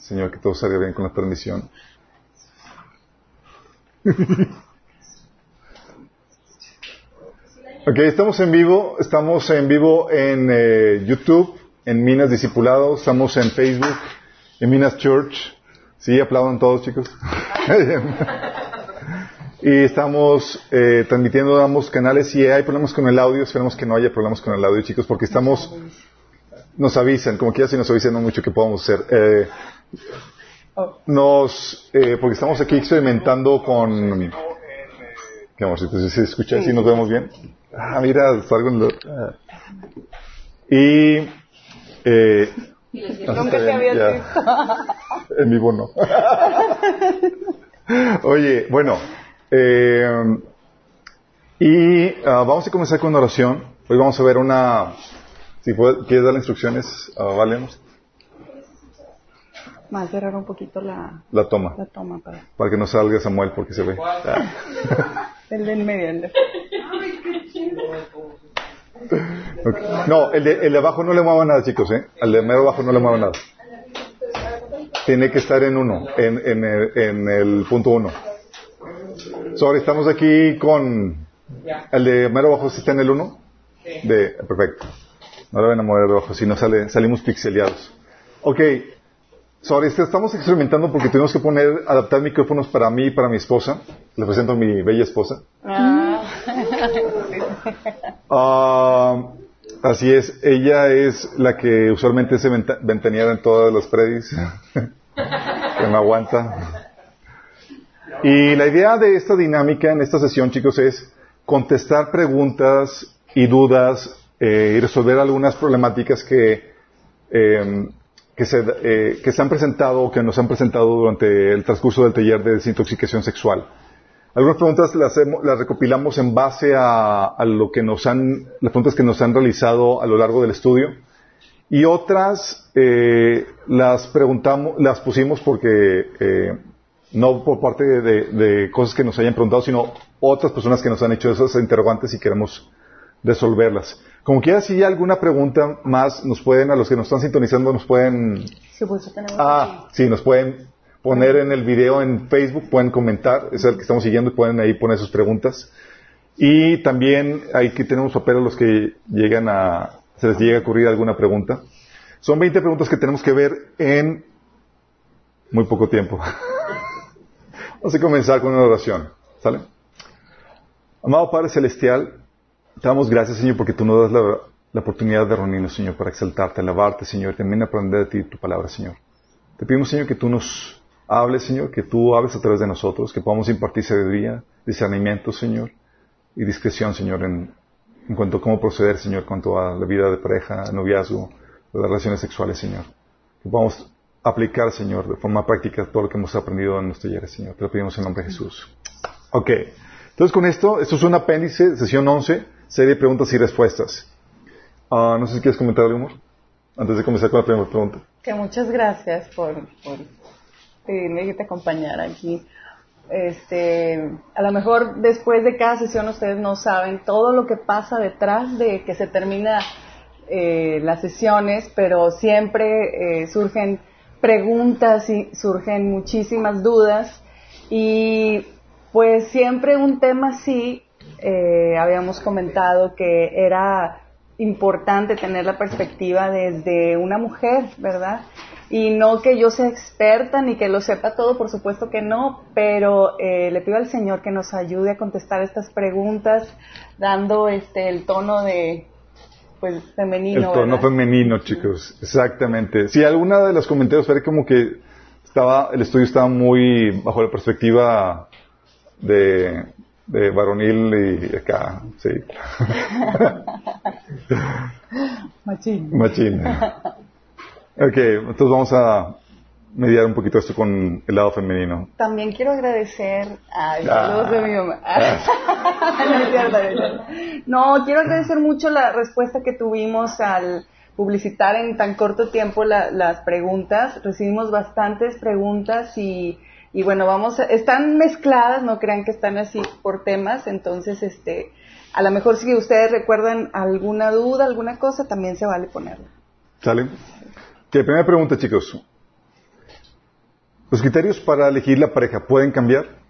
Señor, que todo salga bien con la transmisión. ok, estamos en vivo. Estamos en vivo en eh, YouTube, en Minas Discipulados. Estamos en Facebook, en Minas Church. Sí, aplaudan todos, chicos. y estamos eh, transmitiendo ambos canales. Si hay problemas con el audio, esperemos que no haya problemas con el audio, chicos, porque estamos nos avisan, como que ya si nos avisan no mucho que podamos hacer. Eh, nos, eh, porque estamos aquí experimentando con, ¿qué vamos? Si se escucha así, nos vemos bien. Ah, mira, salgo en lo, ah. y, eh, Nunca te había visto. En vivo no. Oye, bueno, eh, y ah, vamos a comenzar con oración. Hoy vamos a ver una si puede, ¿Quieres dar instrucciones a Valemos? Más cerrar un poquito la, la toma. La toma para... para que no salga Samuel porque se ve. el de en medio. El de... No, el de, el de abajo no le mueva nada, chicos, ¿eh? Al de medio abajo no le mueva nada. Tiene que estar en uno, en, en, el, en el punto uno. Sorry, estamos aquí con... ¿El de mero abajo está en el uno? De, perfecto. No lo ven a mover de ojo, si no sale, salimos pixeleados. Ok, sorry, estamos experimentando porque tenemos que poner, adaptar micrófonos para mí y para mi esposa. Le presento a mi bella esposa. Ah. ah así es, ella es la que usualmente se ventaneada en todas las predis, que me aguanta. Y la idea de esta dinámica en esta sesión, chicos, es contestar preguntas y dudas eh, y resolver algunas problemáticas que, eh, que, se, eh, que se han presentado o que nos han presentado durante el transcurso del taller de desintoxicación sexual. Algunas preguntas las, las recopilamos en base a, a, lo que nos han, las preguntas que nos han realizado a lo largo del estudio. Y otras eh, las preguntamos, las pusimos porque eh, no por parte de, de, cosas que nos hayan preguntado, sino otras personas que nos han hecho esas interrogantes y queremos resolverlas. Como quiera, si hay alguna pregunta más, nos pueden, a los que nos están sintonizando, nos pueden... Pues, ah, sí, nos pueden poner en el video en Facebook, pueden comentar, es el que estamos siguiendo y pueden ahí poner sus preguntas. Y también hay que tenemos papel a los que llegan a, se les llega a ocurrir alguna pregunta. Son 20 preguntas que tenemos que ver en muy poco tiempo. Vamos a comenzar con una oración. ¿Sale? Amado Padre Celestial, te damos gracias, Señor, porque tú nos das la, oportunidad de reunirnos, Señor, para exaltarte, alabarte, Señor, y también aprender de ti tu palabra, Señor. Te pedimos, Señor, que tú nos hables, Señor, que tú hables a través de nosotros, que podamos impartir sabiduría, discernimiento, Señor, y discreción, Señor, en, en cuanto a cómo proceder, Señor, en cuanto a la vida de pareja, noviazgo, las relaciones sexuales, Señor. Que podamos aplicar, Señor, de forma práctica todo lo que hemos aprendido en nuestro taller, Señor. Te lo pedimos en nombre de Jesús. Ok. Entonces, con esto, esto es un apéndice, sesión 11 serie de preguntas y respuestas. Uh, no sé si quieres comentar algo antes de comenzar con la primera pregunta. Que muchas gracias por, por pedirme que te acompañara aquí. Este, a lo mejor después de cada sesión ustedes no saben todo lo que pasa detrás de que se termina eh, las sesiones, pero siempre eh, surgen preguntas y surgen muchísimas dudas y pues siempre un tema así eh, habíamos comentado que era importante tener la perspectiva desde una mujer, ¿verdad? Y no que yo sea experta ni que lo sepa todo, por supuesto que no, pero eh, le pido al Señor que nos ayude a contestar estas preguntas, dando este el tono de pues femenino. El tono femenino, chicos, exactamente. Si alguna de los comentarios fue como que estaba, el estudio estaba muy bajo la perspectiva de, de varonil y acá, sí. Machín. Machín. Ok, entonces vamos a mediar un poquito esto con el lado femenino. También quiero agradecer a ah. de mi mamá. no, quiero agradecer mucho la respuesta que tuvimos al publicitar en tan corto tiempo las preguntas. Recibimos bastantes preguntas y y bueno, vamos, a, están mezcladas, no crean que están así por temas, entonces, este, a lo mejor si ustedes recuerdan alguna duda, alguna cosa, también se vale ponerla. ¿Sale? Que primera pregunta, chicos. Los criterios para elegir la pareja pueden cambiar.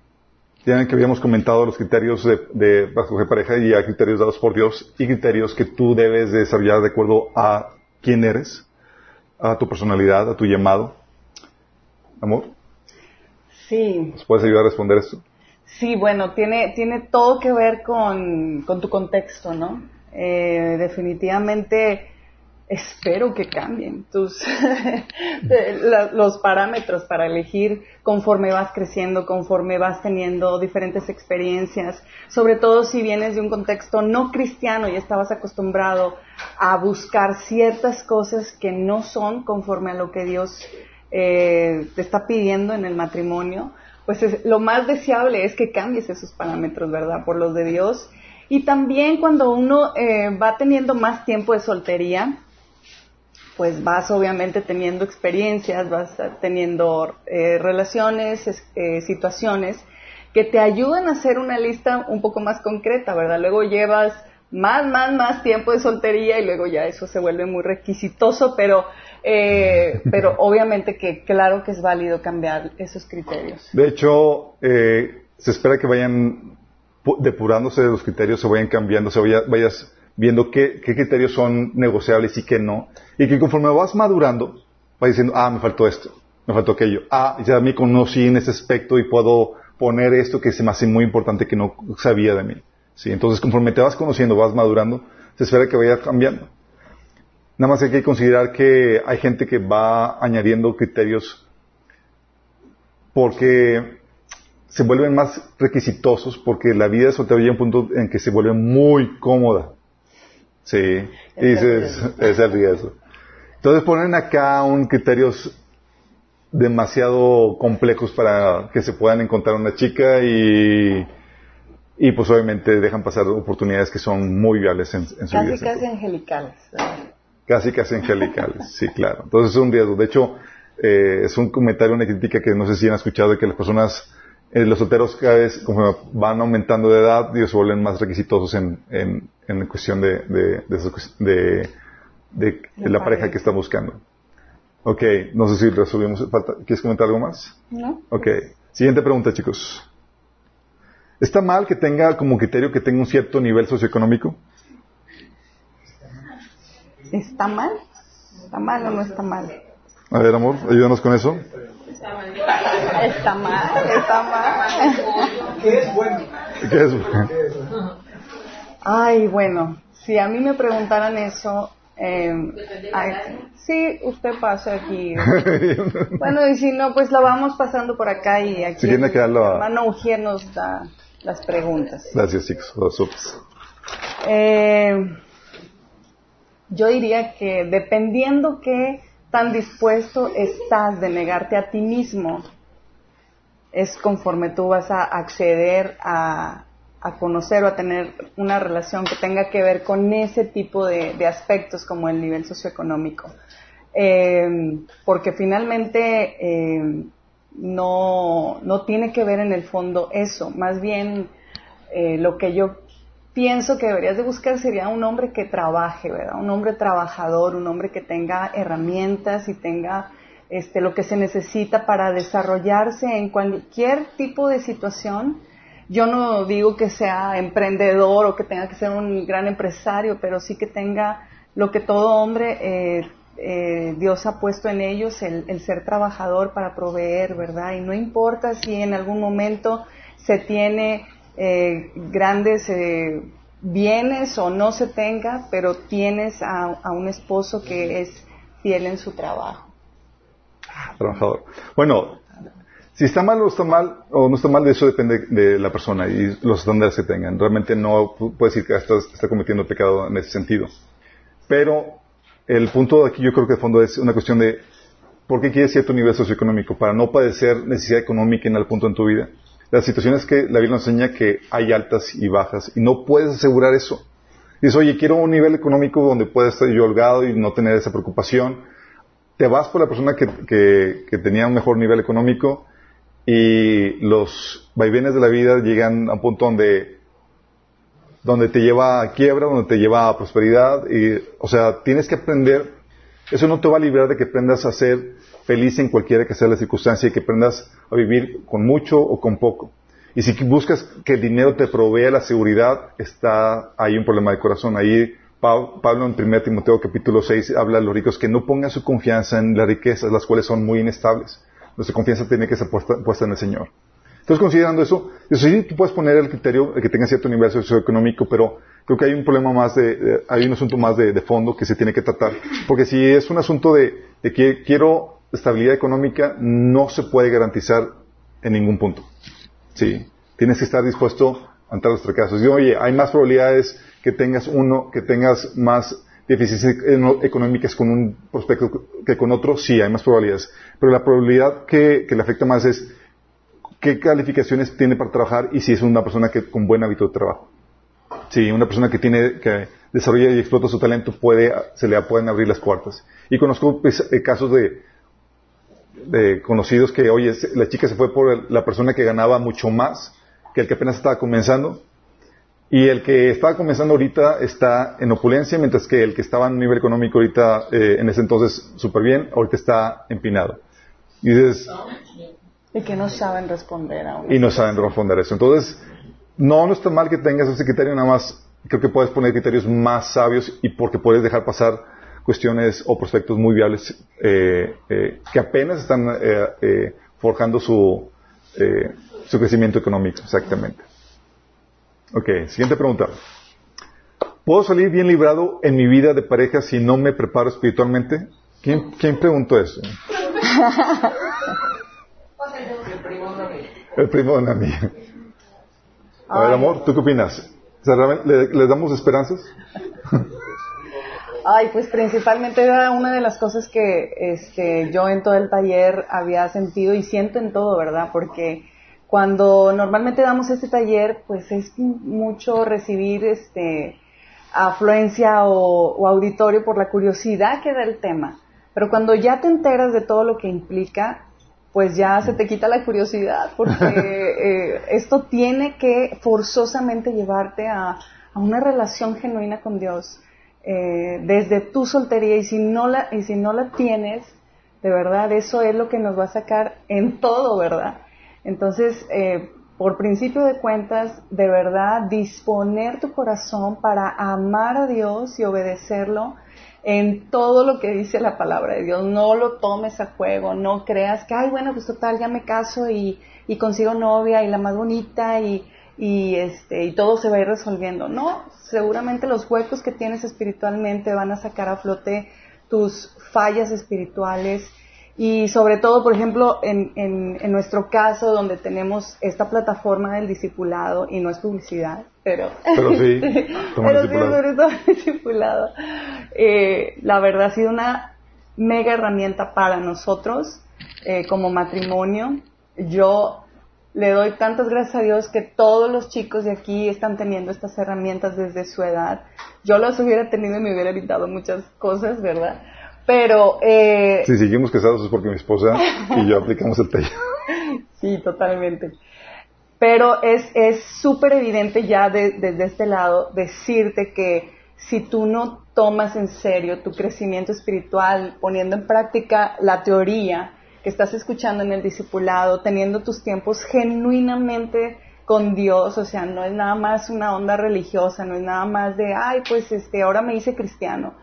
Ya que habíamos comentado los criterios de, de escoger pareja y hay criterios dados por Dios y criterios que tú debes desarrollar de acuerdo a quién eres, a tu personalidad, a tu llamado. Amor, Sí, ¿nos puedes ayudar a responder esto? sí, bueno, tiene, tiene todo que ver con, con tu contexto, ¿no? Eh, definitivamente espero que cambien tus la- los parámetros para elegir conforme vas creciendo, conforme vas teniendo diferentes experiencias, sobre todo si vienes de un contexto no cristiano y estabas acostumbrado a buscar ciertas cosas que no son conforme a lo que Dios eh, te está pidiendo en el matrimonio, pues es- lo más deseable es que cambies esos parámetros, ¿verdad? Por los de Dios. Y también cuando uno eh, va teniendo más tiempo de soltería, pues vas obviamente teniendo experiencias, vas teniendo eh, relaciones, es- eh, situaciones que te ayudan a hacer una lista un poco más concreta, ¿verdad? Luego llevas más, más, más tiempo de soltería y luego ya eso se vuelve muy requisitoso, pero, eh, pero obviamente que claro que es válido cambiar esos criterios. De hecho, eh, se espera que vayan pu- depurándose los criterios, se vayan cambiando, se vaya- vayas viendo qué, qué criterios son negociables y qué no. Y que conforme vas madurando, vas diciendo, ah, me faltó esto, me faltó aquello. Ah, ya me conocí en ese aspecto y puedo poner esto que se me hace muy importante que no sabía de mí. ¿Sí? Entonces, conforme te vas conociendo, vas madurando, se espera que vaya cambiando. Nada más hay que considerar que hay gente que va añadiendo criterios porque se vuelven más requisitosos porque la vida de soltero llega a un punto en que se vuelve muy cómoda. Sí, y dices, es el riesgo. Entonces ponen acá un criterios demasiado complejos para que se puedan encontrar una chica y, y pues obviamente dejan pasar oportunidades que son muy viales en, en su vida. Casi, casi angelicales. ¿verdad? Casi, casi angelicales, sí, claro. Entonces es un riesgo. De hecho, eh, es un comentario, una crítica que no sé si han escuchado de que las personas, eh, los solteros cada vez, como van aumentando de edad, ellos se vuelven más requisitosos en, en, en cuestión de, de- de- de la pareja que están buscando. Ok, no sé si resolvimos. Falta, ¿Quieres comentar algo más? ¿No? Ok. Siguiente pregunta, chicos. ¿Está mal que tenga como criterio que tenga un cierto nivel socioeconómico? ¿Está mal? ¿Está mal o no está mal? A ver, amor, ayúdanos con eso. Está mal, está mal. ¿Qué es bueno? ¿Qué es? Ay, bueno, si a mí me preguntaran eso, eh, ay, sí, usted pasa aquí. Bueno, y si no, pues la vamos pasando por acá y aquí Si el hermano Ujier nos da las preguntas. Gracias, chicos. Los. Eh, yo diría que dependiendo qué tan dispuesto estás de negarte a ti mismo, es conforme tú vas a acceder a, a conocer o a tener una relación que tenga que ver con ese tipo de, de aspectos como el nivel socioeconómico. Eh, porque finalmente eh, no, no tiene que ver en el fondo eso, más bien eh, lo que yo pienso que deberías de buscar sería un hombre que trabaje, ¿verdad? Un hombre trabajador, un hombre que tenga herramientas y tenga este, lo que se necesita para desarrollarse en cualquier tipo de situación. Yo no digo que sea emprendedor o que tenga que ser un gran empresario, pero sí que tenga lo que todo hombre eh, eh, Dios ha puesto en ellos, el, el ser trabajador para proveer, ¿verdad? Y no importa si en algún momento se tiene eh, grandes eh, bienes o no se tenga, pero tienes a, un esposo que es fiel en su trabajo. Trabajador. Bueno, si está mal o está mal, o no está mal, eso depende de la persona y los estándares que tengan. Realmente no pu- puede decir que está, está cometiendo pecado en ese sentido. Pero el punto de aquí yo creo que de fondo es una cuestión de por qué quieres cierto nivel socioeconómico, para no padecer necesidad económica en el punto en tu vida. La situación es que la Biblia nos enseña que hay altas y bajas y no puedes asegurar eso. Dices, oye, quiero un nivel económico donde pueda estar yo holgado y no tener esa preocupación. Te vas por la persona que, que, que tenía un mejor nivel económico y los vaivenes de la vida llegan a un punto donde, donde te lleva a quiebra, donde te lleva a prosperidad. Y, o sea, tienes que aprender Eso no te va a librar de que aprendas a ser feliz en cualquiera que sea la circunstancia y que aprendas a vivir con mucho o con poco. Y si buscas que el dinero te provea la seguridad, está ahí un problema de corazón. Ahí Pablo en 1 Timoteo capítulo 6 habla a los ricos que no pongan su confianza en las riquezas, las cuales son muy inestables. Nuestra confianza tiene que ser puesta, en el Señor. Entonces, considerando eso, eso sí, tú puedes poner el criterio de que tenga cierto nivel socioeconómico, pero creo que hay un problema más de, hay un asunto más de, fondo que se tiene que tratar. Porque si es un asunto de, de que quiero estabilidad económica, no se puede garantizar en ningún punto. Sí, tienes que estar dispuesto ante los fracasos. Y oye, hay más probabilidades que tengas uno, que tengas más deficiencias económicas con un prospecto que con otro, sí, hay más probabilidades. Pero la probabilidad que, le afecta más es qué calificaciones tiene para trabajar y si es una persona que con buen hábito de trabajo. Sí, una persona que tiene, que desarrolla y explota su talento puede, se le pueden abrir las puertas. Y conozco pues, eh, casos de, de conocidos que, oye, la chica se fue por la persona que ganaba mucho más que el que apenas estaba comenzando. Y el que estaba comenzando ahorita está en opulencia, mientras que el que estaba en nivel económico ahorita, eh, en ese entonces, súper bien, ahorita está empinado. Y dices... Y que no saben responder Y no saben responder eso. Entonces, no, no está mal que tengas ese criterio, nada más creo que puedes poner criterios más sabios y porque puedes dejar pasar cuestiones o prospectos muy viables eh, eh, que apenas están eh, forjando su, su crecimiento económico, exactamente. Ok, siguiente pregunta. ¿Puedo salir bien librado en mi vida de pareja si no me preparo espiritualmente? ¿Quién, quién preguntó eso? El primo de una amiga. A ver, amor, ¿tú qué opinas? ¿Le, damos esperanzas? Ay, pues principalmente era una de las cosas que este, yo en todo el taller había sentido y siento en todo, ¿verdad? Porque cuando normalmente damos este taller, pues es mucho recibir este, afluencia o, auditorio por la curiosidad que da el tema. Pero cuando ya te enteras de todo lo que implica, pues ya se te quita la curiosidad, porque eh, esto tiene que forzosamente llevarte a, a una relación genuina con Dios eh, desde tu soltería y si no la y si no la tienes de verdad eso es lo que nos va a sacar en todo verdad entonces eh, por principio de cuentas de verdad disponer tu corazón para amar a Dios y obedecerlo en todo lo que dice la palabra de Dios. No lo tomes a juego no creas que ay bueno pues total ya me caso y, y consigo novia y la más bonita y y, este, y todo se va a ir resolviendo. No, seguramente los huecos que tienes espiritualmente van a sacar a flote tus fallas espirituales y sobre todo, por ejemplo, en, en, nuestro caso, donde tenemos esta plataforma del discipulado, y no es publicidad, pero, pero sí, pero sí sobre todo discipulado, eh, la verdad ha sido una mega herramienta para nosotros eh, como matrimonio. Yo le doy tantas gracias a Dios que todos los chicos de aquí están teniendo estas herramientas desde su edad. Yo las hubiera tenido y me hubiera evitado muchas cosas, ¿verdad? Pero... Eh... Si seguimos casados es porque mi esposa y yo aplicamos el taller. sí, totalmente. Pero es súper evidente ya desde este lado decirte que si tú no tomas en serio tu crecimiento espiritual, poniendo en práctica la teoría, que estás escuchando en el discipulado, teniendo tus tiempos genuinamente con Dios, o sea, no es nada más una onda religiosa, no es nada más de, ay, pues este, ahora me hice cristiano.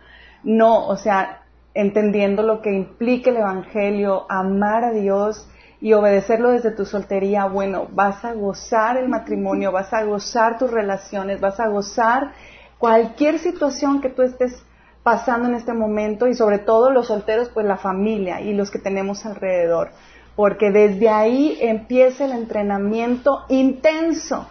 No, o sea, entendiendo lo que implica el Evangelio, amar a Dios y obedecerlo desde tu soltería, bueno, vas a gozar el matrimonio, vas a gozar tus relaciones, vas a gozar cualquier situación que tú estés pasando en este momento y sobre todo los solteros, pues la familia y los que tenemos alrededor, porque desde ahí empieza el entrenamiento intenso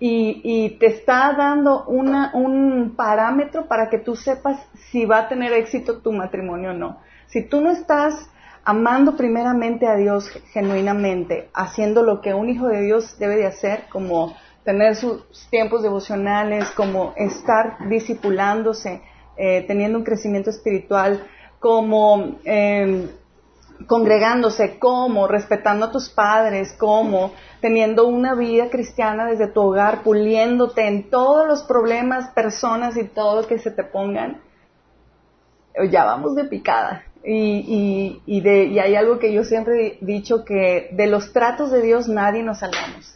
y, te está dando una, un parámetro para que tú sepas si va a tener éxito tu matrimonio o no. Si tú no estás amando primeramente a Dios genuinamente, haciendo lo que un hijo de Dios debe de hacer, como tener sus tiempos devocionales, como estar discipulándose, eh, teniendo un crecimiento espiritual, como em, congregándose, como respetando a tus padres, como teniendo una vida cristiana desde tu hogar, puliéndote en todos los problemas, personas y todo que se te pongan. ya vamos de picada. Y, y, de, y hay algo que yo siempre he dicho, que de los tratos de Dios nadie nos salvamos.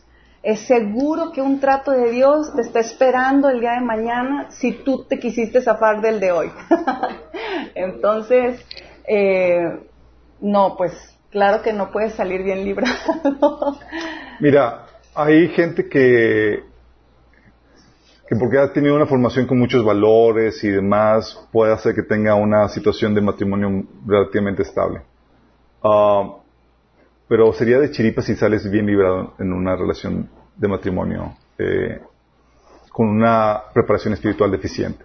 Es seguro que un trato de Dios te está esperando el día de mañana si tú te quisiste zafar del de hoy. Entonces, eh, no, pues claro que no puedes salir bien librado. Mira, hay gente que que porque ha tenido una formación con muchos valores y demás, puede hacer que tenga una situación de matrimonio relativamente estable. Ah, pero sería de chiripa si sales bien librado en una relación de matrimonio eh, con una preparación espiritual deficiente.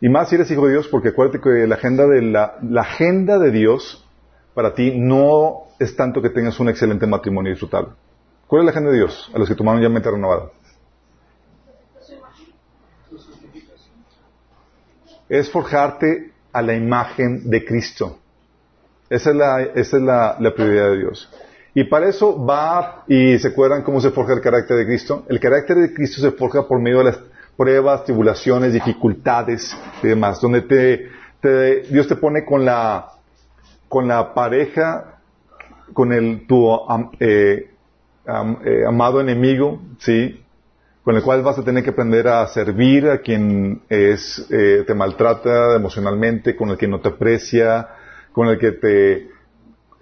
Y más si eres hijo de Dios, porque acuérdate que la agenda de la, la agenda de Dios para ti no es tanto que tengas un excelente matrimonio disfrutable. ¿Cuál es la agenda de Dios a los que tomaron ya mente renovada? es forjarte a la imagen de Cristo. Esa es la, esa es la, prioridad de Dios. Y para eso va, y se acuerdan cómo se forja el carácter de Cristo. El carácter de Cristo se forja por medio de las pruebas, tribulaciones, dificultades y demás, donde te, Dios te pone con la, con la pareja, con el, tu eh, eh, amado enemigo, ¿sí? con el cual vas a tener que aprender a servir a quien es, eh, te maltrata emocionalmente, con el que no te aprecia, con el que te,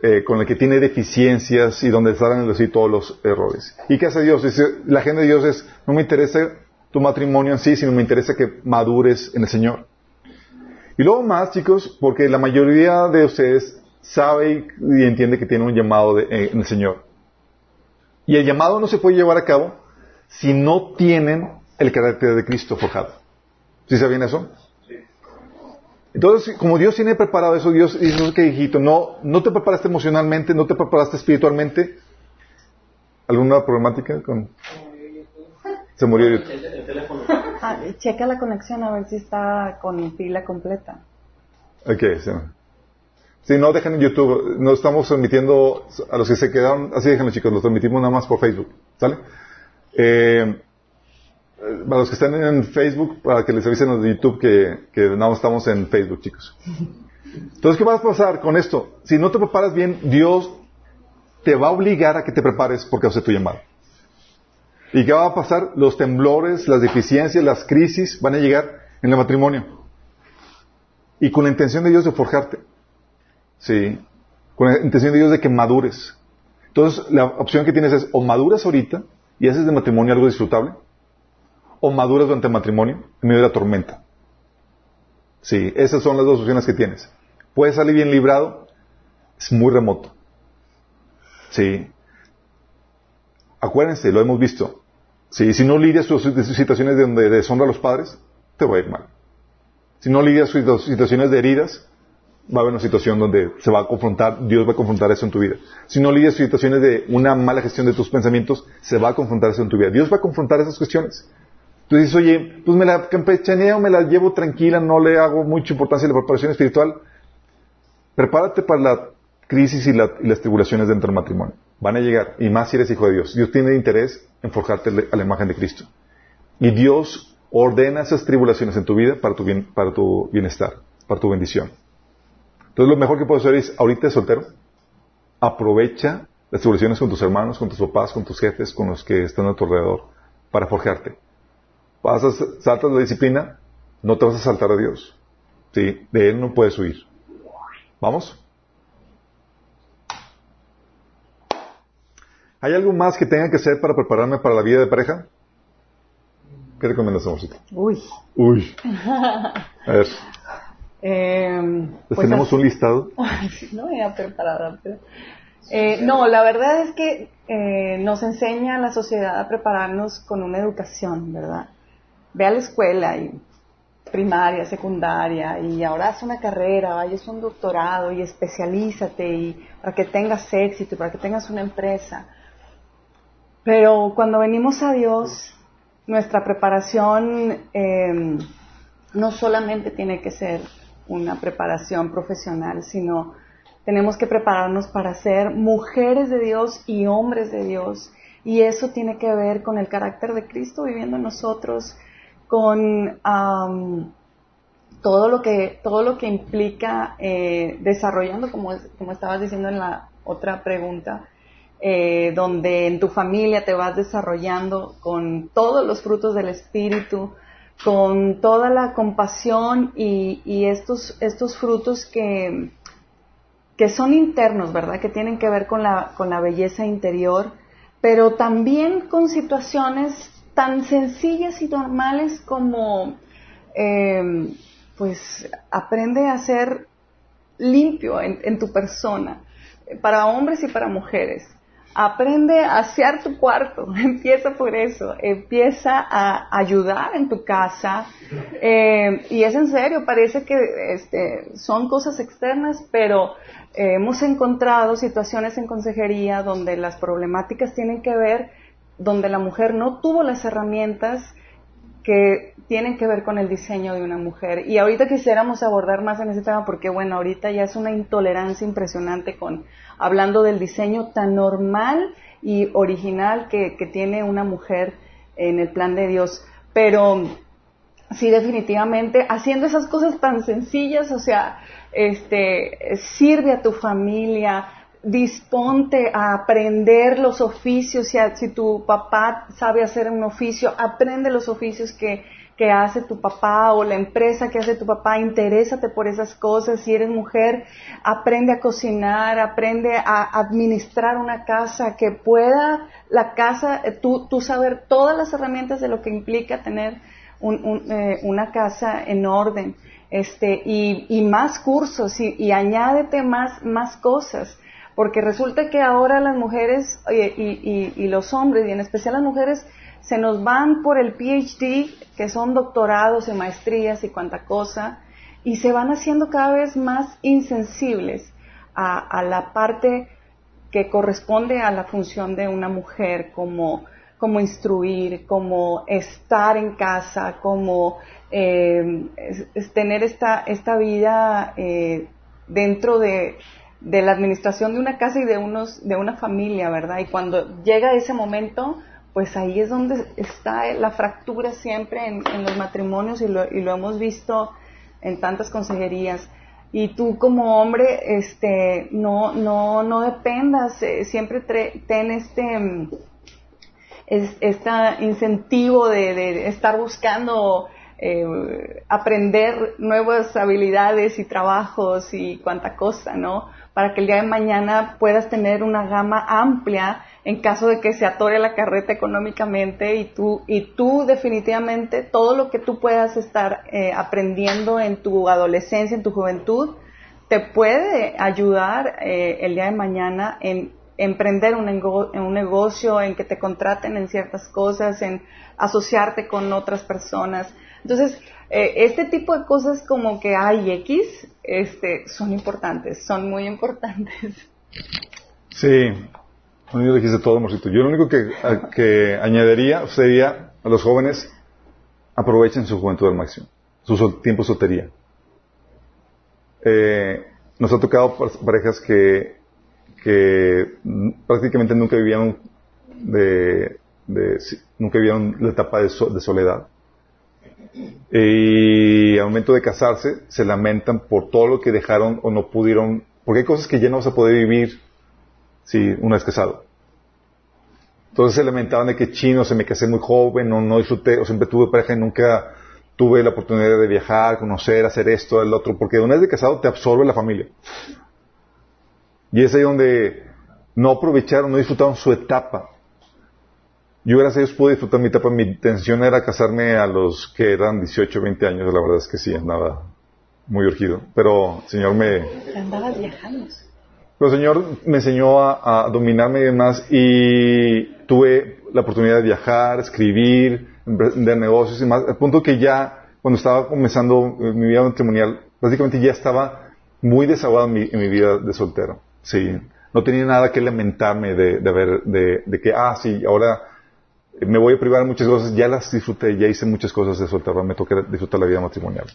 eh, con el que tiene deficiencias y donde salen así todos los errores. ¿Y qué hace Dios? Dice, la agenda de Dios es, no me interesa tu matrimonio en sí, sino me interesa que madures en el Señor. Y luego más, chicos, porque la mayoría de ustedes sabe y, entiende que tiene un llamado eh, en el Señor. Y el llamado no se puede llevar a cabo si no tienen el carácter de Cristo forjado. ¿Sí saben eso? Entonces, como Dios tiene preparado eso, Dios dice que hijito, no, no te preparaste emocionalmente, no te preparaste espiritualmente. ¿Alguna problemática con? Se murió YouTube. Ah, checa la conexión a ver si está con pila completa. Ok, sí. Si no, dejen en YouTube. No estamos transmitiendo a los que se quedaron. Así déjenlo, chicos. Lo transmitimos nada más por Facebook. ¿Sale? Eh, para los que están en Facebook, para que les avisen los de YouTube que, no estamos en Facebook, chicos. Entonces, ¿qué va a pasar con esto? Si no te preparas bien, Dios te va a obligar a que te prepares porque hace tu llamado. ¿Y qué va a pasar? Los temblores, las deficiencias, las crisis van a llegar en el matrimonio. Y con la intención de Dios de forjarte. Sí. Con la intención de Dios de que madures. Entonces, la opción que tienes es o maduras ahorita y haces de matrimonio algo disfrutable, o maduras durante el matrimonio en medio de la tormenta. Sí, esas son las dos opciones que tienes. Puedes salir bien librado, es muy remoto. Sí. Acuérdense, lo hemos visto. Sí, si no lidias sus situaciones de donde deshonra a los padres, te va a ir mal. Si no lidias sus situaciones de heridas, va a haber una situación donde se va a confrontar, Dios va a confrontar eso en tu vida. Si no lidias situaciones de una mala gestión de tus pensamientos, se va a confrontar eso en tu vida. Dios va a confrontar esas cuestiones. Tú dices, oye, pues me la campechaneo, me la llevo tranquila, no le hago mucha importancia a la preparación espiritual. Prepárate para la crisis y, las tribulaciones dentro del matrimonio. Van a llegar, y más si eres hijo de Dios. Dios tiene interés en forjarte a la imagen de Cristo. Y Dios ordena esas tribulaciones en tu vida para tu, bienestar, para tu bendición. Entonces lo mejor que puedes hacer es, ahorita soltero, aprovecha las tribulaciones con tus hermanos, con tus papás, con tus jefes, con los que están a tu alrededor, para forjarte. Pasas, saltas la disciplina, no te vas a saltar a Dios. ¿Sí? De Él no puedes huir. ¿Vamos? ¿Hay algo más que tenga que hacer para prepararme para la vida de pareja? ¿Qué recomiendas, amorcito? Uy. Uy. A ver. Eh, pues tenemos un listado. no voy a preparar eh, no, la verdad es que eh, nos enseña la sociedad a prepararnos con una educación, ¿verdad? Ve a la escuela y primaria, secundaria y ahora haz una carrera, vayas un doctorado y especialízate y para que tengas éxito, para que tengas una empresa. Pero cuando venimos a Dios, nuestra preparación eh, no solamente tiene que ser una preparación profesional, sino tenemos que prepararnos para ser mujeres de Dios y hombres de Dios. Y eso tiene que ver con el carácter de Cristo viviendo en nosotros, con todo lo que, todo lo que implica eh, desarrollando, como, como estabas diciendo en la otra pregunta, eh, donde en tu familia te vas desarrollando con todos los frutos del Espíritu, con toda la compasión y, y estos, estos frutos que, que son internos, ¿verdad? Que tienen que ver con la, con la belleza interior, pero también con situaciones tan sencillas y normales como, eh, pues, aprende a ser limpio en, tu persona, para hombres y para mujeres. Aprende a asear tu cuarto, empieza por eso, empieza a ayudar en tu casa. Eh, y es en serio, parece que este, son cosas externas, pero eh, hemos encontrado situaciones en consejería donde las problemáticas tienen que ver donde la mujer no tuvo las herramientas que tienen que ver con el diseño de una mujer. Y ahorita quisiéramos abordar más en ese tema porque, bueno, ahorita ya es una intolerancia impresionante con hablando del diseño tan normal y original que, que tiene una mujer en el plan de Dios. Pero sí, definitivamente, haciendo esas cosas tan sencillas, o sea, este, sirve a tu familia, disponte a aprender los oficios, si, si, tu papá sabe hacer un oficio, aprende los oficios que, que hace tu papá o la empresa que hace tu papá, interésate por esas cosas, si eres mujer, aprende a cocinar, aprende a administrar una casa, que pueda la casa, eh, tú, tú saber todas las herramientas de lo que implica tener un, eh, una casa en orden, este, y, y más cursos y, y añádete más, más cosas porque resulta que ahora las mujeres y, los hombres, y en especial las mujeres, se nos van por el PhD, que son doctorados y maestrías y cuanta cosa, y se van haciendo cada vez más insensibles a, la parte que corresponde a la función de una mujer, como, como instruir, como estar en casa, como eh, tener esta, esta vida eh, dentro de, de la administración de una casa y de unos de una familia, ¿verdad? Y cuando llega ese momento, pues ahí es donde está la fractura siempre en, los matrimonios y lo, y lo, hemos visto en tantas consejerías. Y tú como hombre, este, no, no, no dependas, eh, siempre ten este, mm, este incentivo de, de estar buscando eh, aprender nuevas habilidades y trabajos y cuánta cosa, ¿no? Para que el día de mañana puedas tener una gama amplia en caso de que se atore la carreta económicamente y tú, y tú definitivamente todo lo que tú puedas estar eh, aprendiendo en tu adolescencia, en tu juventud, te puede ayudar eh, el día de mañana en emprender un, en un negocio, en que te contraten en ciertas cosas, en asociarte con otras personas. Entonces, eh, este tipo de cosas como que hay X, este, son importantes, son muy importantes. Sí, lo dijiste todo, amorcito. Yo lo único que, que añadiría sería a los jóvenes, aprovechen su juventud al máximo, su tiempo soltería. Eh, nos ha tocado parejas que, que prácticamente nunca de, de, nunca vivieron la etapa de soledad y al momento de casarse se lamentan por todo lo que dejaron o no pudieron, porque hay cosas que ya no vas a poder vivir si una vez casado. Entonces se lamentaban de que chino, se me casé muy joven, no, no disfruté, o siempre tuve pareja y nunca tuve la oportunidad de viajar, conocer, hacer esto, el otro, porque una vez de casado te absorbe la familia. Y es ahí donde no aprovecharon, no disfrutaron su etapa. Yo gracias a Dios pude disfrutar mi etapa. Mi intención era casarme a los que eran 18, 20 años. La verdad es que sí, andaba muy urgido. Pero el Señor me... Andabas viajando. Pero el Señor me enseñó a, dominarme y demás y tuve la oportunidad de viajar, escribir, de negocios y más. Al punto que ya, cuando estaba comenzando mi vida matrimonial, prácticamente ya estaba muy desahogado en mi, vida de soltero. Sí. No tenía nada que lamentarme de, de, ver, de, de que, ah, sí, ahora me voy a privar de muchas cosas, ya las disfruté, ya hice muchas cosas de soltero, me toca disfrutar la vida matrimonial.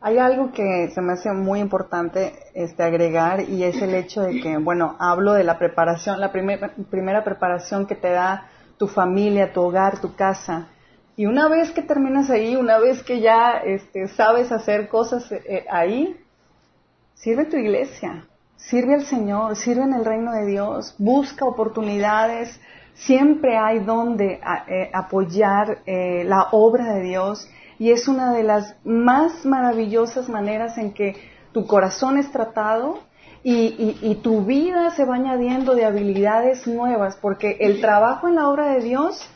Hay algo que se me hace muy importante este, agregar y es el hecho de que, bueno, hablo de la preparación, la primera preparación que te da tu familia, tu hogar, tu casa, Y una vez que terminas ahí, una vez que ya este, sabes hacer cosas eh, ahí, sirve tu iglesia, sirve al Señor, sirve en el reino de Dios, busca oportunidades, siempre hay donde eh, apoyar eh, la obra de Dios y es una de las más maravillosas maneras en que tu corazón es tratado y, tu vida se va añadiendo de habilidades nuevas, porque el trabajo en la obra de Dios,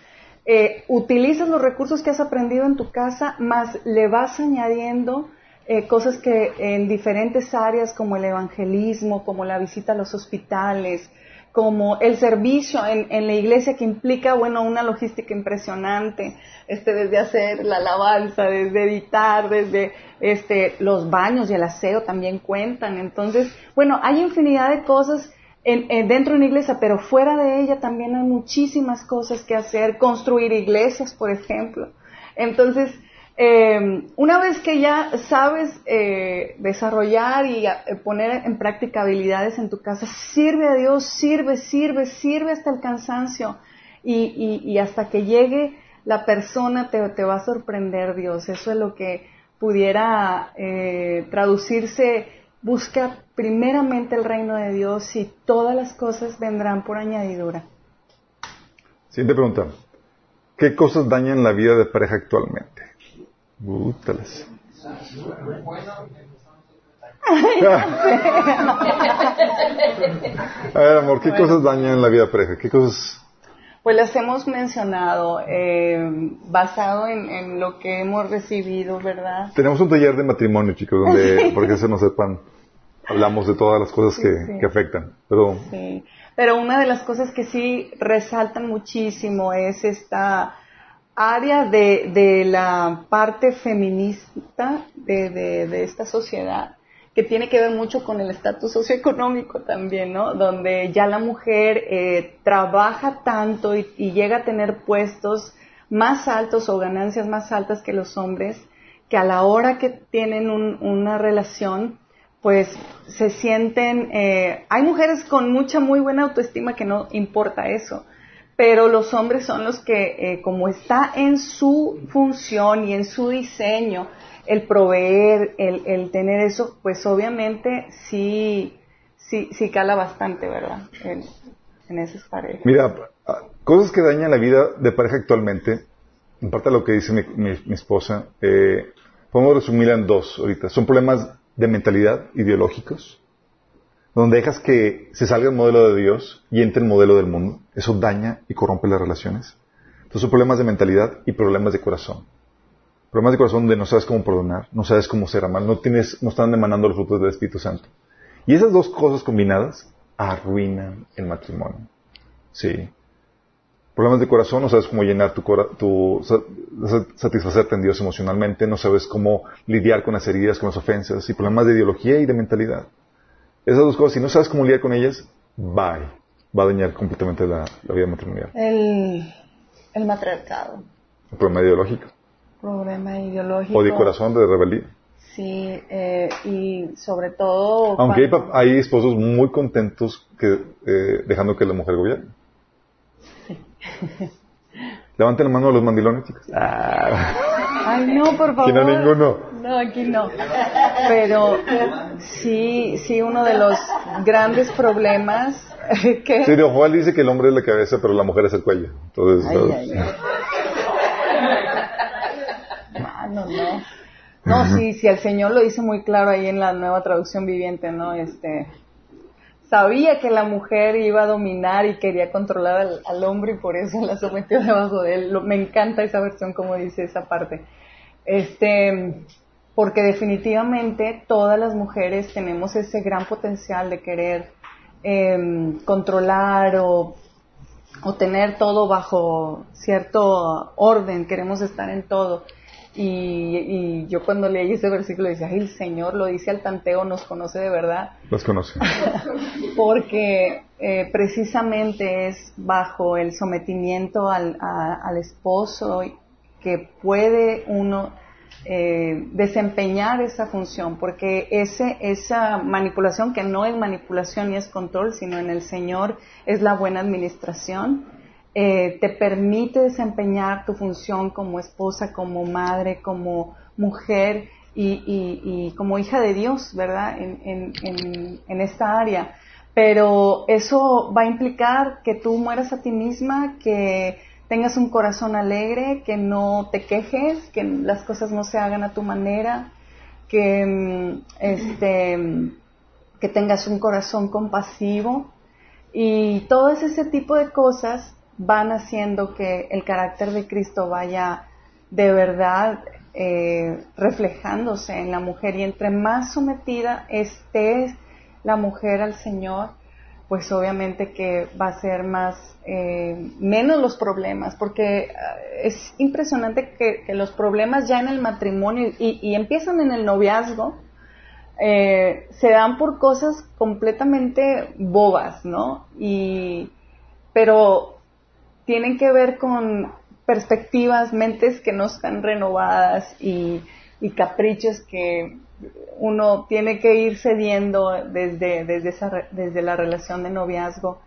eh, utilizas los recursos que has aprendido en tu casa, más le vas añadiendo eh, cosas que en diferentes áreas como el evangelismo, como la visita a los hospitales, como el servicio en, la iglesia que implica, bueno, una logística impresionante, este, desde hacer la alabanza, desde editar, desde este, los baños y el aseo también cuentan. Entonces, bueno, hay infinidad de cosas dentro de una iglesia, pero fuera de ella también hay muchísimas cosas que hacer, construir iglesias, por ejemplo. Entonces, eh, una vez que ya sabes eh, desarrollar y eh, poner en práctica habilidades en tu casa, sirve a Dios, sirve, sirve, sirve hasta el cansancio y, hasta que llegue la persona te, te, va a sorprender Dios. Eso es lo que pudiera traducirse, busca primeramente el reino de Dios y todas las cosas vendrán por añadidura. Siguiente pregunta. ¿Qué cosas dañan la vida de pareja actualmente? A ver, amor, ¿qué cosas dañan la vida pareja? ¿Qué cosas? Pues las hemos mencionado, eh, basado en, lo que hemos recibido, ¿verdad? Tenemos un taller de matrimonio, chicos, donde, porque se no sepan, hablamos de todas las cosas que, que afectan. Pero... Sí. Pero una de las cosas que sí resaltan muchísimo es esta área de, de la parte feminista de, de, esta sociedad que tiene que ver mucho con el estatus socioeconómico también, ¿no? Donde ya la mujer eh, trabaja tanto y, llega a tener puestos más altos o ganancias más altas que los hombres, que a la hora que tienen una relación, pues se sienten, eh, hay mujeres con mucha, muy buena autoestima que no importa eso, pero los hombres son los que, eh, como está en su función y en su diseño, el proveer, el, tener eso, pues obviamente sí, sí, sí cala bastante, ¿verdad? En, esas parejas. Mira, cosas que dañan la vida de pareja actualmente, en parte lo que dice mi, esposa, eh, podemos resumirla en dos ahorita. Son problemas de mentalidad ideológicos, donde dejas que se salga el modelo de Dios y entre el modelo del mundo, eso daña y corrompe las relaciones. Entonces son problemas de mentalidad y problemas de corazón. Problemas de corazón donde no sabes cómo perdonar, no sabes cómo ser amado, no tienes, no están emanando los frutos del Espíritu Santo. Y esas dos cosas combinadas arruinan el matrimonio. Sí. Problemas de corazón, no sabes cómo llenar tu, tu satisfacerte en Dios emocionalmente, no sabes cómo lidiar con las heridas, con las ofensas, y problemas de ideología y de mentalidad. Esas dos cosas, si no sabes cómo lidiar con ellas, bye. Va a dañar completamente la, vida matrimonial. El, el matriarcado. El problema ideológico. Problema ideológico. O de corazón, de rebeldía. Sí, eh, y sobre todo... Aunque hay, esposos muy contentos que, eh, dejando que la mujer gobierne. Sí. Levanten la mano a los mandilones, chicos. Ay, no, por favor. Aquí no ninguno. No, aquí no. Pero sí, sí, uno de los grandes problemas que... Sí, Juan dice que el hombre es la cabeza, pero la mujer es el cuello. Entonces, ay, ah, no, no. No, sí, sí, el Señor lo dice muy claro ahí en la nueva traducción viviente, ¿no? Este, sabía que la mujer iba a dominar y quería controlar al, hombre y por eso la sometió debajo de él. me encanta esa versión como dice esa parte. Este, porque definitivamente todas las mujeres tenemos ese gran potencial de querer em, controlar o, o tener todo bajo cierto orden, queremos estar en todo. Y, yo cuando leí ese versículo decía, Ay, el Señor lo dice al tanteo, nos conoce de verdad. Los conoce. Porque eh, precisamente es bajo el sometimiento al, al esposo que puede uno eh, desempeñar esa función, porque ese, esa manipulación, que no es manipulación ni es control, sino en el Señor es la buena administración, eh, te permite desempeñar tu función como esposa, como madre, como mujer y, como hija de Dios, ¿verdad? En, en, esta área. Pero eso va a implicar que tú mueras a ti misma, que tengas un corazón alegre, que no te quejes, que las cosas no se hagan a tu manera, que, mm, este, que tengas un corazón compasivo. Y todo ese tipo de cosas van haciendo que el carácter de Cristo vaya de verdad eh, reflejándose en la mujer. Y entre más sometida esté la mujer al Señor, pues obviamente que va a ser más, eh, menos los problemas, porque eh, es impresionante que, los problemas ya en el matrimonio y, empiezan en el noviazgo, se dan por cosas completamente bobas, ¿no? Y, pero tienen que ver con perspectivas, mentes que no están renovadas y, caprichos que uno tiene que ir cediendo desde, desde, esa, desde la relación de noviazgo.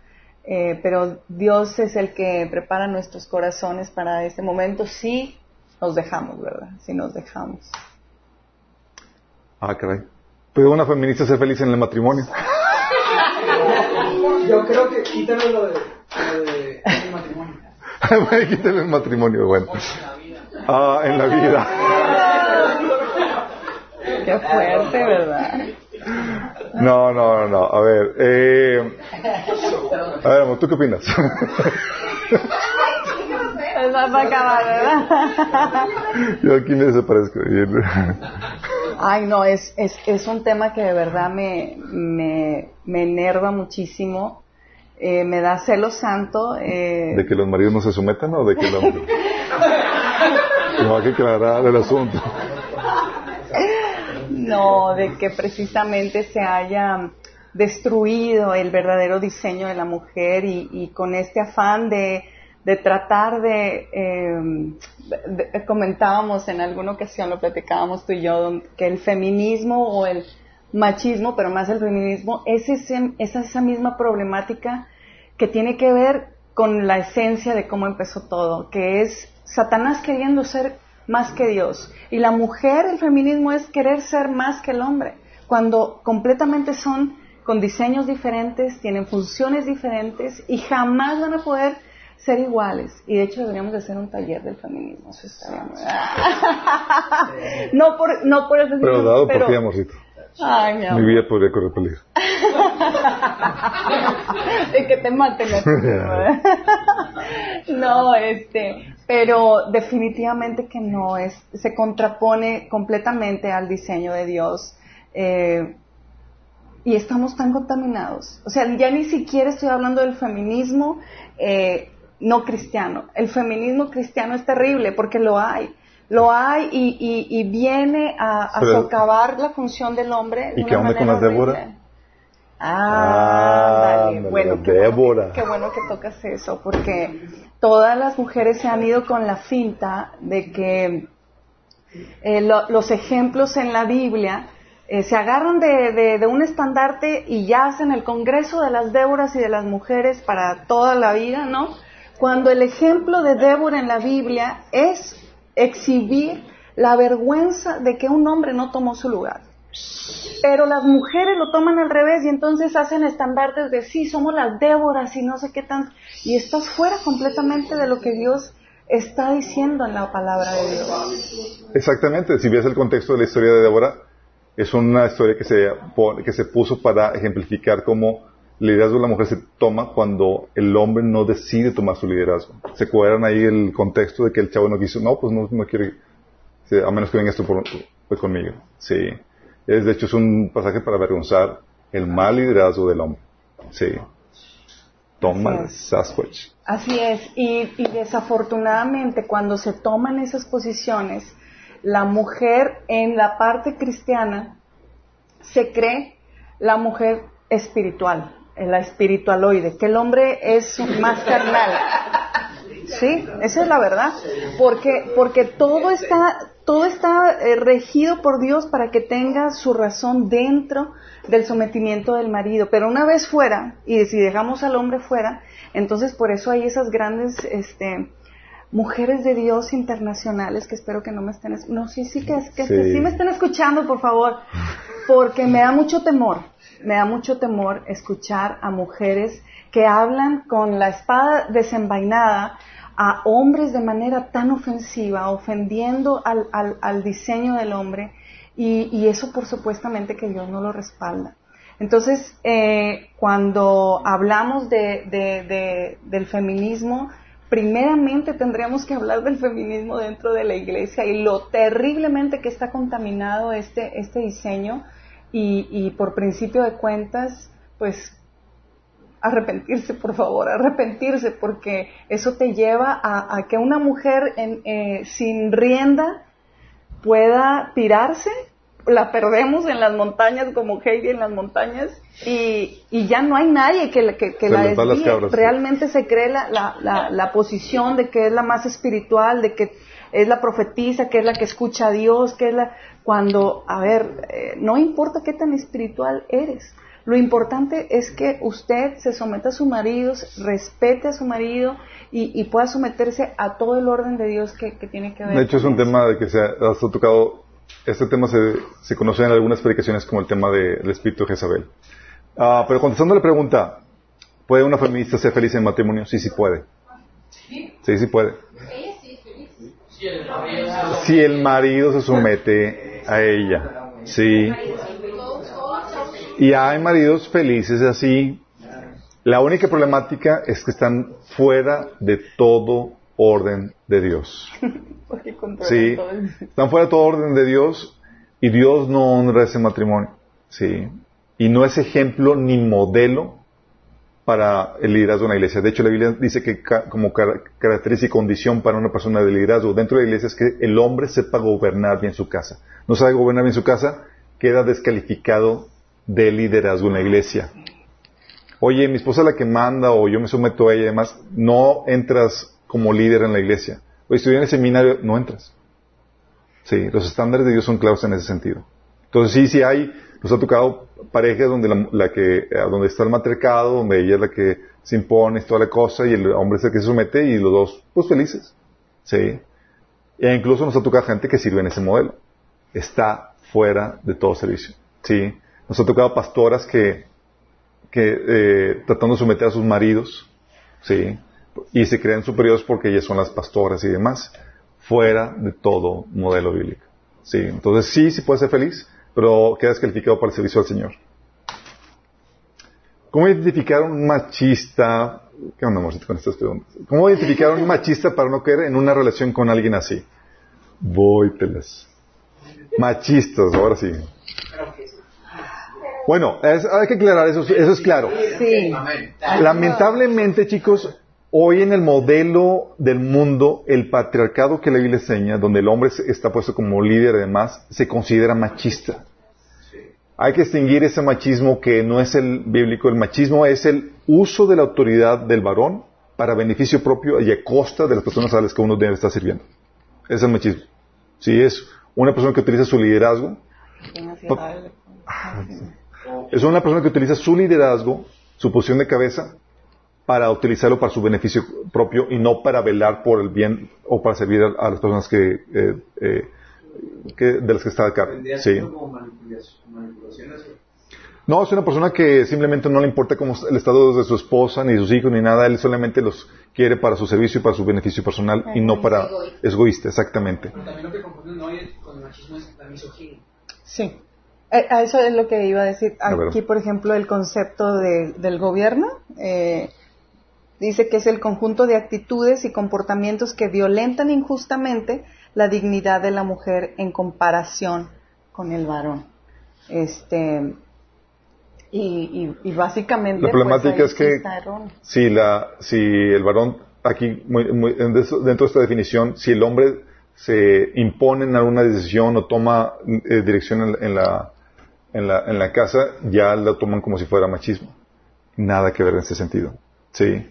Eh, pero Dios es el que prepara nuestros corazones para este momento si nos dejamos, ¿verdad? Si nos dejamos. Ah, caray. ¿Puede una feminista ser feliz en el matrimonio? Yo creo que quítalo lo de, lo de Quítale el matrimonio, bueno. Ah, en la vida. Qué fuerte, ¿verdad? No, no, no. A ver, eh, a ver, ¿tú qué opinas? Va a acabar, ¿verdad? Yo aquí me desaparezco. Ay, no, es, es, es un tema que de verdad me, me, me enerva muchísimo eh, me da celo santo. Eh... ¿De que los maridos no se sometan o de que los... no hay que aclarar el asunto. No, de que precisamente se haya destruido el verdadero diseño de la mujer y, con este afán de, de tratar de, eh, comentábamos en alguna ocasión, lo platicábamos tú y yo, que el feminismo o el machismo, pero más el feminismo, es, ese, esa misma problemática que tiene que ver con la esencia de cómo empezó todo, que es Satanás queriendo ser más que Dios. Y la mujer, el feminismo es querer ser más que el hombre, cuando completamente son con diseños diferentes, tienen funciones diferentes y jamás van a poder ser iguales. Y de hecho deberíamos de hacer un taller del feminismo. Eso no por, no por eso. Pero dado por ti, amorcito. Ay, mi, amor. mi vida podría correr peligro. de que te maten no, este, pero definitivamente que no es, se contrapone completamente al diseño de Dios. Eh, y estamos tan contaminados. O sea, ya ni siquiera estoy hablando del feminismo eh, no cristiano. El feminismo cristiano es terrible porque lo hay lo hay y, y, viene a, socavar la función del hombre. ¿Y qué onda con la Débora? Ah, bueno, qué Bueno, qué bueno que tocas eso, porque todas las mujeres se han ido con la finta de que eh, los ejemplos en la Biblia eh, se agarran de, de, un estandarte y ya hacen el Congreso de las Déboras y de las mujeres para toda la vida, ¿no? Cuando el ejemplo de Débora en la Biblia es exhibir la vergüenza de que un hombre no tomó su lugar. Pero las mujeres lo toman al revés y entonces hacen estandartes de sí, somos las Déboras y no sé qué tan... Y estás fuera completamente de lo que Dios está diciendo en la palabra de Dios. Exactamente, si ves el contexto de la historia de Débora, es una historia que se, que se puso para ejemplificar cómo el liderazgo de la mujer se toma cuando el hombre no decide tomar su liderazgo. Se cuadran ahí el contexto de que el chavo no quiso, no, pues no, no quiere, a menos que venga esto por, pues conmigo. Sí. Es, de hecho, es un pasaje para avergonzar el mal liderazgo del hombre. Sí. Toma Sasquatch. Así es. Y, y desafortunadamente, cuando se toman esas posiciones, la mujer en la parte cristiana se cree la mujer espiritual la espiritualoide, que el hombre es más carnal. Sí, esa es la verdad. Porque, porque todo está todo está eh, regido por Dios para que tenga su razón dentro del sometimiento del marido. Pero una vez fuera, y si dejamos al hombre fuera, entonces por eso hay esas grandes este, mujeres de Dios internacionales que espero que no me estén... No, sí, sí, que, que Sí. sí me estén escuchando, por favor, porque me da mucho temor, me da mucho temor escuchar a mujeres que hablan con la espada desenvainada a hombres de manera tan ofensiva, ofendiendo al, al- diseño del hombre, y, y eso por supuestamente que Dios no lo respalda. Entonces, eh, cuando hablamos de, de- de- del feminismo, primeramente tendríamos que hablar del feminismo dentro de la iglesia y lo terriblemente que está contaminado este, este diseño y, y por principio de cuentas, pues arrepentirse, por favor, arrepentirse, porque eso te lleva a, a que una mujer en- eh, sin rienda pueda tirarse, la perdemos en las montañas como Heidi en las montañas y, y ya no hay nadie que, la- que, que la desvíe. cabras. Realmente se cree la, la, la, la posición de que es la más espiritual, de que es la profetisa, que es la que escucha a Dios, que es la... Cuando, a ver, eh, no importa qué tan espiritual eres, lo importante es que usted se someta a su marido, respete a su marido y, y pueda someterse a todo el orden de Dios que, que tiene que ver. De hecho, es un eso. tema de que se ha, has tocado. Este tema se, se conoce en algunas predicaciones como el tema de- del espíritu de Jezabel. Ah, pero contestando la pregunta, ¿puede una feminista ser feliz en matrimonio? Sí, sí puede. Sí, sí puede. Si el marido se somete a ella. Sí. Y hay maridos felices así. La única problemática es que están fuera de todo orden de Dios. Porque Sí, todo el- están fuera de todo orden de Dios y Dios no honra ese matrimonio. Sí, y no es ejemplo ni modelo para el liderazgo en la iglesia. De hecho, la Biblia dice que ca- como car- característica y condición para una persona de liderazgo dentro de la iglesia es que el hombre sepa gobernar bien su casa. No sabe gobernar bien su casa, queda descalificado de liderazgo en la iglesia. Oye, mi esposa es la que manda o yo me someto a ella y demás, no entras como líder en la iglesia. Oye, estudié en el seminario, no entras. Sí, los estándares de Dios son claros en ese sentido. Entonces sí, sí hay, nos ha tocado parejas donde la, que, donde está el matriarcado, donde ella es la que se impone toda la cosa y el hombre es el que se somete y los dos, pues felices. Sí. E incluso nos ha tocado gente que sirve en ese modelo. Está fuera de todo servicio. Sí. Nos ha tocado pastoras que, que eh, tratando de someter a sus maridos, sí, y se creen superiores porque ellas son las pastoras y demás, fuera de todo modelo bíblico. Sí, entonces sí, sí puede ser feliz, pero queda descalificado para el servicio al Señor. ¿Cómo identificar un machista? ¿Qué onda, amorcito, con estas preguntas? ¿Cómo identificar a un machista para no caer en una relación con alguien así? Voy, pelas. Machistas, ahora sí. Bueno, es- hay que aclarar, eso, eso es claro. Sí. Lamentablemente, chicos, hoy en el modelo del mundo, el patriarcado que la Biblia enseña, donde el hombre está puesto como líder y demás, se considera machista. Hay que distinguir ese machismo que no es el bíblico. El machismo es el uso de la autoridad del varón para beneficio propio y a costa de las personas a las que uno debe estar sirviendo. Ese es el machismo. Sí, es una persona que utiliza su liderazgo es una persona que utiliza su liderazgo, su posición de cabeza, para utilizarlo para su beneficio propio y no para velar por el bien o para servir a, a las personas que, eh, eh, que- de las que está a cargo. Sí. No, es una persona que simplemente no le importa cómo está el estado de su esposa, ni de sus hijos, ni nada. Él solamente los quiere para su servicio y para su beneficio personal y no para... Es egoísta, exactamente. También lo que confunden hoy con el machismo es la misoginia. Sí. Eh, A eso es lo que iba a decir. A ver. Aquí, por ejemplo, el concepto de- del gobierno eh, dice que es el conjunto de actitudes y comportamientos que violentan injustamente la dignidad de la mujer en comparación con el varón. Este y, y- y básicamente La problemática pues, ahí es que-. Si, la, si el varón, aquí, muy- muy- dentro de esta definición, si el hombre se impone en alguna decisión o toma eh, dirección en, en la, en, la, en la casa, ya lo toman como si fuera machismo. Nada que ver en ese sentido. Sí.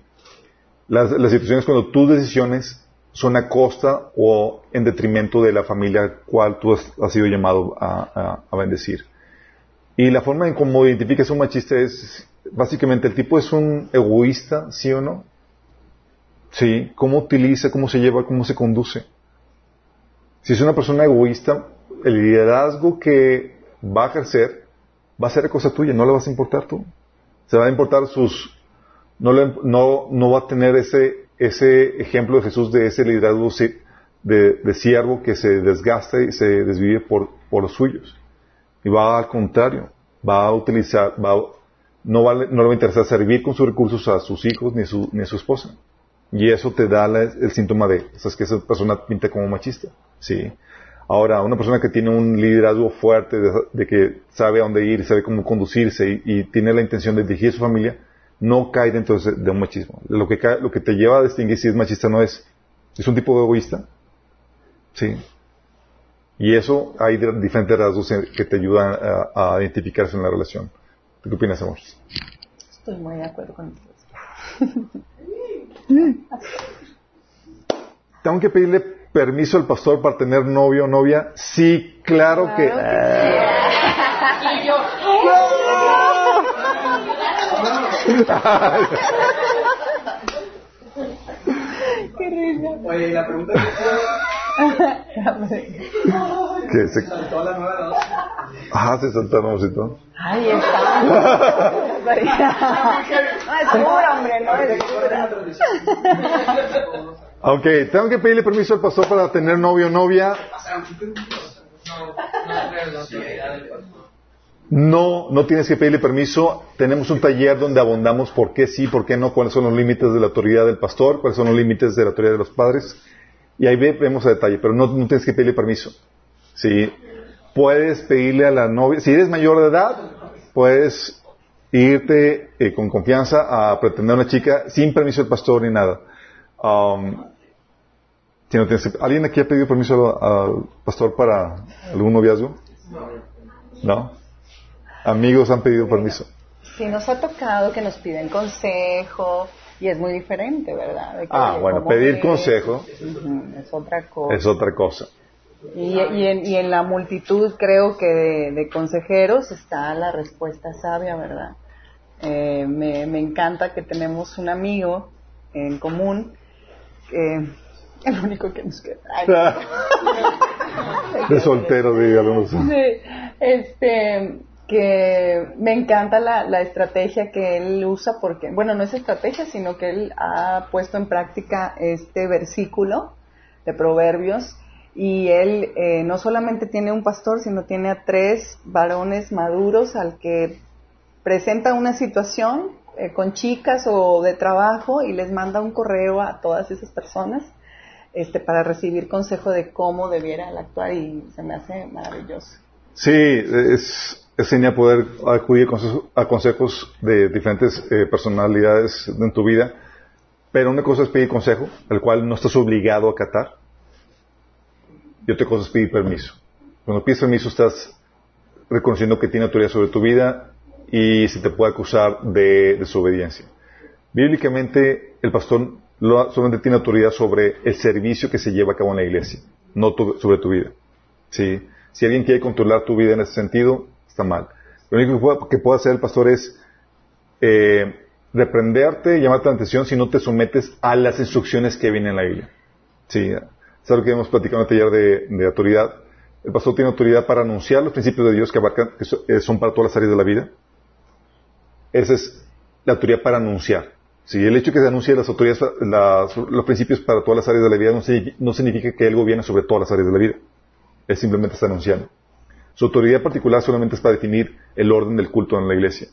Las, las situaciones cuando tus decisiones son a costa o en detrimento de la familia cual tú has, has sido llamado a, a- a bendecir. Y la forma en cómo identificas un machista es, básicamente, el tipo es un egoísta, ¿sí o no? Sí, cómo utiliza, cómo se lleva, cómo se conduce. Si es una persona egoísta, el liderazgo que va a ejercer va a ser cosa tuya, no le vas a importar tú. Se va a importar sus, no, le- no, no va a tener ese, ese ejemplo de Jesús de ese liderazgo de, de siervo que se desgasta y se desvive por, por los suyos. Y va al contrario, va a utilizar, va no, va, no le va a interesar servir con sus recursos a sus hijos ni, su, ni a su esposa. Y eso te da el síntoma de, ¿sabes que esa persona pinta como machista? Sí. Ahora, una persona que tiene un liderazgo fuerte, de, de que sabe a dónde ir, sabe cómo conducirse y, y tiene la intención de dirigir a su familia, no cae dentro de, de un machismo. Lo que, cae- lo que te lleva a distinguir si es machista no es, es un tipo de egoísta. Sí. Y eso hay de- diferentes rasgos que te ayudan a, a identificarse en la relación. ¿Tú ¿Qué opinas, amor? Estoy muy de acuerdo con ustedes. ¿Tengo que pedirle permiso al pastor para tener novio o novia? Sí, claro, que... Y yo, qué risa. Oye, la pregunta es, que se... ¿saltó la nueva dos? Ajá, se todo. Ay, está. No es hombre, no es pura. Ok, tengo que pedirle permiso al pastor para tener novio o novia. No, no tienes que pedirle permiso. Tenemos un taller donde abundamos por qué sí, por qué no, cuáles son los límites de la autoridad del pastor, cuáles son los límites de la autoridad de los padres. Y ahí ve- vemos a detalle, pero no, no tienes que pedirle permiso. Sí, puedes pedirle a la novia, si eres mayor de edad, puedes irte eh, con confianza a pretender a una chica sin permiso del pastor ni nada. Um, si no tienes ¿Alguien aquí ha pedido permiso al, pastor para algún noviazgo? ¿No? Amigos han pedido permiso. Sí, nos ha tocado que nos piden consejo y es muy diferente, ¿verdad? Que, Ah, bueno, ¿cómo pedir consejo es otra cosa. es otra cosa. Y, y en, y en la multitud, creo que de, de consejeros está la respuesta sabia, ¿verdad? Eh, me, me encanta que tenemos un amigo en común, que el único que nos queda. Ay, De soltero, dígalo. Sí, este, que me encanta la, la estrategia que él usa porque, bueno, no es estrategia, sino que él ha puesto en práctica este versículo de Proverbios y él eh, no solamente tiene un pastor, sino tiene a tres varones maduros al que presenta una situación eh, con chicas o de trabajo y les manda un correo a todas esas personas este, para recibir consejo de cómo debieran actuar y se me hace maravilloso. Sí, es, es poder acudir a consejos, de diferentes eh, personalidades en tu vida, pero una cosa es pedir consejo, el cual no estás obligado a acatar, y otra cosa es pedir permiso. Cuando pides permiso estás reconociendo que tiene autoridad sobre tu vida y se te puede acusar de desobediencia. Bíblicamente, el pastor solamente tiene autoridad sobre el servicio que se lleva a cabo en la iglesia, no sobre tu vida. ¿Sí? Si alguien quiere controlar tu vida en ese sentido, está mal. Lo único que puede, hacer el pastor es eh, reprenderte, llamarte la atención si no te sometes a las instrucciones que vienen en la Biblia. Sí, es algo que hemos platicado en el taller de, de autoridad. El pastor tiene autoridad para anunciar los principios de Dios que abarcan, que eh, son para todas las áreas de la vida. Esa es la autoridad para anunciar. Sí, el hecho de que se anuncie las autoridades, los principios para todas las áreas de la vida no, signifi- no significa que él gobierne sobre todas las áreas de la vida. Él simplemente está anunciando. Su autoridad particular solamente es para definir el orden del culto en la iglesia.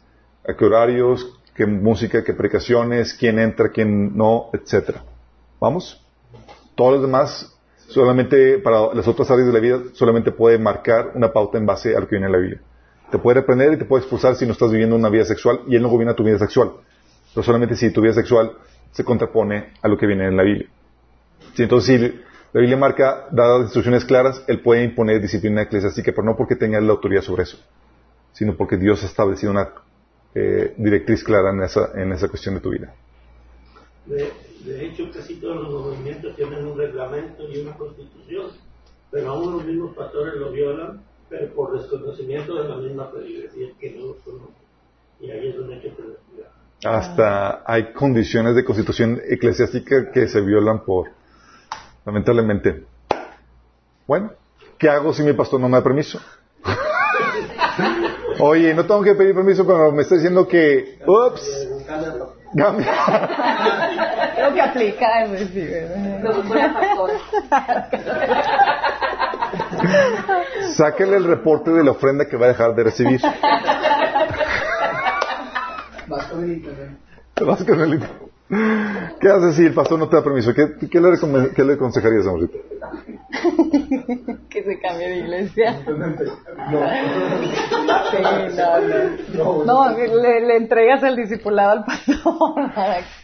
A qué horarios, qué música, qué predicaciones, quién entra, quién no, etcétera. ¿Vamos? Todos los demás, solamente para las otras áreas de la vida, solamente puede marcar una pauta en base a lo que viene en la Biblia. Te puede reprender y te puede expulsar si no estás viviendo una vida sexual y él no gobierna tu vida sexual. Pero solamente si tu vida sexual se contrapone a lo que viene en la Biblia. Sí, entonces, si la Biblia marca, dadas instrucciones claras, él puede imponer disciplina eclesiástica, pero no porque tenga la autoridad sobre eso, sino porque Dios ha establecido una eh, directriz clara en esa, en esa cuestión de tu vida. De, de que sí todos los movimientos tienen un reglamento y una constitución, pero aún los mismos pastores lo violan, pero por desconocimiento de la misma feligresía que no lo conocen. Y ahí es donde hay que tener cuidado. Hasta hay condiciones de constitución eclesiástica que se violan por, lamentablemente. Bueno, ¿qué hago si mi pastor no me da permiso? Oye, no tengo que pedir permiso, pero me está diciendo que, ups, cambia. Creo que aplica, sí, Sáquele el reporte de la ofrenda que va a dejar de recibir. Vas con el internet. Vas con el- ¿Qué haces si el pastor no te da permiso? ¿Qué, qué le, qué le aconsejarías, amorcito? que se cambie de iglesia. Sí, no, no. No, le, le entregas el discipulado al pastor.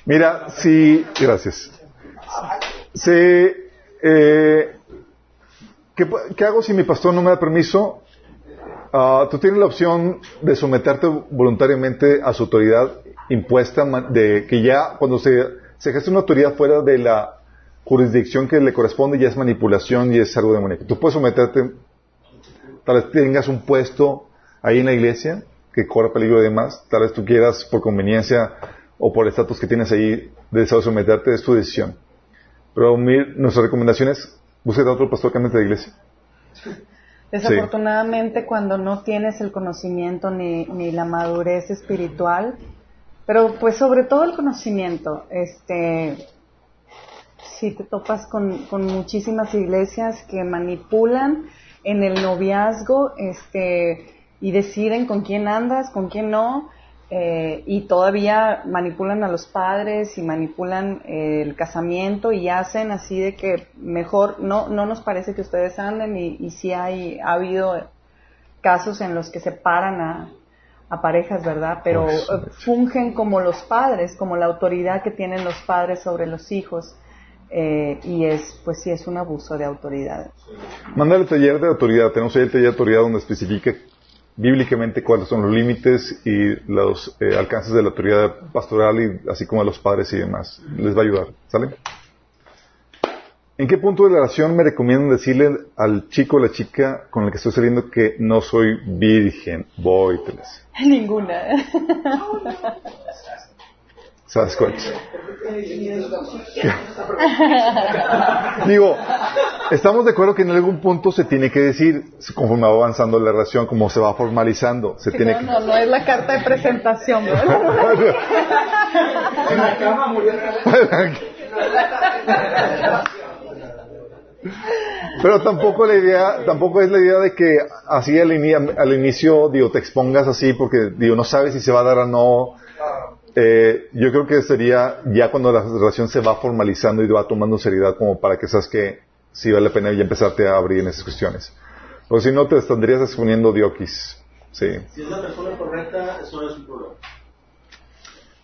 Mira, sí, gracias. Se, eh, ¿qué, qué hago si mi pastor no me da permiso? Ah, tú tienes la opción de someterte voluntariamente a su autoridad impuesta, de que ya cuando se, se ejerce una autoridad fuera de la jurisdicción que le corresponde ya es manipulación y es algo demoníaco. Tú puedes someterte, tal vez tengas un puesto ahí en la iglesia que corre peligro y demás, tal vez tú quieras por conveniencia o por estatus que tienes ahí deseas someterte, es tu decisión. Pero mi, nuestra recomendación es búsquete a otro pastor que ande de iglesia. Desafortunadamente, cuando no tienes el conocimiento ni, ni la madurez espiritual, pero pues sobre todo el conocimiento, este, si te topas con, con muchísimas iglesias que manipulan en el noviazgo, este, y deciden con quién andas, con quién no, eh, y todavía manipulan a los padres y manipulan eh, el casamiento y hacen así de que mejor no no nos parece que ustedes anden y, y sí hay ha habido casos en los que separan a, a parejas, ¿verdad? Pero Pues, eh, fungen como los padres, como la autoridad que tienen los padres sobre los hijos. eh, y es, pues sí, es un abuso de autoridad. Mándale el taller de autoridad. Tenemos ahí el taller de autoridad donde especifica bíblicamente cuáles son los límites y los eh, alcances de la autoridad pastoral y así como de los padres y demás. Les va a ayudar. ¿Sale? ¿En qué punto de la relación me recomiendan decirle al chico o la chica con el que estoy saliendo que no soy virgen? Voy, les. Ninguna. ¿Sabes cuál? Digo, estamos de acuerdo que en algún punto se tiene que decir, conforme va avanzando la relación, como se va formalizando, se tiene no, que... no, no es la carta de presentación. ¿verdad? En la cama murió. Pero tampoco la idea, tampoco es la idea de que así al, ini- al inicio, digo, te expongas así porque, digo, no sabes si se va a dar o no. Eh, yo creo que sería ya cuando la relación se va formalizando y va tomando seriedad como para que sabes que sí vale la pena ya empezarte a abrir en esas cuestiones. O si no, te estarías exponiendo diokis. Sí. Si es la persona correcta, eso no es un problema.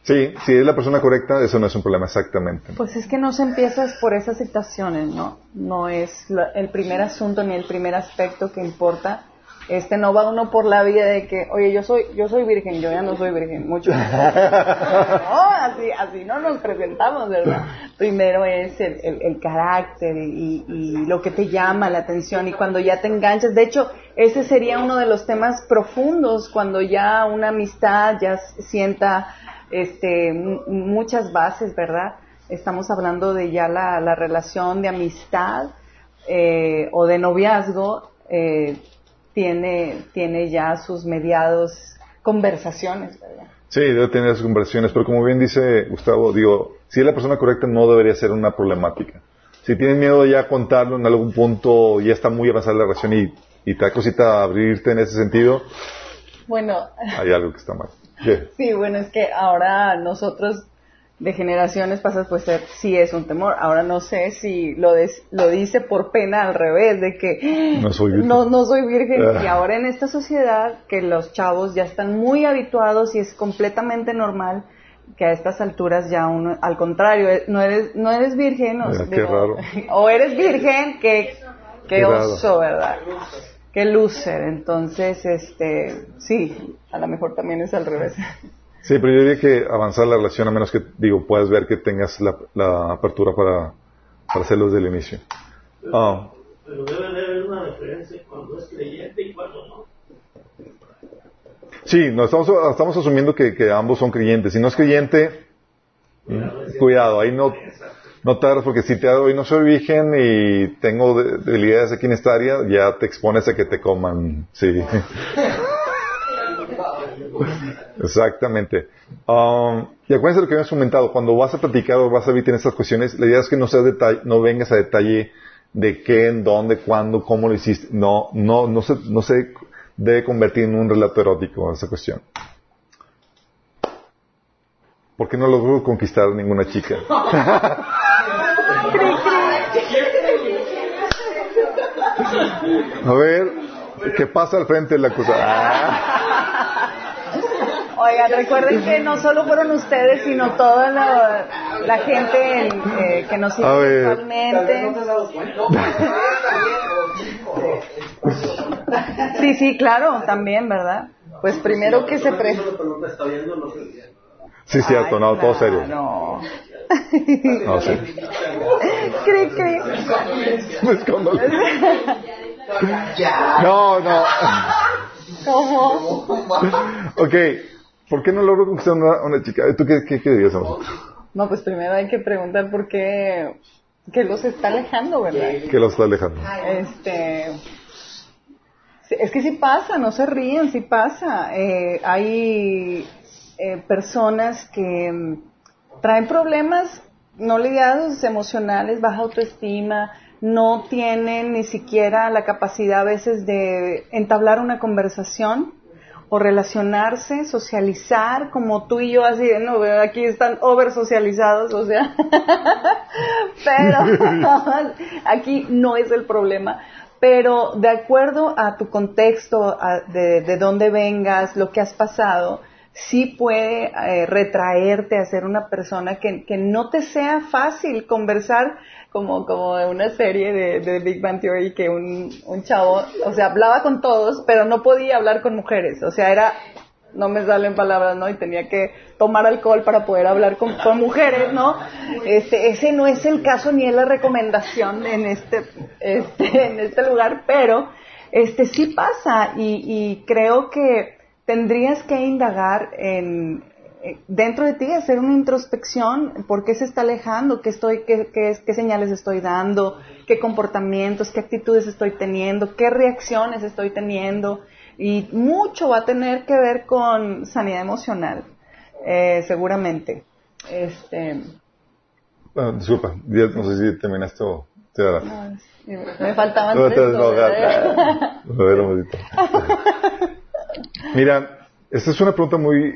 Sí, si es la persona correcta, eso no es un problema exactamente. Pues es que no se empiezas por esas situaciones, ¿no? No es la- el primer asunto ni el primer aspecto que importa. Este no va uno por la vida de que, oye, yo soy, yo soy virgen, yo ya no soy virgen, mucho. no, así, así no nos presentamos, ¿verdad? Primero es el, el- el carácter y, y lo que te llama la atención y cuando ya te enganchas, de hecho, ese sería uno de los temas profundos cuando ya una amistad ya sienta este, mu- muchas bases, ¿verdad? Estamos hablando de ya la, la relación de amistad eh, o de noviazgo, eh, tiene, tiene ya sus mediados conversaciones, ¿verdad? Sí, debe tener sus conversiones, pero como bien dice Gustavo, digo, si es la persona correcta no debería ser una problemática. Si tienes miedo ya a contarlo en algún punto, ya está muy avanzada la relación y, y te da cosita abrirte en ese sentido, Bueno, hay algo que está mal. Sí, bueno, es que ahora nosotros de generaciones pasadas, pues eh, sí es un temor. Ahora no sé si lo, des- lo dice por pena al revés, de que No soy virgen. no, no soy virgen. Ah. Y ahora en esta sociedad que los chavos ya están muy habituados y es completamente normal que a estas alturas ya uno, al contrario, eh, no eres, no eres virgen, o, Mira, qué raro. o eres virgen, que, Qué que oso, ¿verdad? Qué loser. Entonces, este, sí, a lo mejor también es al revés. Sí, pero yo diría que avanzar la relación a menos que, digo, puedas ver que tengas la, la apertura para, para hacerlo desde el inicio. Ah, Pero debe de haber una diferencia cuando es creyente y cuando no. sí, no, estamos, estamos asumiendo que, que ambos son creyentes. Si no es creyente, cuidado, ahí no, no te porque si te hoy no soy virgen y tengo de- debilidades aquí en esta área, ya te expones a que te coman. Sí. Exactamente. Um, y acuérdense de lo que habíamos comentado, cuando vas a platicar o vas a vivir en estas cuestiones, la idea es que no seas detalle, no vengas a detalle de qué, en dónde, cuándo, cómo lo hiciste. No, no, no se, no se debe convertir en un relato erótico esa cuestión. ¿Por qué no logro conquistar a ninguna chica? A ver, ¿qué pasa al frente de la cosa? Oigan, recuerden que no solo fueron ustedes, sino toda la, la gente en- eh, que nos sigue A ver. virtualmente. Sí, sí, claro, también, ¿verdad? Pues primero que se pre... No no. Sí, cierto, no, todo serio. claro. No, sí. Cri, cri. No, no. ¿Cómo? Ok, ¿por qué no logro conquistar a una, una chica? ¿Tú qué, qué, qué dirías, amor? No, pues primero hay que preguntar por qué que los está alejando, ¿verdad? ¿Qué lo está alejando? Este, es que sí pasa, no se ríen, sí pasa. Eh, hay eh, personas que mm, traen problemas no lidiados emocionales, baja autoestima, no tienen ni siquiera la capacidad a veces de entablar una conversación o relacionarse, socializar, como tú y yo así, de, no, aquí están over socializados, o sea, pero aquí no es el problema. Pero de acuerdo a tu contexto, a- de, de dónde vengas, lo que has pasado, sí puede eh, retraerte a ser una persona que, que no te sea fácil conversar como, como de una serie de, de Big Bang Theory que un, un chavo, o sea, hablaba con todos, pero no podía hablar con mujeres, o sea, era, no me salen palabras, ¿no? Y tenía que tomar alcohol para poder hablar con, con mujeres, ¿no? Este, ese no es el caso ni es la recomendación en este, este, en este lugar, pero este sí pasa y, y creo que tendrías que indagar en dentro de ti hacer una introspección, por qué se está alejando, qué estoy, qué, qué, qué señales estoy dando, qué comportamientos, qué actitudes estoy teniendo, qué reacciones estoy teniendo y mucho va a tener que ver con sanidad emocional, eh, seguramente. Este, Ah, disculpa, ya no sé si terminaste o te no, me faltaban No tres. Mira, esta es una pregunta muy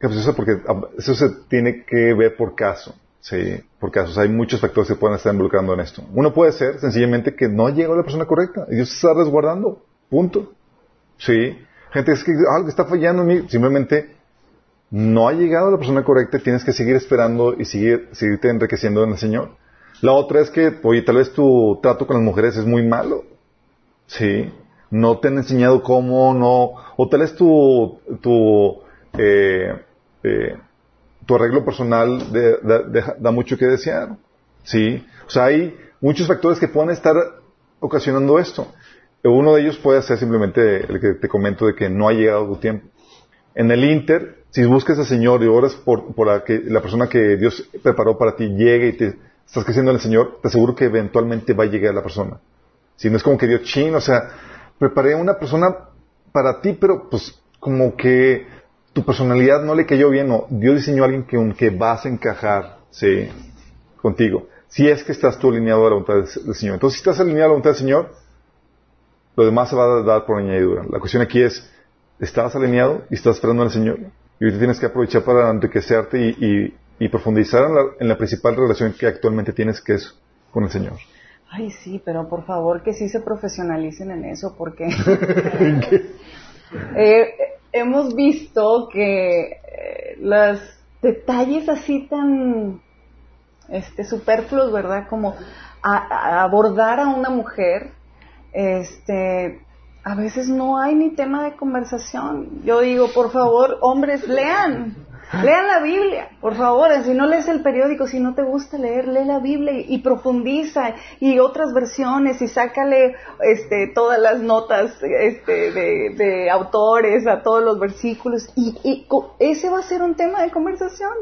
capciosa porque ah, eso se tiene que ver por caso. Sí, por casos. Hay muchos factores que pueden estar involucrando en esto. Uno puede ser sencillamente que no llegó la persona correcta y Dios se está resguardando. Punto. Sí. Gente, es que algo está fallando en mí. Simplemente no ha llegado la persona correcta y tienes que seguir esperando y seguir, seguirte enriqueciendo en el Señor. La otra es que, oye, tal vez tu trato con las mujeres es muy malo. Sí. No te han enseñado cómo, no. O tal vez tu, tu, eh, eh, tu arreglo personal da mucho que desear. Sí. O sea, hay muchos factores que pueden estar ocasionando esto. Uno de ellos puede ser simplemente el que te comento de que no ha llegado tu tiempo. En el Inter, si buscas al Señor y oras por, por la, que, la persona que Dios preparó para ti llegue y te estás creciendo en el Señor, te aseguro que eventualmente va a llegar la persona. Si no es como que Dios chin, o sea, preparé una persona para ti, pero pues como que tu personalidad no le cayó bien, no. Dios diseñó a alguien que, que vas a encajar, sí, contigo. Si es que estás tú alineado a la voluntad del, del Señor. Entonces, si estás alineado a la voluntad del Señor, lo demás se va a dar por añadidura. La cuestión aquí es, ¿estás alineado y estás esperando al Señor? Y ahorita tienes que aprovechar para enriquecerte y, y- y profundizar en la, en la principal relación que actualmente tienes, que es con el Señor. Ay, sí, pero por favor que sí se profesionalicen en eso, porque eh, hemos visto que eh, los detalles así tan este, superfluos, ¿verdad? Como a- abordar a una mujer, este, a veces no hay ni tema de conversación. Yo digo, por favor, hombres, lean. Lean la Biblia, por favor. Si no lees el periódico, si no te gusta leer, lee la Biblia y, profundiza y otras versiones y sácale este, todas las notas este, de, de autores a todos los versículos y, y ese va a ser un tema de conversación.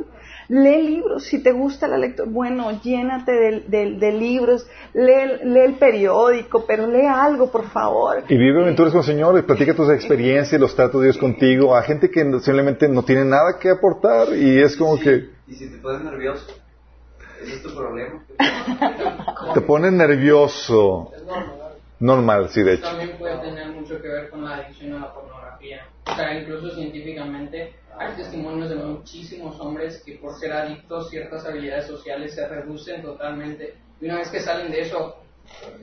Lee libros, si te gusta la lectura, bueno, llénate de, de- de libros, lee, lee el periódico, pero lee algo, por favor. Y vive aventuras con el Señor y platica tus experiencias, los tratos de Dios contigo, a gente que simplemente no tiene nada que aportar y es como que Y si te pones nervioso, ese es tu problema. te pone nervioso. Es normal. Normal, sí, de hecho. También puede tener mucho que ver con la adicción a la pornografía. O sea, incluso científicamente hay testimonios de muchísimos hombres que por ser adictos ciertas habilidades sociales se reducen totalmente. Y una vez que salen de eso,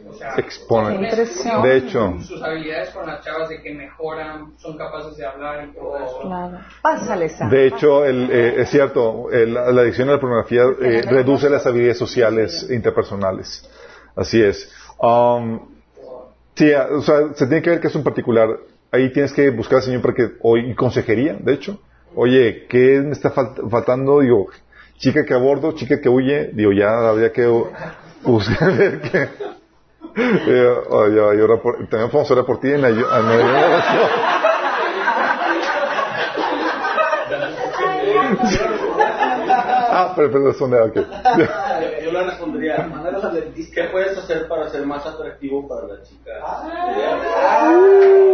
o sea, Se exponen. De hecho. sus habilidades con las chavas de que mejoran, son capaces de hablar y todo eso. Claro. Pásale, Sam. De hecho, el, eh, es cierto, el- la adicción a la pornografía eh, reduce las habilidades sociales e interpersonales. Así es. Um, sí, a- o sea, se tiene que ver que es un particular. Ahí tienes que buscar al Señor para que, o, y consejería, de hecho. Oye, ¿qué me está fal- faltando? Digo, chica que abordo, chica que huye, digo, ya habría que buscar ver qué. Eh, también podemos orar por ti en la, en la oración. Ah, pero, pero son de, ok. Yo, le respondería, ¿qué puedes hacer para ser más atractivo para la chica?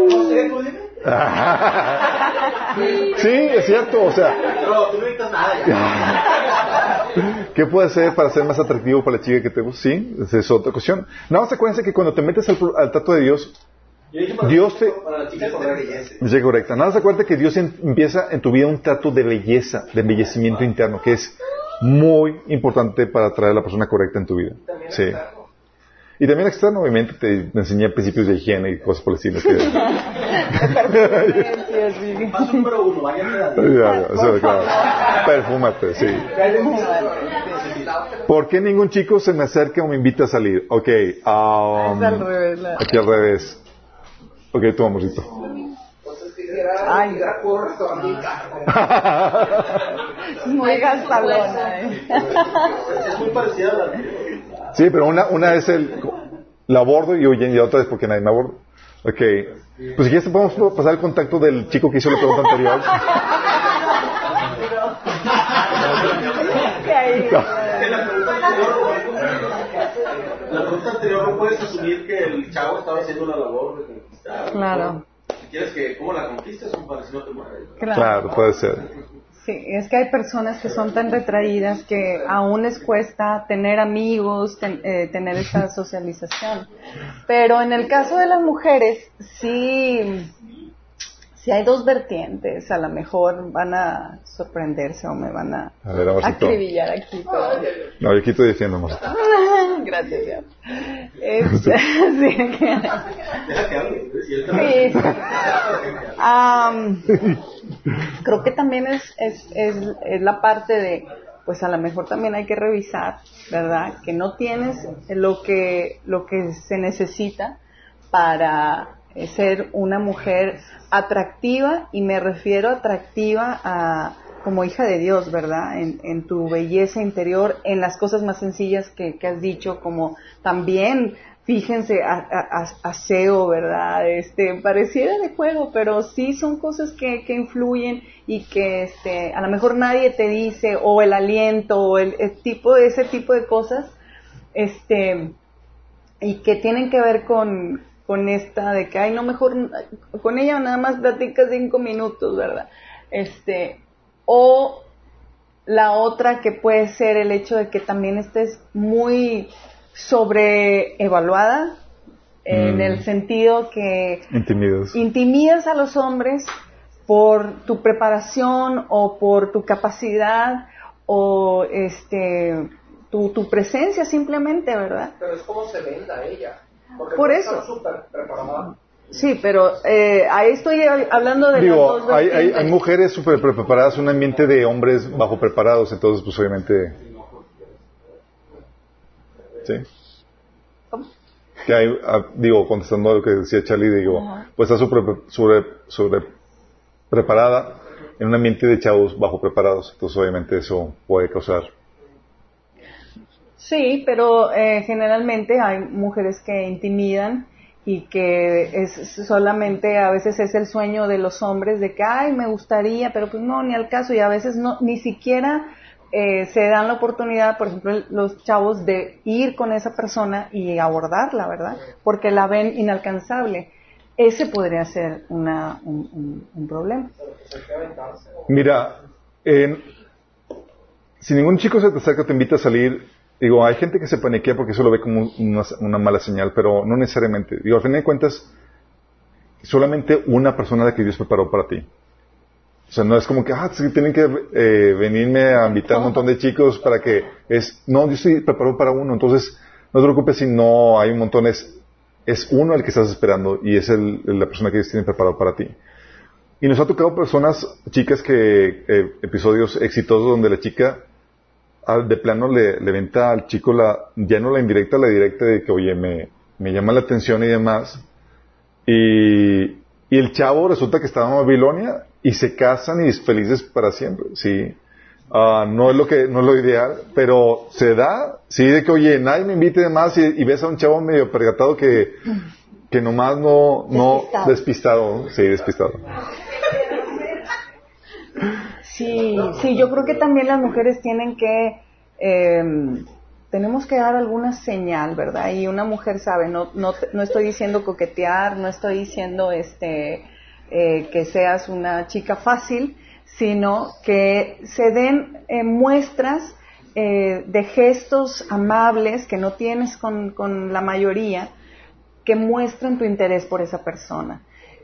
No sé, tú dime. Sí, es cierto, o sea, No, tú no necesitas nada. ya. ¿qué puede hacer para ser más atractivo para la chica que te gusta? Sí, esa es otra cuestión. Nada más acuérdense que cuando te metes al, al trato de Dios, Dios te- para la chica correcta. correcta. Nada más acuérdate que Dios em- empieza en tu vida un trato de belleza, de embellecimiento interno, que es muy importante para atraer a la persona correcta en tu vida. Sí. Y también externo, obviamente, te enseñé principios de higiene y cosas por el estilo. que- Paso número uno. Perfúmate, sí. ¿Por qué ningún chico se me acerca o me invita a salir? Ok, um, aquí al revés. Ok, tu amorcito. Ay, muy gastalona, ¿eh? Es muy parecida a la. Sí, pero una, una es el, la abordo y oyen y la otra es porque nadie me aborda. Ok, pues si quieres podemos pasar el contacto del chico que hizo la pregunta anterior. La pregunta anterior, la pregunta anterior no puedes asumir que el chavo estaba haciendo la labor de conquistar. Claro. Quieres que, ¿cómo la conquistas? Un para si no te mueres. Claro, puede ser. Sí, es que hay personas que son tan retraídas que aún les cuesta tener amigos, ten- eh, tener esa socialización. Pero en el caso de las mujeres, sí, sí hay dos vertientes. A lo mejor van a sorprenderse o me van a A ver, acribillar aquí. No, yo aquí estoy diciendo, amorcito. Gracias, Dios. Es- sí, que-. Si Sí. Am, creo que también es, es, es, es la parte de, pues a lo mejor también hay que revisar, ¿verdad? Que no tienes lo que, lo que se necesita para ser una mujer atractiva, y me refiero atractiva a como hija de Dios, ¿verdad? En, en tu belleza interior, en las cosas más sencillas que, has dicho, como también fíjense, a- aseo, ¿verdad? Este, pareciera de juego, pero sí son cosas que, que influyen y que este, a lo mejor nadie te dice, o el aliento, o el, el tipo de ese tipo de cosas, este, y que tienen que ver con, con esta de que, ay, no, mejor con ella nada más platica cinco minutos, ¿verdad? Este, o la otra que puede ser el hecho de que también estés muy sobreevaluada en Mm. el sentido que Intimidos. intimidas a los hombres por tu preparación o por tu capacidad o este tu, tu presencia simplemente, ¿verdad? Pero es como se venda ella. Porque Por eso. Sí, pero eh, ahí estoy hablando de las Digo, dos hay, hay, hay mujeres súper preparadas, un ambiente de hombres bajo preparados, entonces pues obviamente... Sí. ¿Cómo? Que hay, ah, digo, contestando a lo que decía Charlie, digo, Ajá. pues está sobre, sobre, sobre preparada en un ambiente de chavos bajo preparados. Entonces, obviamente, eso puede causar. Sí, pero eh, generalmente hay mujeres que intimidan y que es solamente a veces es el sueño de los hombres de que ay me gustaría pero pues no ni al caso. Y a veces no ni siquiera eh, se dan la oportunidad por ejemplo los chavos de ir con esa persona y abordarla verdad porque la ven inalcanzable. Ese podría ser una, un, un- problema. Mira, en- si ningún chico se te acerca, te invita a salir, digo, hay gente que se paniquea porque eso lo ve como una, mala señal, pero no necesariamente. Digo, al fin de cuentas, solamente una persona la que Dios preparó para ti. O sea, no es como que, ah, tienen que eh, venirme a invitar a un montón de chicos para que es, no, Dios sí preparó para uno, entonces no te preocupes si no hay un montón, es, es uno el que estás esperando y es el- la persona que Dios tiene preparado para ti. Y nos ha tocado personas, chicas que, eh, episodios exitosos donde la chica al- de plano le, le venta al chico la, ya no la indirecta, la directa de que, oye, me, me llama la atención y demás. Y, y el chavo resulta que estaba en Babilonia y se casan y es felices para siempre, sí. Ah, no es lo que, no es lo ideal, pero se da, sí, de que, oye, nadie me invite y, y ves a un chavo medio pergatado que, que nomás no, no, Despistado. despistado, sí, despistado. Sí, sí, yo creo que también las mujeres tienen que, eh, tenemos que dar alguna señal, ¿verdad? Y una mujer sabe, no, no, no estoy diciendo coquetear, no estoy diciendo este, eh, que seas una chica fácil, sino que se den eh, muestras eh, de gestos amables que no tienes con, con la mayoría, que muestran tu interés por esa persona.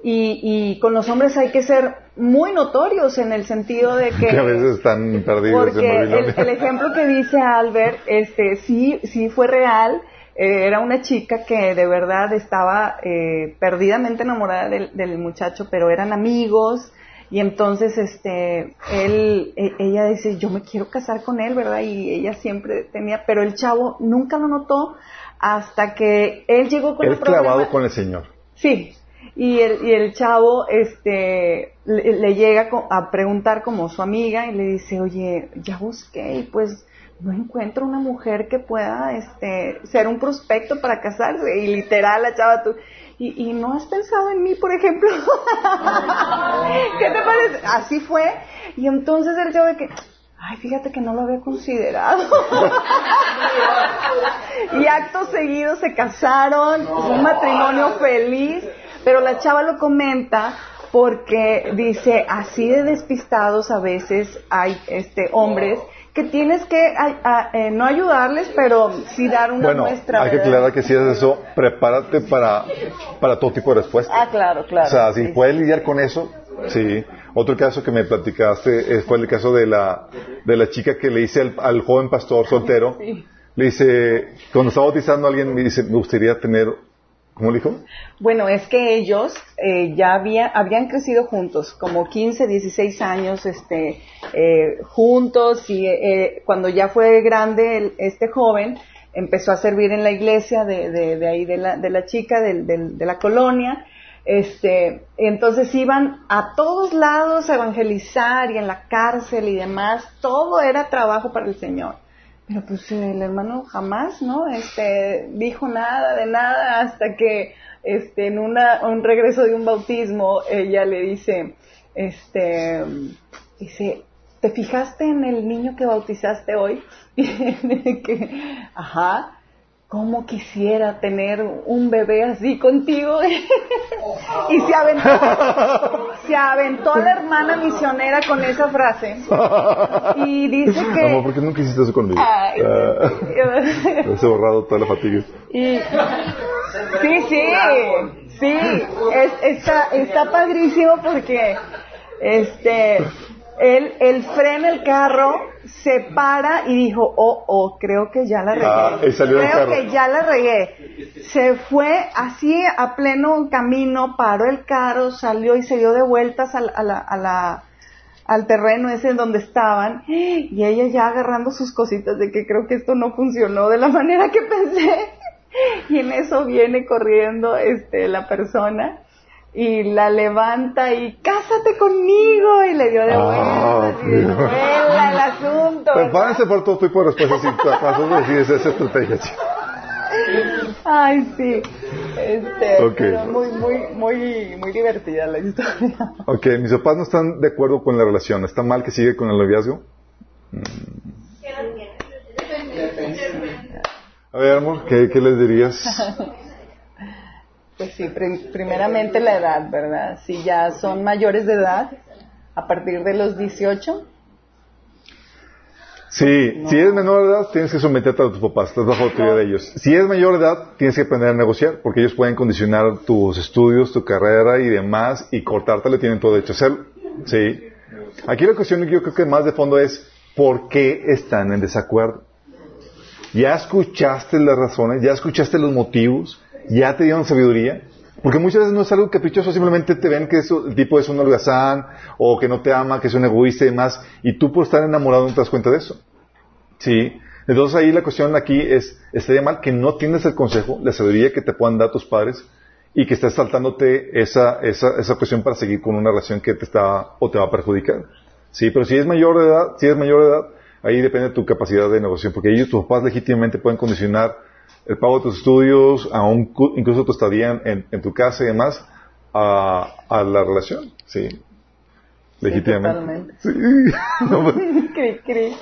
Y, y con los hombres hay que ser muy notorios en el sentido de que... Que a veces están perdidos en Porque el, el ejemplo que dice Albert, este, sí, sí fue real. Eh, era una chica que de verdad estaba eh, perdidamente enamorada del, del muchacho, pero eran amigos. Y entonces, este, él, e- ella dice, yo me quiero casar con él, ¿verdad? Y ella siempre tenía, pero el chavo nunca lo notó hasta que él llegó con el problema. clavado con el Señor. Sí, y el, y el chavo este, le, le llega a preguntar como su amiga y le dice, oye, ya busqué y pues no encuentro una mujer que pueda este, ser un prospecto para casarse. Y literal la chava tú, ¿y, y no has pensado en mí, por ejemplo? ¿Qué te parece? Así fue. Y entonces el chavo de que, ay, fíjate que no lo había considerado. y acto seguido se casaron, un matrimonio feliz, pero la chava lo comenta porque dice, así de despistados a veces hay este hombres que tienes que a- eh, no ayudarles, pero sí dar una Bueno, muestra. hay que aclarar que si haces eso, prepárate para, para todo tipo de respuesta. Ah, claro, claro. o sea, si sí. puedes lidiar con eso, sí. Otro caso que me platicaste fue el caso de la, de la chica que le dice al, al joven pastor soltero, Sí. le dice, cuando está bautizando a alguien, me dice, me gustaría tener, ¿cómo dijo? Bueno, es que ellos eh, ya había, habían crecido juntos, como 15, 16 años este, eh, juntos y eh, cuando ya fue grande el- este joven empezó a servir en la iglesia de, de, de ahí de la, de la chica de la colonia. Este, entonces iban a todos lados a evangelizar y en la cárcel y demás, todo era trabajo para el Señor. Pero pues el hermano jamás, ¿no? Este, dijo nada de nada hasta que, este, en una, un regreso de un bautismo, ella le dice, este, dice, ¿te fijaste en el niño que bautizaste hoy? que, ajá, ¿cómo quisiera tener un bebé así contigo? y se aventó, se aventó la hermana misionera con esa frase. Y dice que... Amor, ¿por qué nunca hiciste eso conmigo? Ay, sí. Has borrado toda la fatiga. Y, sí, sí, sí, es- está, está padrísimo porque este, él, él frena el carro, se para y dijo, oh, oh, creo que ya la regué. Ah, del creo que ya la regué. Se fue así a pleno camino, paró el carro, salió y se dio de vueltas a la, a la, a la- al terreno ese donde estaban y ella ya agarrando sus cositas de que creo que esto no funcionó de la manera que pensé y en eso viene corriendo este la persona y la levanta y cásate conmigo y le dio de Ah, vuelta y de vuelta el asunto. Prepárense por todo tipo de respuestas si decides esa estrategia. Ay, sí. Este, Ok. pero muy, muy, muy, muy divertida la historia. Ok, mis papás no están de acuerdo con la relación. ¿Está mal que sigue con el noviazgo? A ver, amor, ¿qué, qué les dirías? Pues sí, prim- primeramente la edad, ¿verdad? Si ya son mayores de edad, a partir de los 18, Sí, si eres menor de edad, tienes que someterte a tus papás, estás bajo autoridad de ellos. Si eres mayor de edad, tienes que aprender a negociar, porque ellos pueden condicionar tus estudios, tu carrera y demás, y cortártelo, tienen todo derecho a hacerlo. Sí. Aquí la cuestión, yo creo que más de fondo es, ¿por qué están en desacuerdo? Ya escuchaste las razones, ya escuchaste los motivos, ya te dieron sabiduría. Porque muchas veces no es algo caprichoso, simplemente te ven que eso- el tipo es un holgazán, o que no te ama, que es un egoísta y demás, y tú por estar enamorado no te das cuenta de eso. Sí. Entonces ahí la cuestión aquí es, estaría mal que no tienes el consejo, la sabiduría que te puedan dar tus padres, y que estés saltándote esa, esa, esa cuestión para seguir con una relación que te está, o te va a perjudicar. Sí, pero si es mayor de edad, si eres mayor de edad, ahí depende de tu capacidad de negociación, porque ellos, tus papás legítimamente pueden condicionar el pago de tus estudios, a un incluso tu estadía en, en tu casa y demás, a, a la relación, sí. Legítimamente. Sí. No, pues, cri, cri.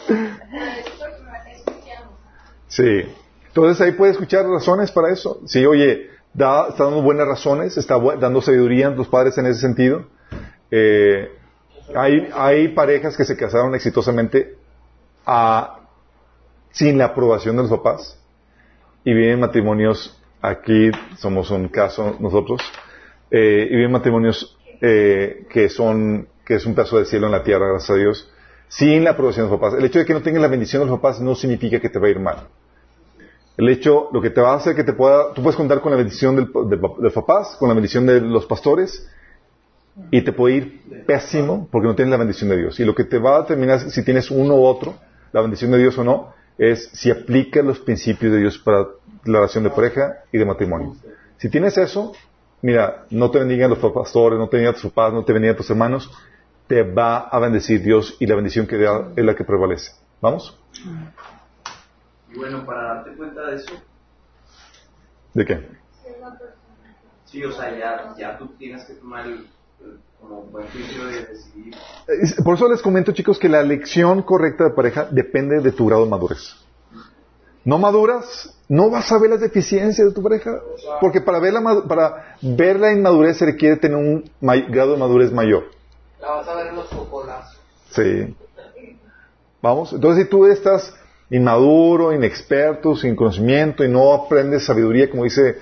Sí. Entonces ahí puedes escuchar razones para eso. Sí, oye, da, está dando buenas razones, está bu- dando sabiduría a tus padres en ese sentido. Eh, hay, hay parejas que se casaron exitosamente a- sin la aprobación de los papás y viven matrimonios, aquí somos un caso nosotros, eh, y viven matrimonios eh, que son, que es un pedazo del cielo en la tierra, gracias a Dios, sin la aprobación de los papás. El hecho de que no tengas la bendición de los papás no significa que te va a ir mal. El hecho, lo que te va a hacer que te pueda, tú puedes contar con la bendición del, del- de los papás, con la bendición de los pastores, y te puede ir pésimo porque no tienes la bendición de Dios. Y lo que te va a determinar si tienes uno u otro, la bendición de Dios o no, es si aplicas los principios de Dios para la relación de pareja y de matrimonio. Si tienes eso, mira, no te bendigan los pastores, no te bendigan tus papás, no te bendigan tus hermanos, te va a bendecir Dios y la bendición que da es la que prevalece. ¿Vamos? Y bueno, para darte cuenta de eso, ¿De qué? sí, o sea, ya, ya tú tienes que tomar el- como buen juicio de decidir. Es- Por eso les comento, chicos, que la elección correcta de pareja depende de tu grado de madurez. No maduras, no vas a ver las deficiencias de tu pareja, porque para ver la, para ver la inmadurez se requiere tener un grado de madurez mayor. La vas a ver en los cocolazos. Sí. Vamos. Entonces, si tú estás inmaduro, inexperto, sin conocimiento y no aprendes sabiduría, como dice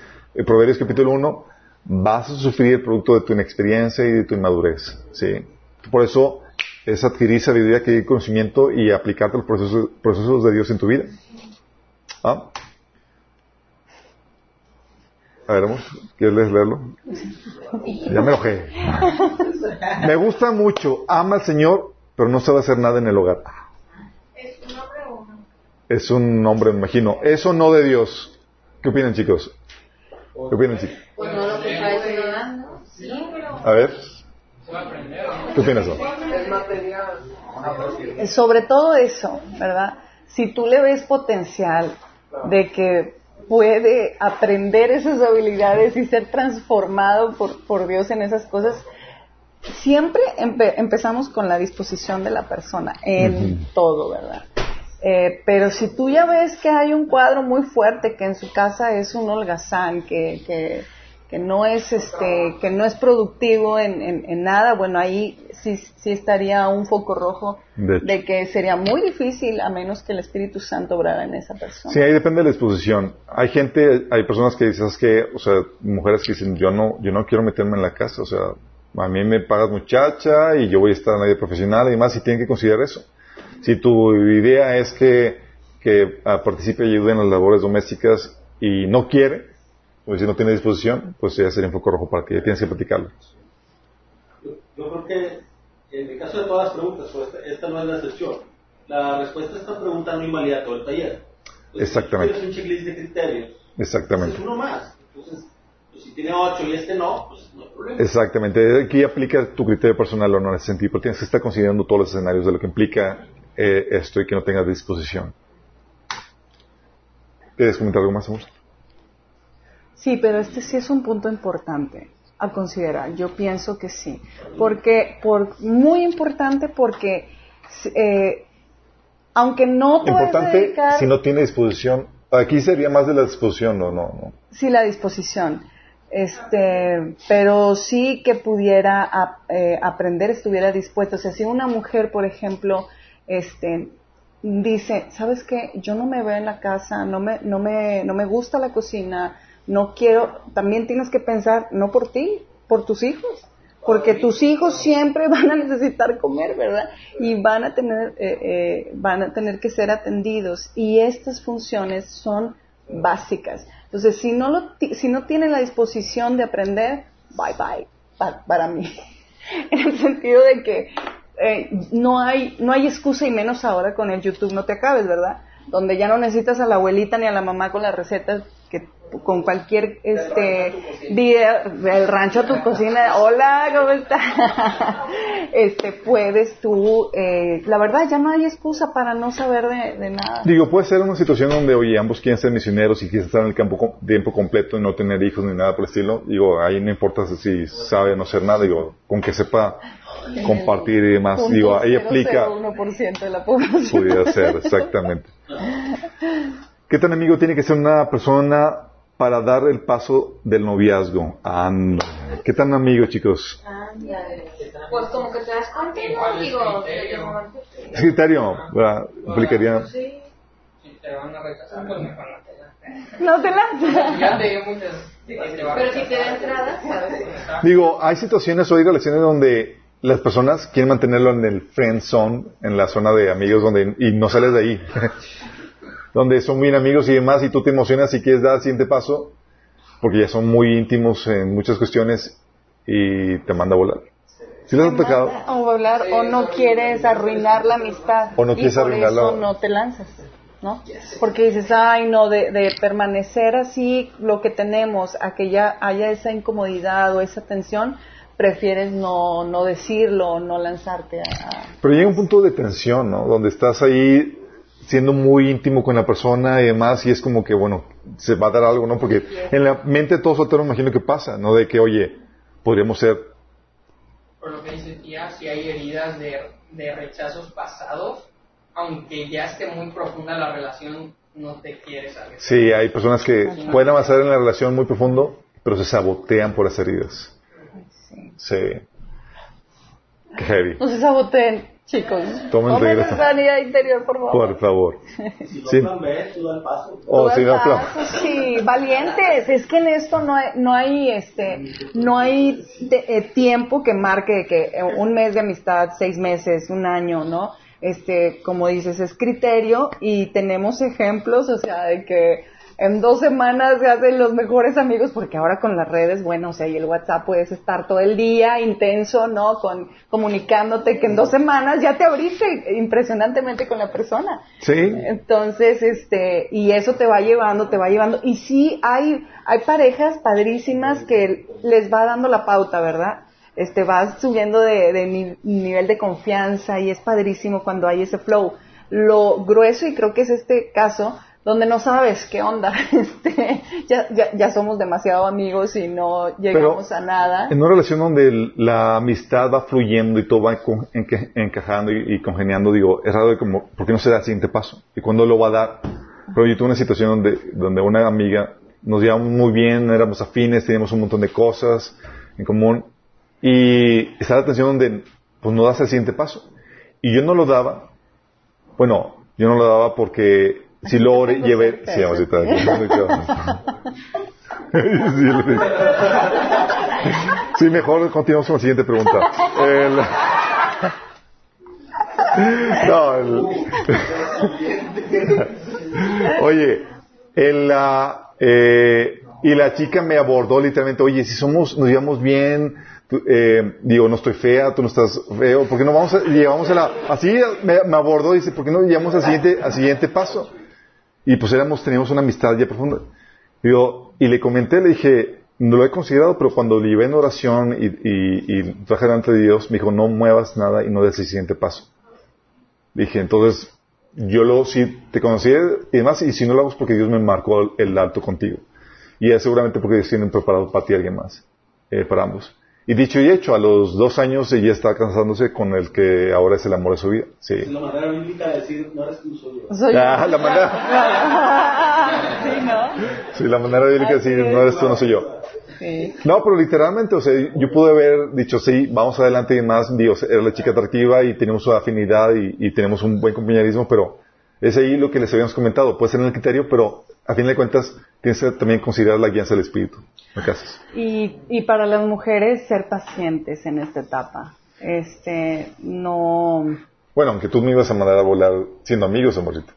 Proverbios capítulo 1, vas a sufrir el producto de tu inexperiencia y de tu inmadurez. Sí. Por eso es adquirir sabiduría, adquirir conocimiento y aplicarte los procesos, procesos de Dios en tu vida. ¿Ah? A ver, ¿quieres leerlo? Ya me enojé. Me gusta mucho, ama al Señor, pero no sabe hacer nada en el hogar. Es un nombre, me imagino. Eso no de Dios. ¿Qué opinan, chicos? ¿Qué opinan, chicos? Pues no lo que está enseñando. A ver. ¿qué opinas? Sobre todo eso, ¿verdad? Si tú le ves potencial de que puede aprender esas habilidades y ser transformado por, por Dios en esas cosas, siempre empe- empezamos con la disposición de la persona en todo, ¿verdad? Eh, pero si tú ya ves que hay un cuadro muy fuerte que en su casa es un holgazán, que, que, que no es este, que no es productivo en, en- en nada, bueno ahí sí, sí estaría un foco rojo De que sería muy difícil a menos que el Espíritu Santo obrara en esa persona. Sí, ahí depende de la disposición. Hay gente, hay personas que dicen, que, o sea, mujeres que dicen, yo no, yo no quiero meterme en la casa, o sea, a mí me pagas muchacha y yo voy a estar en la vida profesional y demás, y tienen que considerar eso. Si tu idea es que, que ah, participe y ayude en las labores domésticas y no quiere, o si no tiene disposición, pues ya sería un poco rojo para que tienes que platicarlo. Yo, yo creo que en el caso de todas las preguntas, pues esta, esta no es la excepción. La respuesta a esta pregunta no invalida todo el taller. Entonces, Exactamente. Si tienes un checklist de criterios, Exactamente. es uno más. Entonces, Pues si tiene 8 y este no, pues no hay problema. Exactamente. Aquí aplica tu criterio personal o no en ese sentido, pero tienes que estar considerando todos los escenarios de lo que implica eh, esto y que no tengas disposición. ¿Quieres comentar algo más, amor? Sí, pero este sí es un punto importante a considerar. Yo pienso que sí. Porque, por, muy importante porque, eh, aunque no te Importante dedicar... si no tiene disposición. Aquí sería más de la disposición, no, no, no. Sí, la disposición. Este, pero sí que pudiera eh, aprender, estuviera dispuesto. O sea, si una mujer, por ejemplo, este, dice, ¿sabes qué? Yo no me veo en la casa, no me, no me, no me gusta la cocina, no quiero, también tienes que pensar, no por ti, por tus hijos. Porque tus hijos siempre van a necesitar comer, ¿verdad? Y van a tener, eh, eh, van a tener que ser atendidos. Y estas funciones son básicas. Entonces, si no, lo, si no tienen la disposición de aprender, bye bye, pa- para mí. en el sentido de que eh, no, hay, no hay excusa y menos ahora con el YouTube no te acabes, ¿verdad? Donde ya no necesitas a la abuelita ni a la mamá con las recetas con cualquier este video del rancho a tu cocina, hola, ¿cómo estás? este puedes tú, eh, la verdad ya no hay excusa para no saber de, de nada. Digo, puede ser una situación donde, oye, ambos quieren ser misioneros y quieren estar en el campo com- tiempo completo y no tener hijos ni nada por el estilo. Digo, ahí no importa si sabe o no ser nada, digo, con que sepa compartir y demás. Digo, ahí aplica, 001% de la población. pudiera ser, exactamente. ¿Qué tan amigo tiene que ser una persona para dar el paso del noviazgo? Ando. ¿Qué tan amigo, chicos? Pues como que te das cuenta, ¿no? Digo, ¿Es criterio? ¿verdad? Aplicaría. sí. Si te van a rechazar, pues mejor no te lances. No te lanzas. Ya te dio muchas. Pero si te da entrada, ¿sabes? Digo, hay situaciones o hay relaciones donde las personas quieren mantenerlo en el friend zone, en la zona de amigos, donde y no sales de ahí. Donde son bien amigos y demás, y tú te emocionas y quieres dar el siguiente paso, porque ya son muy íntimos en muchas cuestiones y te manda a volar. ¿Sí les ha tocado? O hablar, o no quieres arruinar la amistad. O no quieres y por arruinarla. eso no te lanzas, ¿no? Porque dices, ay, no, de, de permanecer así, lo que tenemos, a que ya haya esa incomodidad o esa tensión, prefieres no, no decirlo, no lanzarte a... Pero llega un punto de tensión, ¿no? Donde estás ahí siendo muy íntimo con la persona y demás, y es como que, bueno, se va a dar algo, ¿no? Porque en la mente de todo soltero imagino que pasa, ¿no? De que, oye, podríamos ser Por lo que dice tía, si hay heridas de, de rechazos pasados, aunque ya esté muy profunda la relación, no te quieres alejar. Sí, hay personas que pueden avanzar en la relación muy profundo, pero se sabotean por las heridas. Sí. Qué heavy. No se saboteen, chicos. Tomen sanidad interior, por favor. Por favor. Si no Sí. plan B, tú da el paso. Oh, sí, Sí, valientes. Es que en esto no hay, no hay este, no hay te- eh, tiempo que marque que eh, un mes de amistad, seis meses, un año, ¿no? Este, como dices, es criterio y tenemos ejemplos, o sea, de que en dos semanas se hacen los mejores amigos porque ahora con las redes, bueno, o sea, y el WhatsApp puedes estar todo el día intenso, ¿no? Con comunicándote que en dos semanas ya te abriste impresionantemente con la persona. Sí. Entonces, este, y eso te va llevando, te va llevando. Y sí, hay, hay parejas padrísimas que les va dando la pauta, ¿verdad? Este, vas subiendo de, de ni- nivel de confianza y es padrísimo cuando hay ese flow. Lo grueso, y creo que es este caso, donde no sabes qué onda, este, ya, ya, ya somos demasiado amigos y no llegamos a nada. En una relación donde la amistad va fluyendo y todo va enca- encajando y, y congeniando, digo, es raro de como, ¿por qué no se da el siguiente paso? ¿Y cuándo lo va a dar? Pero yo tuve una situación donde, donde una amiga nos llevamos muy bien, éramos afines, teníamos un montón de cosas en común y está la tensión donde pues no das el siguiente paso. Y yo no lo daba, bueno, yo no lo daba porque si lo llevé, sí, amorcita. Sí, mejor continuamos con la siguiente pregunta. El- No, el- Oye, el, ah, eh, y la chica me abordó literalmente, oye, si somos, nos llevamos bien, tú- eh, digo, no estoy fea, tú no estás feo, ¿por qué no vamos a, llevamos a la, así me, me abordó, dice, ¿por qué no llevamos al siguiente, al siguiente paso? Y pues éramos, teníamos una amistad ya profunda. Y le comenté, le dije, no lo he considerado, pero cuando lo llevé en oración y, y, y traje delante de Dios, me dijo, no muevas nada y no des el siguiente paso. Dije, entonces, yo lo, si te conocí y demás, y si no lo hago es porque Dios me marcó el alto contigo. Y es seguramente porque Dios tiene preparado para ti alguien más, eh, para ambos. Y dicho y hecho, a los dos años ella está casándose con el que ahora es el amor de su vida. Sí. La manera bíblica de decir, no eres tú, soy yo. Soy Ah, la manera, sí, ¿no? sí, la manera bíblica de decir, no eres tú, no soy yo. Sí. No, pero literalmente, o sea, yo pude haber dicho, sí, vamos adelante y más, Dios, era la chica atractiva y tenemos su afinidad y, y tenemos un buen compañerismo, pero es ahí lo que les habíamos comentado, puede ser en el criterio, pero a fin de cuentas tienes que también considerar la guianza del Espíritu. Y, y para las mujeres ser pacientes en esta etapa. Este, no... Bueno, aunque tú me ibas a mandar a volar siendo amigos, amorcito.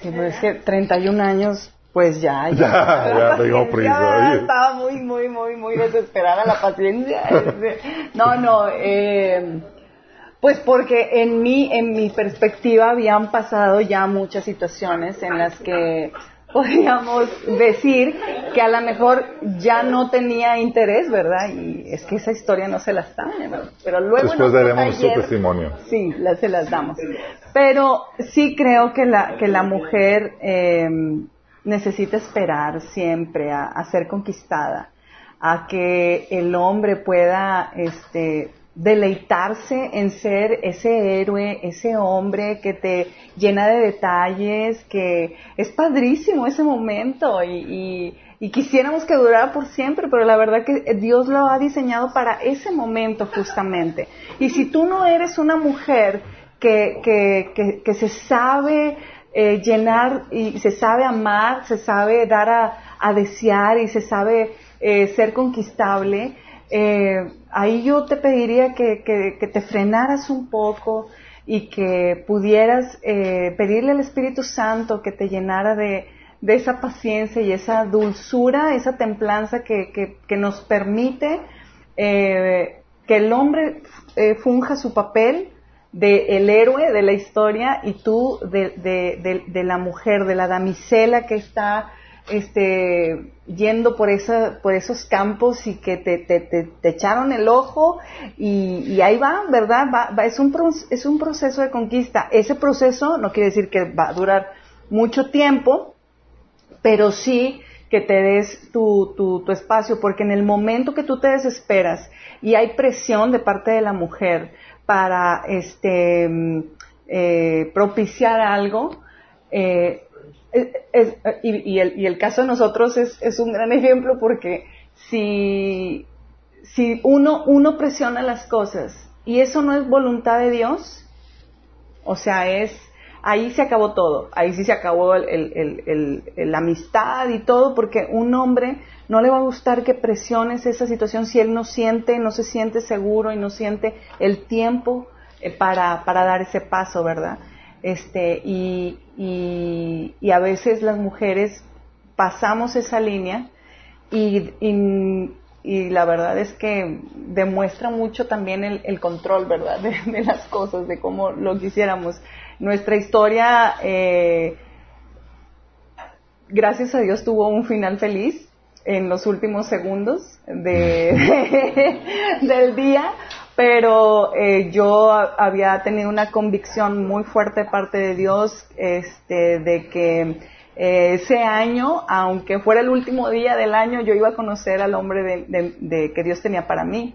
Sí, pero es que 31 años, pues ya. Ya, ya, te digo prisa, Ya oye. estaba muy, muy, muy, muy desesperada la paciencia. No, no, eh, pues porque en mi, en mi perspectiva habían pasado ya muchas situaciones en las que podríamos decir que a lo mejor ya no tenía interés, ¿verdad? Y es que esa historia no se las saben, ¿no? Pero luego Después daremos su testimonio. Sí, la- se las damos. Pero sí creo que la, que la mujer eh, necesita esperar siempre a, a ser conquistada, a que el hombre pueda este, deleitarse en ser ese héroe, ese hombre que te llena de detalles, que es padrísimo ese momento y, y- y quisiéramos que durara por siempre, pero la verdad que Dios lo ha diseñado para ese momento justamente. Y si tú no eres una mujer que, que, que, que se sabe eh, llenar y se sabe amar, se sabe dar a, a desear y se sabe eh, ser conquistable, eh, ahí yo te pediría que, te frenaras un poco y que pudieras eh, pedirle al Espíritu Santo que te llenara de, de esa paciencia y esa dulzura, esa templanza que, nos permite eh, que el hombre eh, funja su papel de el héroe de la historia y tú de, de- de- de la mujer, de la damisela que está este, yendo por, esa, por esos campos y que te, te- te- echaron el ojo y, ahí va, ¿verdad? Va- va- es, un, es un proceso de conquista. Ese proceso no quiere decir que va a durar mucho tiempo, pero sí que te des tu espacio, porque en el momento que tú te desesperas y hay presión de parte de la mujer para este, mm, eh, propiciar algo, eh, y, el, caso de nosotros es, un gran ejemplo porque si, uno, uno presiona las cosas y eso no es voluntad de Dios, o sea, es ahí se acabó todo, ahí sí se acabó el- la amistad y todo, porque un hombre no le va a gustar que presiones esa situación si él no siente, no se siente seguro y no siente el tiempo eh, para, para dar ese paso, ¿verdad? Este, y, y, y a veces las mujeres pasamos esa línea y, y, la verdad es que demuestra mucho también el, control, ¿verdad? De, de las cosas, de cómo lo quisiéramos. Nuestra historia, eh, gracias a Dios, tuvo un final feliz en los últimos segundos de, del día, pero eh, yo había tenido una convicción muy fuerte de parte de Dios este, de que eh, ese año, aunque fuera el último día del año, yo iba a conocer al hombre de que Dios tenía para mí.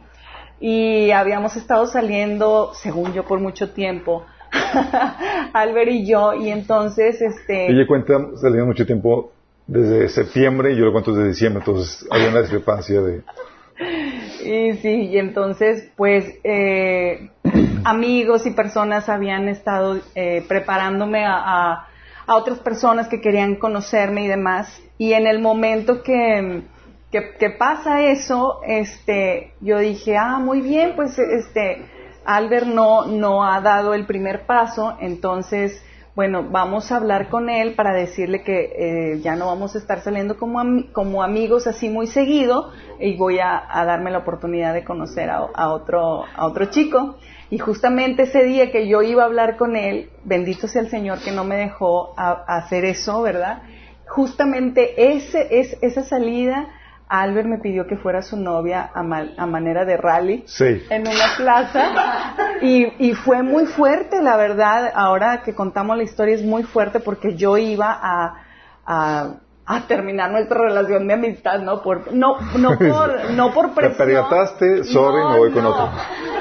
Y habíamos estado saliendo, según yo, por mucho tiempo, Albert y yo, y entonces, este... Ella cuenta, saliendo mucho tiempo desde septiembre y yo lo cuento desde diciembre, entonces había una discrepancia de... Y sí, y entonces, pues, eh, amigos y personas habían estado eh, preparándome a, a- a otras personas que querían conocerme y demás. Y en el momento que, que, que pasa eso, este, yo dije, ah, muy bien, pues, este, Albert no, no ha dado el primer paso, entonces, bueno, vamos a hablar con él para decirle que eh, ya no vamos a estar saliendo como, ami- como amigos así muy seguido y voy a, darme la oportunidad de conocer a, otro, a otro chico. Y justamente ese día que yo iba a hablar con él, bendito sea el Señor que no me dejó hacer eso, ¿verdad? Justamente ese, es, esa salida Albert me pidió que fuera su novia a, a manera de rally Sí. en una plaza y, y fue muy fuerte, la verdad. Ahora que contamos la historia es muy fuerte porque yo iba a, a, a terminar nuestra relación de amistad, no por no no por no por Te presión. pergataste, sorry, me voy con otro.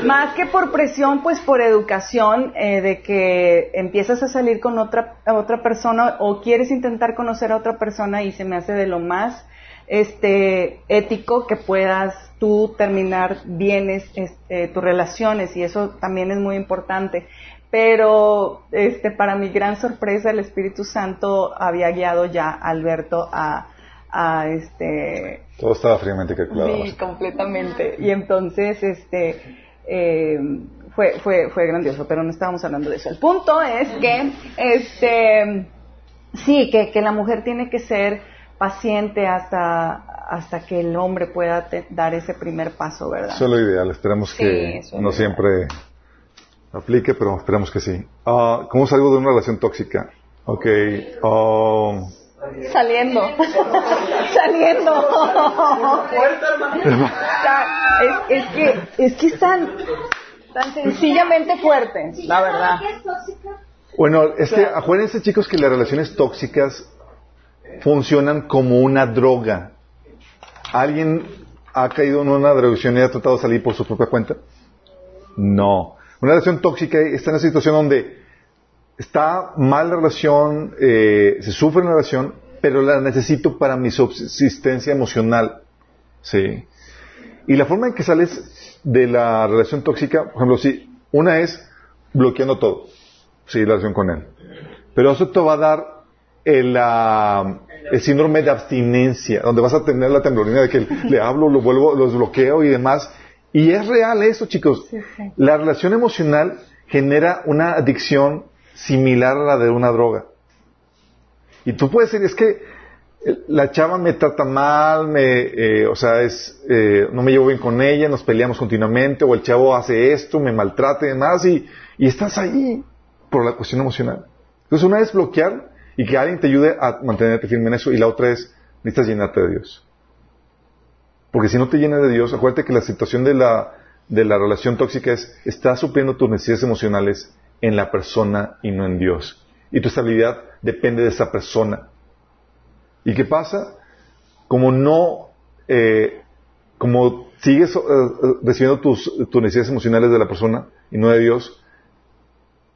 Más que por presión, pues por educación eh, de que empiezas a salir con otra otra persona o quieres intentar conocer a otra persona y se me hace de lo más este ético que puedas tú terminar bien es- es- eh, tus relaciones y eso también es muy importante pero este para mi gran sorpresa el Espíritu Santo había guiado ya a Alberto a, a este Todo estaba fríamente calculado. Sí, completamente. Y entonces, este, eh, fue, fue, fue grandioso, pero no estábamos hablando de eso. El punto es que, este, sí, que, que la mujer tiene que ser paciente hasta, hasta que el hombre pueda te- dar ese primer paso, ¿verdad? Eso es lo ideal. Esperemos Sí, que es no siempre aplique, pero esperemos que sí. Ah, ¿Cómo salgo de una relación tóxica? Ok. um, Saliendo. Saliendo. Es, es que, es que es tan, tan sencillamente fuerte, la verdad. ¿Qué es tóxica? Bueno, es que acuérdense chicos que las relaciones tóxicas funcionan como una droga. ¿Alguien ha caído en una drogación y ha tratado de salir por su propia cuenta? No. Una relación tóxica está en una situación donde está mal la relación, eh, se sufre en la relación, pero la necesito para mi subsistencia emocional. Sí. Y la forma en que sales de la relación tóxica, por ejemplo, si una es bloqueando todo, sí, la relación con él. Pero eso te va a dar el, ah, el síndrome de abstinencia, donde vas a tener la temblorina de que le hablo, lo vuelvo, los bloqueo y demás. Y es real eso, chicos. Sí, sí. La relación emocional genera una adicción similar a la de una droga. Y tú puedes decir, es que la chava me trata mal, me, eh, o sea, es, eh, no me llevo bien con ella, nos peleamos continuamente, o el chavo hace esto, me maltrata y demás, y, y estás ahí por la cuestión emocional. Entonces, una es bloquear y que alguien te ayude a mantenerte firme en eso, y la otra es, necesitas llenarte de Dios. Porque si no te llenas de Dios, acuérdate que la situación de la, de la relación tóxica es, estás supliendo tus necesidades emocionales en la persona y no en Dios. Y tu estabilidad depende de esa persona. ¿Y qué pasa? Como no, eh, como sigues eh, eh, recibiendo tus, tus necesidades emocionales de la persona y no de Dios,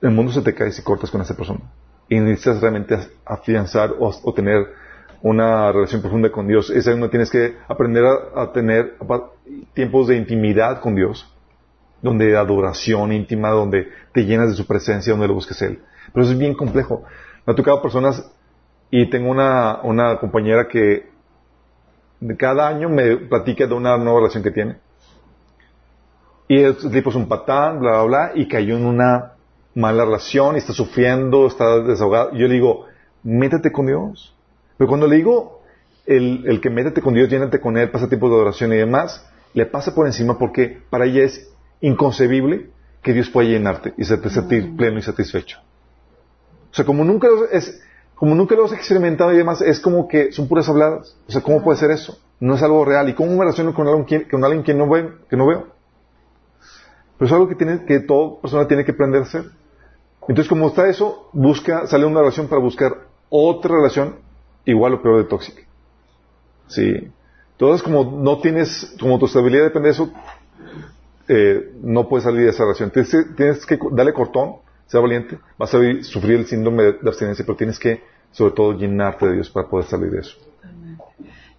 el mundo se te cae si cortas con esa persona. Y necesitas realmente afianzar o, tener una relación profunda con Dios. Es ahí donde tienes que aprender a, tener tiempos de intimidad con Dios, donde de adoración íntima, donde te llenas de su presencia, donde lo busques Él. Pero eso es bien complejo. Me ha tocado personas y tengo una, una compañera que cada año me platica de una nueva relación que tiene. Y el tipo un patán, bla, bla, bla, y cayó en una mala relación y está sufriendo, está desahogado. Yo le digo, métete con Dios. Pero cuando le digo el, el que métete con Dios, llénate con Él, pasa tiempos de adoración y demás, le pasa por encima porque para ella es inconcebible que Dios pueda llenarte y hacerte sentir pleno y satisfecho. O sea, como nunca lo, es, como nunca lo has experimentado y demás, es como que son puras habladas. O sea, ¿cómo puede ser eso? No es algo real. ¿Y cómo me relaciono con alguien que, con alguien que no, ve, que no veo? Pero es algo que, tiene, que toda persona tiene que aprender a hacer. Entonces, como está eso, busca, sale una relación para buscar otra relación igual o peor de tóxica. Sí. Entonces, como no tienes, como tu estabilidad depende de eso, eh, no puedes salir de esa relación. Tienes, tienes que darle cortón, sea valiente, vas a sufrir el síndrome de, de abstinencia, pero tienes que, sobre todo, llenarte de Dios para poder salir de eso.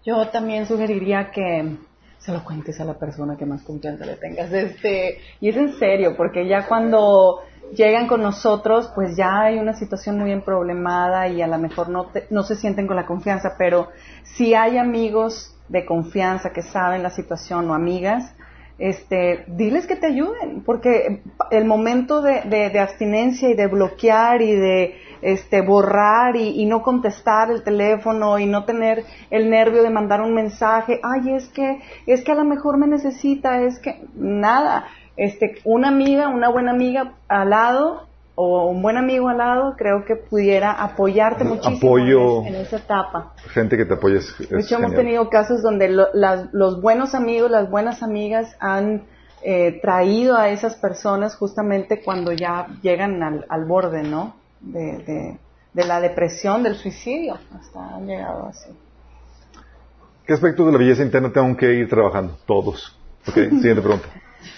Yo también sugeriría que se lo cuentes a la persona que más confianza le tengas. Este, y es en serio, porque ya cuando llegan con nosotros, pues ya hay una situación muy emproblemada y a lo mejor no, te- no se sienten con la confianza, pero si hay amigos de confianza que saben la situación o amigas, este, diles que te ayuden, porque el momento de, de- de abstinencia y de bloquear y de este, borrar y, y no contestar el teléfono y no tener el nervio de mandar un mensaje, ay, es que, es que a lo mejor me necesita, es que nada, este, una amiga, una buena amiga al lado o un buen amigo al lado, creo que pudiera apoyarte muchísimo Apoyo. en, es- en esa etapa. Gente que te apoye es, es De hecho, hemos tenido casos donde lo- las- los buenos amigos, las buenas amigas han eh, traído a esas personas justamente cuando ya llegan al, al borde, ¿no? De, de- de la depresión, del suicidio. Hasta han llegado así. ¿Qué aspectos de la belleza interna tengo que ir trabajando? Todos. Ok, siguiente pregunta.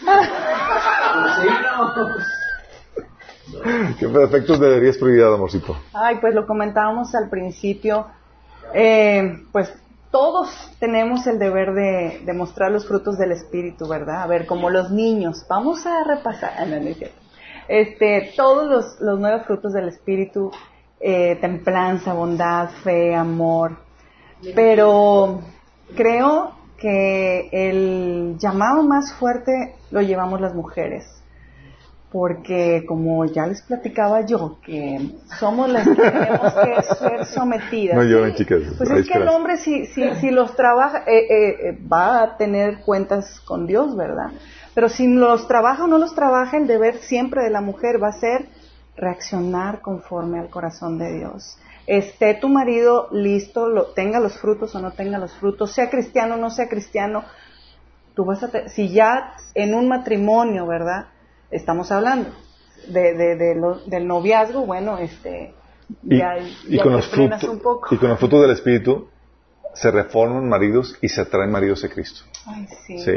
¿Qué aspectos deberías prioridad, amorcito? Ay, pues lo comentábamos al principio. Eh, pues todos tenemos el deber de, mostrar los frutos del Espíritu, ¿verdad? A ver, como los niños. Vamos a repasar. No, no es. Este, todos los, los nuevos frutos del Espíritu, eh, templanza, bondad, fe, amor. Pero creo que el llamado más fuerte lo llevamos las mujeres porque como ya les platicaba yo, que somos las que tenemos que ser sometidas. No lloren, chicas. Pues es que el hombre si, si, si los trabaja, eh, eh, eh, va a tener cuentas con Dios, ¿verdad? Pero si los trabaja o no los trabaja, el deber siempre de la mujer va a ser reaccionar conforme al corazón de Dios. Esté tu marido listo, lo, tenga los frutos o no tenga los frutos, sea cristiano o no sea cristiano, tú vas a si ya en un matrimonio, ¿verdad? Estamos hablando de, de, de lo- del noviazgo, bueno, este, Y, ya, y ya con los frutos, un poco. y con los frutos del Espíritu se reforman maridos y se atraen maridos a Cristo. Ay, sí. Sí.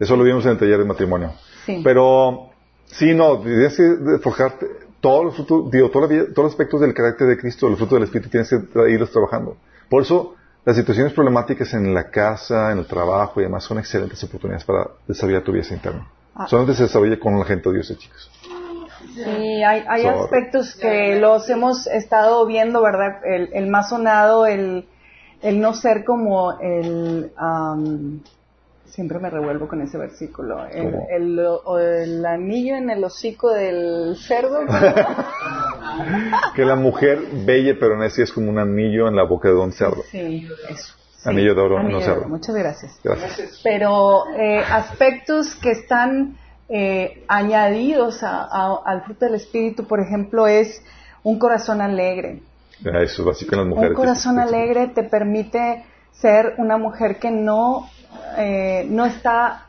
Eso lo vimos en el taller de matrimonio. Sí. Pero, sí, no, tienes que forjarte todos los frutos, digo, la vida- todos los aspectos del carácter de Cristo, los frutos del Espíritu, tienes que irlos trabajando. Por eso, las situaciones problemáticas en la casa, en el trabajo y demás son excelentes oportunidades para desarrollar tu vida interna. Ah. Solamente se desarrolla con la gente de Dios, eh, chicos. Sí, hay, hay aspectos que los hemos estado viendo, ¿verdad? El, el más sonado, el, el no ser como el... siempre me revuelvo con ese versículo. El, el, anillo en el hocico del cerdo. Que la mujer bella pero necia es como un anillo en la boca de un cerdo. sí, eso. sí. Anillo de oro, Anillo no cerdo. oro. Muchas gracias. Gracias. pero eh, aspectos que están eh, añadidos a- a- al fruto del espíritu, por ejemplo, es un corazón alegre. Ya, Eso es básico en las mujeres. Un corazón alegre te permite ser una mujer que no, eh, no está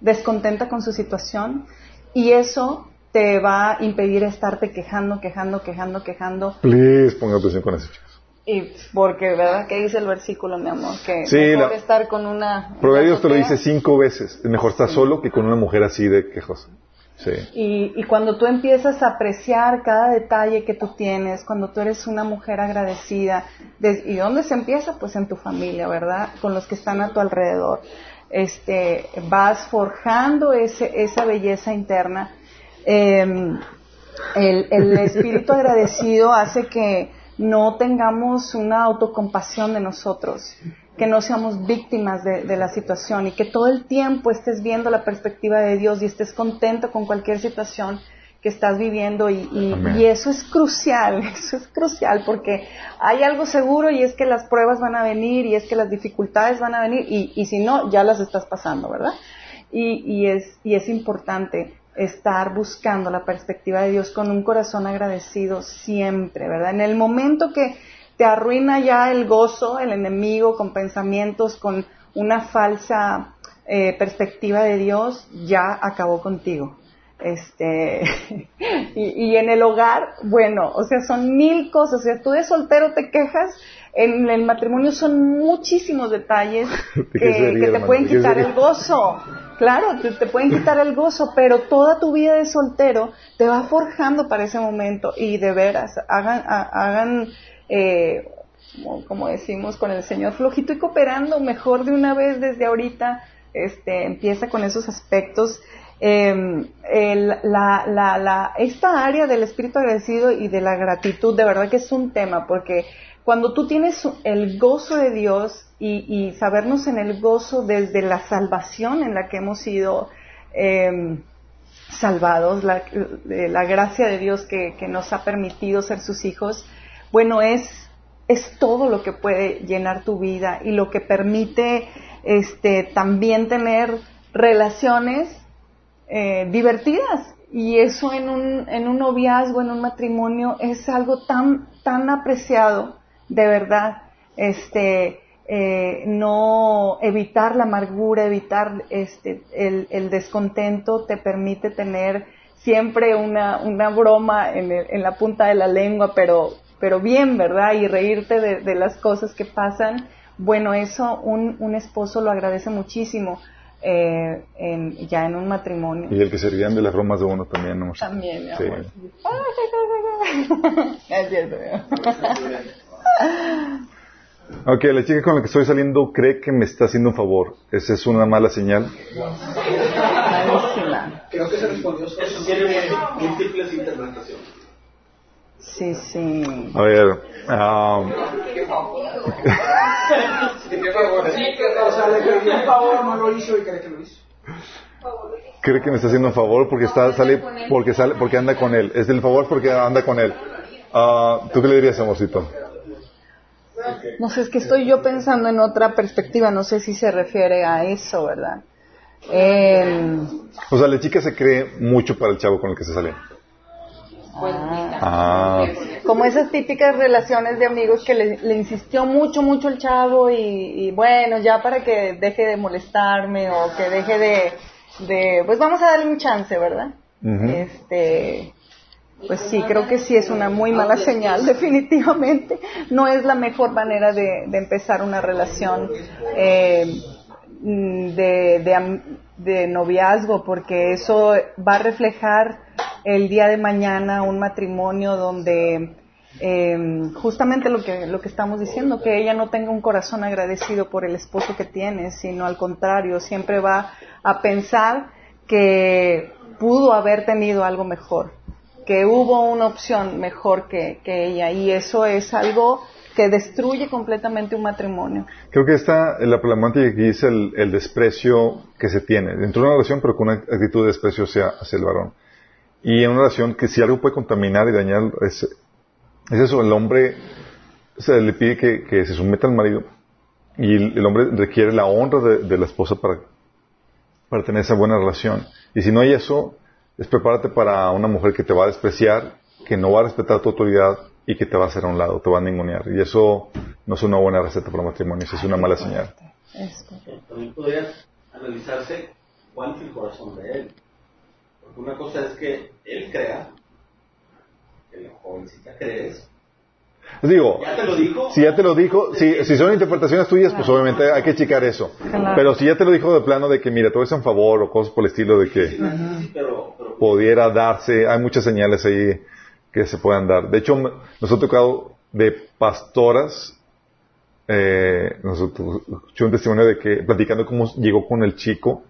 descontenta con su situación y eso te va a impedir estarte quejando, quejando, quejando, quejando. Please, pongan atención con eso, chicos. Y porque, ¿verdad? ¿Qué dice el versículo, mi amor? Que Sí, mejor la- estar con una... Proverbios te lo dice cinco veces. Es mejor estar solo que con una mujer así de quejosa. Sí. Y, y cuando tú empiezas a apreciar cada detalle que tú tienes, cuando tú eres una mujer agradecida, ¿y dónde se empieza? Pues en tu familia, ¿verdad? Con los que están a tu alrededor. Este, vas forjando ese, esa belleza interna. Eh, el, el espíritu agradecido hace que no tengamos una autocompasión de nosotros, que no seamos víctimas de, de la situación y que todo el tiempo estés viendo la perspectiva de Dios y estés contento con cualquier situación que estás viviendo y, y- Amén. y eso es crucial, eso es crucial porque hay algo seguro y es que las pruebas van a venir y es que las dificultades van a venir y, y si no, ya las estás pasando, ¿verdad? Y, y es, y es importante estar buscando la perspectiva de Dios con un corazón agradecido siempre, ¿verdad? En el momento que te arruina ya el gozo, el enemigo, con pensamientos, con una falsa eh, perspectiva de Dios, ya acabó contigo. Este, y, y en el hogar, bueno, o sea, son mil cosas. O sea, tú de soltero te quejas, en el matrimonio son muchísimos detalles ¿De qué que, sería, que te pueden ¿De qué quitar sería? el gozo. Claro, te, te pueden quitar el gozo, pero toda tu vida de soltero te va forjando para ese momento y de veras, hagan, ha- hagan eh, como, decimos con el Señor, flojito y cooperando mejor de una vez desde ahorita, este, empieza con esos aspectos. Eh, el- la, la, la, esta área del espíritu agradecido y de la gratitud, de verdad que es un tema, porque cuando tú tienes el gozo de Dios y, y sabernos en el gozo desde la salvación en la que hemos sido eh, salvados, la, la gracia de Dios que, que nos ha permitido ser sus hijos, bueno, es, es todo lo que puede llenar tu vida y lo que permite este, también tener relaciones eh, divertidas y eso en un, en un noviazgo, en un matrimonio, es algo tan, tan apreciado, de verdad. Este, eh, no evitar la amargura, evitar este, el, el, descontento te permite tener siempre una, una broma en, el, en, la punta de la lengua, pero, pero bien, ¿verdad? Y reírte de, de las cosas que pasan. Bueno, eso un, un esposo lo agradece muchísimo. Eh, en, ya en un matrimonio. Y el que se rían de las bromas de uno también, ¿no? También, mi Sí. amor. es cierto. Ok, la chica con la que estoy saliendo cree que me está haciendo un favor. ¿Esa es una mala señal? Malísima. Creo que se respondió solo. Eso tiene múltiples interpretaciones. Sí, sí. A ver, y cree que lo hizo. cree que me está haciendo un favor porque está sale porque sale porque anda con él. Es del favor porque anda con él. Ah, ¿Tú qué le dirías, amorcito? No sé, es que estoy yo pensando en otra perspectiva, no sé si se refiere a eso, ¿verdad? Eh, O sea, la chica se cree mucho para el chavo con el que se sale. Ah, como esas típicas relaciones de amigos que le, le insistió mucho, mucho el chavo y, y bueno, ya para que deje de molestarme o que deje de, de pues vamos a darle un chance, ¿verdad? Este, pues sí, creo que sí es una muy mala señal, definitivamente. No es la mejor manera de, de empezar una relación eh, mm, de, de, am- de noviazgo, porque eso va a reflejar el día de mañana un matrimonio donde eh, justamente lo que, lo que estamos diciendo, que ella no tenga un corazón agradecido por el esposo que tiene, sino al contrario, siempre va a pensar que pudo haber tenido algo mejor, que hubo una opción mejor que, que ella, y eso es algo que destruye completamente un matrimonio. creo que esta la problemática aquí es el, desprecio que se tiene dentro de una relación, pero con una actitud de desprecio hacia el varón. Y en una relación que si algo puede contaminar y dañar es, es eso, el hombre se le pide que, que se someta al marido y el, el hombre requiere la honra de, de la esposa para, para tener esa buena relación. Y si no hay eso, es prepárate para una mujer que te va a despreciar, que no va a respetar tu autoridad y que te va a hacer a un lado, te va a ningunear. Y eso no es una buena receta para matrimonios, es una mala señal. También podría analizarse cuál es el corazón de él. Porque una cosa es que él crea, que la jovencita cree eso. Les digo, ¿Ya te lo dijo? si ya te lo dijo, si, si son interpretaciones tuyas, pues obviamente hay que checar eso. Claro. Pero si ya te lo dijo de plano de que, mira, te voy a hacer un favor o cosas por el estilo de que Sí, pero, pero pudiera darse, hay muchas señales ahí que se puedan dar. De hecho, me- nos ha tocado de pastoras, eh, nos escuché un testimonio de que, platicando cómo llegó con el chico,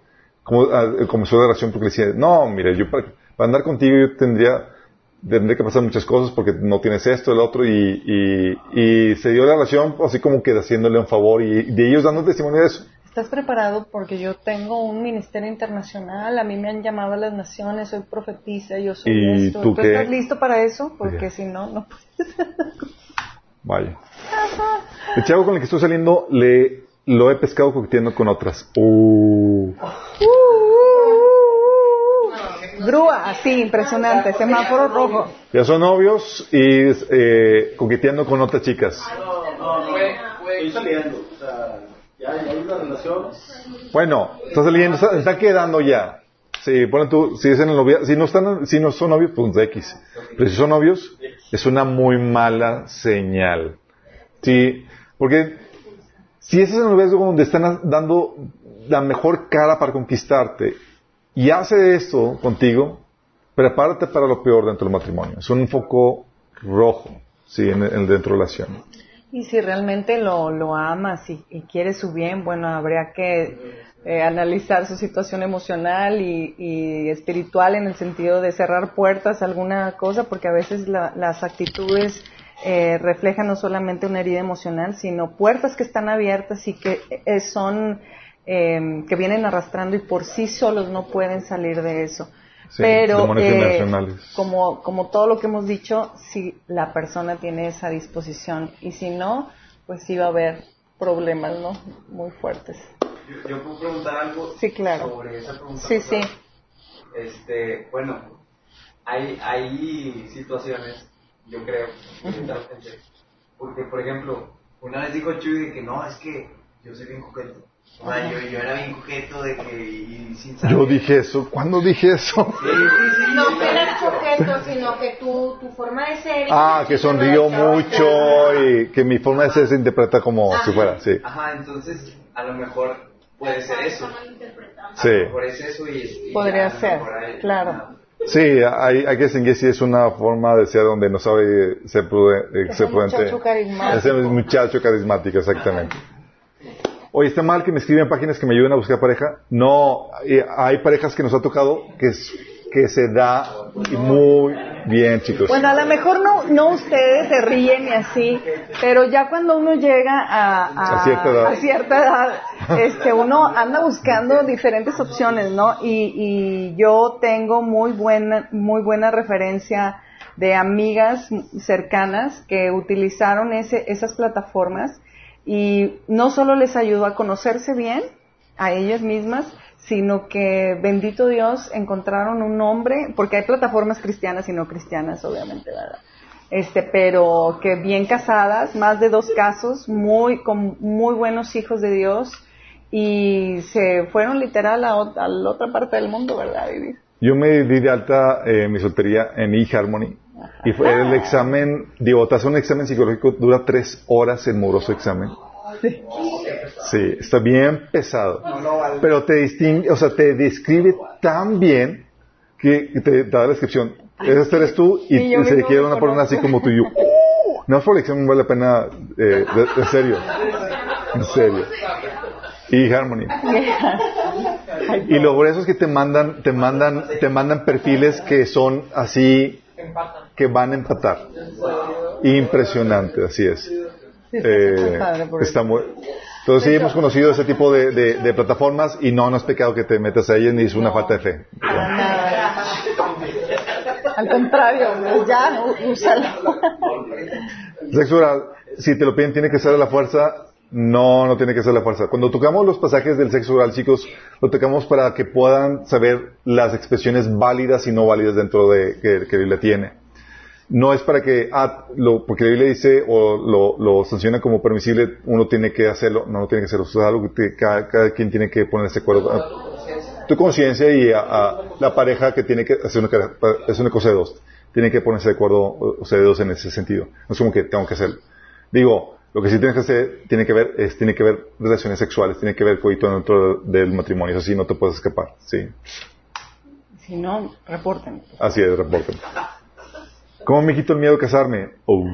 cómo ah, comenzó la relación porque le decía, no, mira, yo para, para andar contigo yo tendría, tendría que pasar muchas cosas porque no tienes esto, el otro, y, y, y se dio la relación así como que haciéndole un favor y de ellos dando testimonio de eso. ¿Estás preparado? Porque yo tengo un ministerio internacional, a mí me han llamado a las naciones, soy profetisa, yo soy ¿Y esto. tú estás listo para eso? Porque si no, no Vaya. El chavo con el que estoy saliendo le lo he pescado coqueteando con otras. Uh. Grúa, así, impresionante, semáforo rojo. Ya son novios y eh, coqueteando con otras chicas. relación. Bueno, está saliendo, está, está quedando ya. Sí, ponen tú, si es en el novia, si no están, si no son novios, pues de X. Pero si son novios, es una muy mala señal. Sí, porque si ese es el noviazgo donde están dando la mejor cara para conquistarte y hace esto contigo, prepárate para lo peor dentro del matrimonio. Es un foco rojo, sí, en, en dentro de la relación. Y si realmente lo, lo amas y, y quieres su bien, bueno, habría que eh, analizar su situación emocional y, y espiritual en el sentido de cerrar puertas alguna cosa, porque a veces la- las actitudes eh, reflejan no solamente una herida emocional, sino puertas que están abiertas y que eh, son, eh, que vienen arrastrando y por sí solos no pueden salir de eso. Sí, Pero eh, como, como todo lo que hemos dicho, si la persona tiene esa disposición y si no, pues sí va a haber problemas, ¿no? Muy fuertes. Yo, yo puedo preguntar algo Sí, claro. sobre esa pregunta. Sí, sí. Este, bueno, hay, hay situaciones, yo creo, mentalmente, porque por ejemplo, una vez dijo Chuy de que no, es que yo soy bien coqueto. O sea, yo, yo era bien coqueto de que y sin saber. Yo dije eso. ¿Cuándo dije eso? Sí, sí, sí, No que eras coqueto, sino que tu, tu forma de ser. Ah, que sonrió mucho y que mi forma de ser se interpreta como si fuera, sí. Ajá, entonces a lo mejor puede ser eso. Sí. Es eso y, y Podría ser, mejor claro. Sí, hay, hay que distinguir si es una forma de ser donde no sabe ser, prudente, Es ser prudente. muchacho carismático. Es muchacho carismático, exactamente. Oye, ¿está mal que me escriben páginas que me ayuden a buscar pareja? No, eh, hay parejas que nos ha tocado que, es- que se da muy bien, chicos. Bueno, a lo mejor no, no ustedes se ríen y así, pero ya cuando uno llega a, a- A cierta edad. a cierta edad, este, uno anda buscando diferentes opciones, ¿no? Y, y yo tengo muy buena, muy buena referencia de amigas cercanas que utilizaron ese, esas plataformas y no solo les ayudó a conocerse bien a ellas mismas, sino que bendito Dios encontraron un hombre, porque hay plataformas cristianas y no cristianas, obviamente, ¿verdad? Este, pero que bien casadas, más de dos casos, muy con muy buenos hijos de Dios y se fueron literal a, a la otra parte del mundo, ¿verdad? A vivir. Yo me di de alta eh, mi soltería en eHarmony. Y fue el examen, digo, te hace un examen psicológico, dura tres horas el moroso examen. Sí, está bien pesado. Pero te distingue, o sea, te describe tan bien que te, da la descripción. Ese eres tú y Sí, se me una persona así como tú y yo. No por el examen vale la pena, eh, de- en serio. En serio. Y Harmony. Y lo grueso es que te mandan, te mandan, te mandan perfiles que son así, que van a empatar. Impresionante, así es. Eh, está muy- entonces sí hemos conocido ese tipo de, de- de plataformas y no, no es pecado que te metas a ellas ni es una falta de fe. Al contrario, ya, ú- úsalo. Sexo oral, si te lo piden, tiene que ser a la fuerza. No, no tiene que ser a la fuerza. Cuando tocamos los pasajes del sexo oral, chicos, lo tocamos para que puedan saber las expresiones válidas y no válidas dentro de que, que la Biblia tiene. No es para que, ah, lo, porque la Biblia dice o lo, lo sanciona como permisible, uno tiene que hacerlo. No, no tiene que hacerlo. Es algo que cada, cada quien tiene que ponerse de acuerdo. a- tu conciencia y a, a la pareja que tiene que hacer una, es una cosa de dos. Tienen que ponerse de acuerdo, o sea, de dos en ese sentido. No es como que tengo que hacerlo. Digo, lo que sí tienes que hacer, tiene que ver, es, tiene que ver relaciones sexuales, tiene que ver coito dentro del matrimonio. Eso sí, no te puedes escapar. Sí. Si no, reporten. Así es, reporte. ¿Cómo me quito el miedo a casarme? Oh.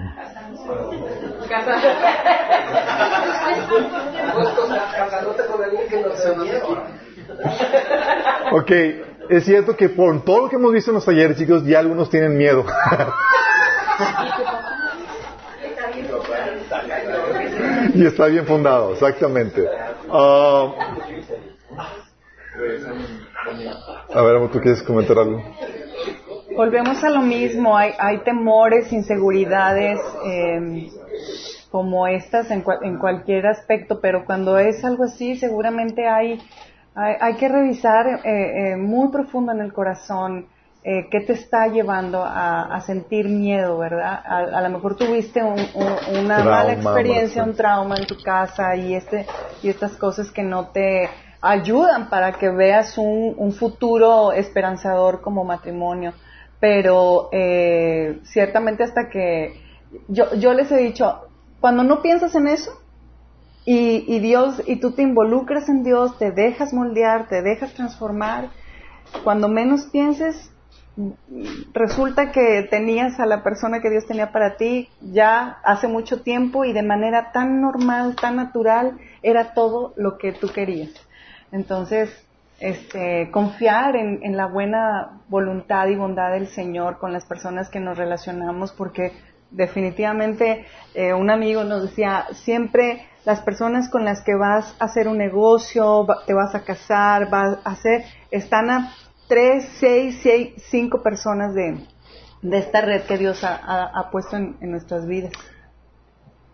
Ok, es cierto que por todo lo que hemos visto en los talleres, chicos, ya algunos tienen miedo. y está bien fundado, exactamente. Ah, a ver, ¿tú quieres comentar algo? Volvemos a lo mismo, hay, hay temores, inseguridades eh, como estas en, cual- en cualquier aspecto, pero cuando es algo así seguramente hay, hay, hay que revisar eh, eh, muy profundo en el corazón eh, qué te está llevando a, a sentir miedo, ¿verdad? A, a lo mejor tuviste un- un- una Trauma, mala experiencia, un trauma en tu casa y, este, y estas cosas que no te ayudan para que veas un, un futuro esperanzador como matrimonio. Pero eh, ciertamente hasta que yo, yo les he dicho, cuando no piensas en eso y, y Dios y tú te involucras en Dios, te dejas moldear, te dejas transformar, cuando menos pienses resulta que tenías a la persona que Dios tenía para ti ya hace mucho tiempo y de manera tan normal, tan natural, era todo lo que tú querías. Entonces, este, confiar en, la buena voluntad y bondad del Señor con las personas que nos relacionamos, porque definitivamente eh, un amigo nos decía, siempre las personas con las que vas a hacer un negocio, te vas a casar, vas a hacer, están a tres, seis, seis, cinco personas de, de esta red que Dios ha, puesto en, en nuestras vidas.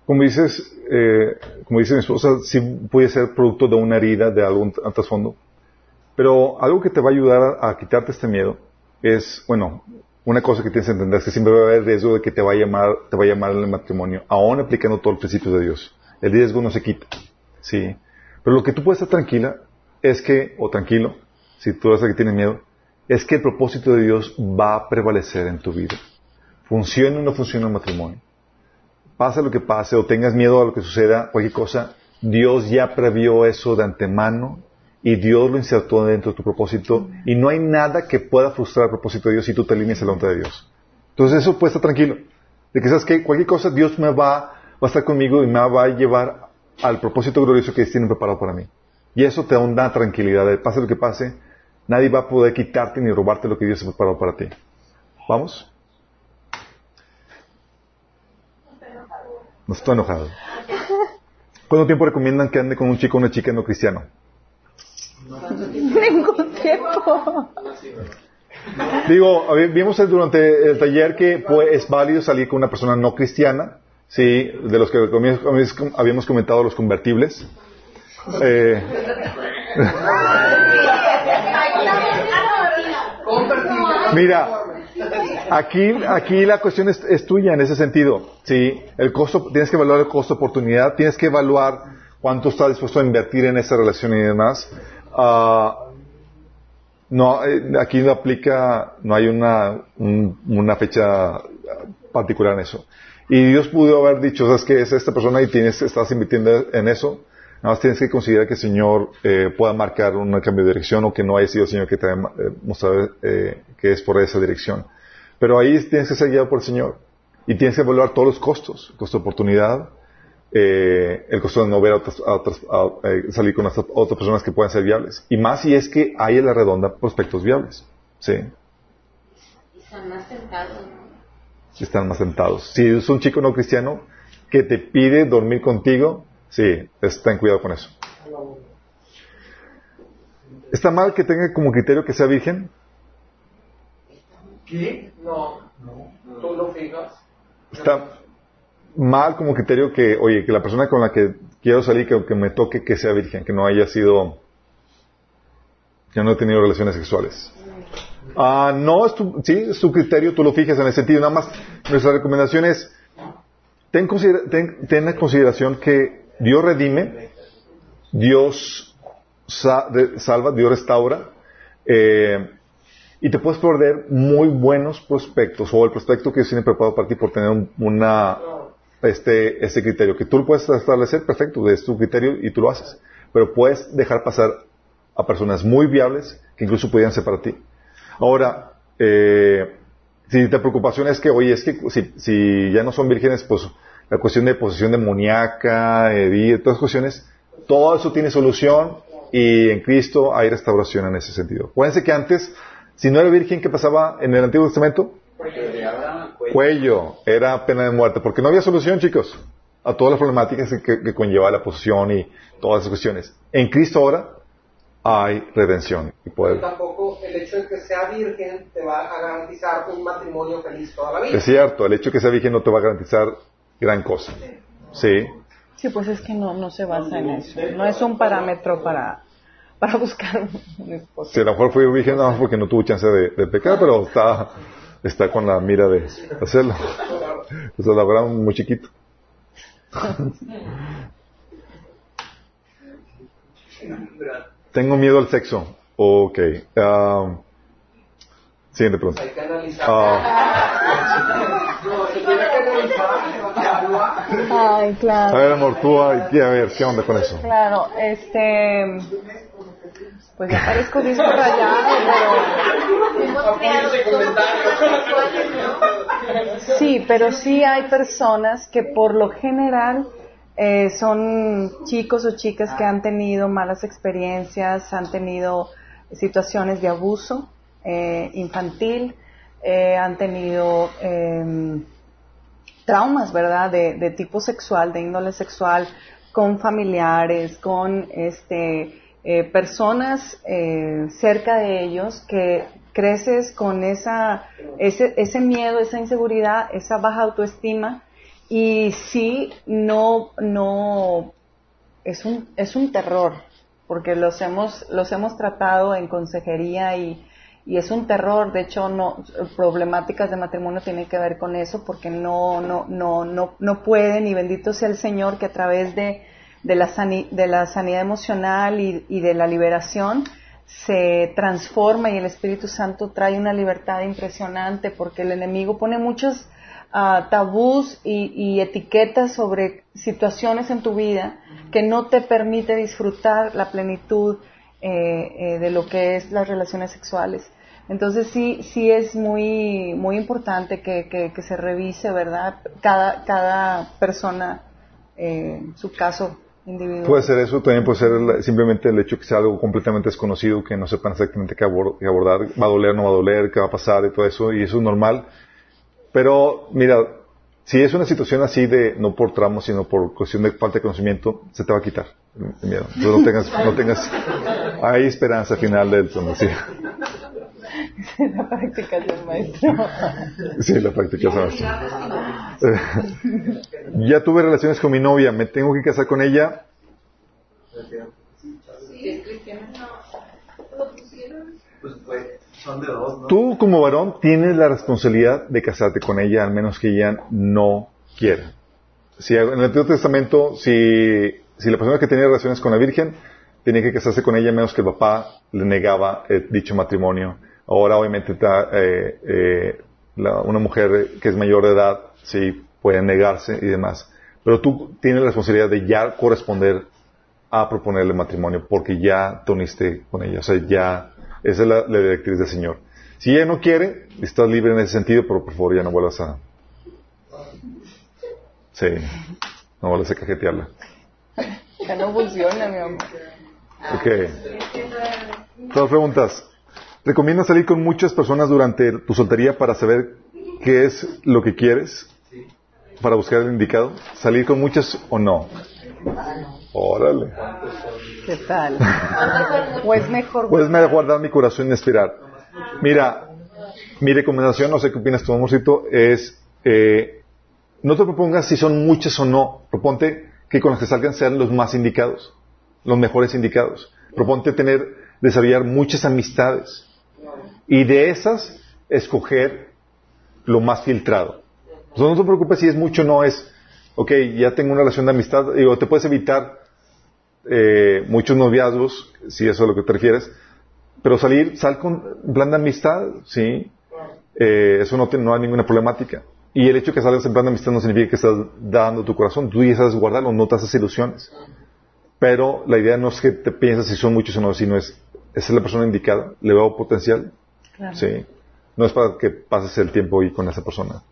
Como dices, eh, como dice mi esposa, sí puede ser producto de una herida, de algún trasfondo. Pero algo que te va a ayudar a, a quitarte este miedo es, bueno, una cosa que tienes que entender es que siempre va a haber riesgo de que te vaya mal, te vaya mal en el matrimonio, aún aplicando todo el principio de Dios. El riesgo no se quita. Sí. Pero lo que tú puedes estar tranquila es que, o tranquilo, si tú eres el que tiene miedo, es que el propósito de Dios va a prevalecer en tu vida. Funcione o no funcione el matrimonio. Pase lo que pase o tengas miedo a lo que suceda, cualquier cosa, Dios ya previó eso de antemano y Dios lo insertó dentro de tu propósito y no hay nada que pueda frustrar el propósito de Dios si tú te alineas a la de Dios. Entonces eso puede estar tranquilo. De que sabes que cualquier cosa Dios me va, va a estar conmigo y me va a llevar al propósito glorioso que Dios tiene preparado para mí. Y eso te da una tranquilidad. De pase lo que pase, nadie va a poder quitarte ni robarte lo que Dios ha preparado para ti. ¿Vamos? No estoy enojado. ¿Cuánto tiempo recomiendan que ande con un chico o una chica no cristiano? Ningún tiempo. Digo, vimos durante el taller que es válido salir con una persona no cristiana, sí, de los que habíamos comentado los convertibles. Eh, mira, aquí, aquí la cuestión es, es, tuya en ese sentido. Sí, el costo, tienes que evaluar el costo oportunidad, tienes que evaluar cuánto estás dispuesto a invertir en esa relación y demás. Ah, no, eh, aquí no aplica, no hay una, fecha particular en eso. Y Dios pudo haber dicho, sabes que es esta persona y tienes, estás invirtiendo en eso. Nada más tienes que considerar que el Señor eh, pueda marcar un cambio de dirección o que no haya sido el Señor que te haya eh, mostrado que es por esa dirección. Pero ahí tienes que ser guiado por el Señor. Y tienes que evaluar todos los costos. Costo de oportunidad, eh, el costo de no ver a otras, a otras a, salir con otras, otras personas que puedan ser viables. Y más si es que hay en la redonda prospectos viables. ¿Sí? Están más tentados, ¿no? Están más tentados. Si es un chico no cristiano que te pide dormir contigo, sí, ten cuidado con eso. ¿Está mal que tenga como criterio que sea virgen? ¿Qué? No, no. ¿Tú lo fijas? Está mal como criterio que, oye, que la persona con la que quiero salir, que, que me toque que sea virgen, que no haya sido, que no haya tenido relaciones sexuales. Ah, no, es tu, sí, es tu criterio, tú lo fijas en ese sentido. Nada más, nuestra recomendación es, ten, ten, ten en consideración que Dios redime, Dios sa salva, Dios restaura, eh, y te puedes perder muy buenos prospectos, o el prospecto que Dios tiene preparado para ti por tener un, una, este, este criterio, que tú lo puedes establecer, perfecto, es tu criterio y tú lo haces, pero puedes dejar pasar a personas muy viables que incluso podrían ser para ti. Ahora, eh, si te preocupación es que, oye, es que si, si ya no son vírgenes, pues la cuestión de posesión demoníaca, eh, todas las cuestiones, todo eso tiene solución y en Cristo hay restauración en ese sentido. Acuérdense que antes, si no era virgen, ¿qué pasaba en el Antiguo Testamento? Cuello, era pena de muerte, porque no había solución, chicos, a todas las problemáticas que, que conlleva la posesión y todas esas cuestiones. En Cristo ahora hay redención y poder. Pero tampoco el hecho de que sea virgen te va a garantizar un matrimonio feliz toda la vida. Es cierto, el hecho de que sea virgen no te va a garantizar gran cosa. Sí. Sí, pues es que no, no se basa en eso. No es un parámetro para, para buscar un esposo. Sí, a lo mejor fue virgen más porque no tuvo chance de, de pecar, pero está, está con la mira de hacerlo. Se lo lograron muy chiquito. Tengo miedo al sexo. Ok. Um, siguiente pregunta. Ah. Ay, claro. a ver, amor, tú, ay, ¿qué- a ver, ¿qué onda con eso? Claro, este. Pues ya parezco disco rayado, pero. Sí, pero sí hay personas que por lo general eh, son chicos o chicas que han tenido malas experiencias, han tenido situaciones de abuso eh, infantil, eh, han tenido em, traumas, ¿verdad? De, de tipo sexual, de índole sexual, con familiares, con este, eh, personas eh, cerca de ellos que creces con esa, ese, ese miedo, esa inseguridad, esa baja autoestima y sí, no, no, es un, es un terror porque los hemos, los hemos tratado en consejería y, y es un terror. De hecho, no problemáticas de matrimonio tienen que ver con eso porque no no no no no pueden y bendito sea el Señor que a través de de la, de la sanidad emocional y, y de la liberación se transforma y el Espíritu Santo trae una libertad impresionante porque el enemigo pone muchos ah, tabús y, y, etiquetas sobre situaciones en tu vida que no te permite disfrutar la plenitud eh, eh, de lo que es las relaciones sexuales. Entonces sí, sí es muy, muy importante que, que, que se revise, ¿verdad? Cada, cada persona, eh, su caso Puede ser eso, también puede ser simplemente el hecho que sea algo completamente desconocido, que no sepan exactamente qué abor- qué abordar, va a doler, no va a doler, qué va a pasar y todo eso, y eso es normal. Pero, mira, si es una situación así de, no por tramos, sino por cuestión de falta de conocimiento, se te va a quitar miedo. No tengas, no tengas, hay esperanza al final del túnel, sí. la practicación, maestro. Sí, la práctica es Ya tuve relaciones con mi novia, me tengo que casar con ella. Son de dos, ¿no? Tú como varón tienes la responsabilidad de casarte con ella, al menos que ella no quiera. Si en el Antiguo Testamento, si, si la persona que tenía relaciones con la Virgen tenía que casarse con ella, menos que el papá le negaba eh, dicho matrimonio. Ahora, obviamente, ta- eh, eh, la- una mujer que es mayor de edad, sí, puede negarse y demás. Pero tú tienes la responsabilidad de ya corresponder a proponerle matrimonio porque ya te uniste con ella. O sea, ya, esa es la, la directriz del Señor. Si ella no quiere, estás libre en ese sentido, pero por favor ya no vuelvas a... Sí, no vuelvas a cajetearla. Ya no funciona, mi amor. Ok. Todas preguntas. ¿Recomiendas salir con muchas personas durante tu soltería para saber qué es lo que quieres? Para buscar el indicado. ¿Salir con muchas o no? Órale. ¿Qué tal? ¿O es mejor? Puedes me guardar mi corazón y esperar. Mira, mi recomendación, no sé qué opinas tú, amorcito, es eh, no te propongas si son muchas o no. Proponte que con los que salgan sean los más indicados, los mejores indicados. Proponte tener, desarrollar muchas amistades y de esas escoger lo más filtrado. Entonces, no te preocupes si es mucho o no, es, ok, ya tengo una relación de amistad, digo, te puedes evitar eh, muchos noviazgos, si eso es a lo que te refieres, pero salir, sal con plan de amistad, sí, Eh, eso no, te- no hay ninguna problemática. Y el hecho de que salgas en plan de amistad no significa que estás dando tu corazón, tú ya sabes guardarlo, no te haces ilusiones. Pero la idea no es que te pienses si son muchos o no, sino es, esa es la persona indicada, le veo potencial, Claro. sí. No es para que pases el tiempo ahí con esa persona.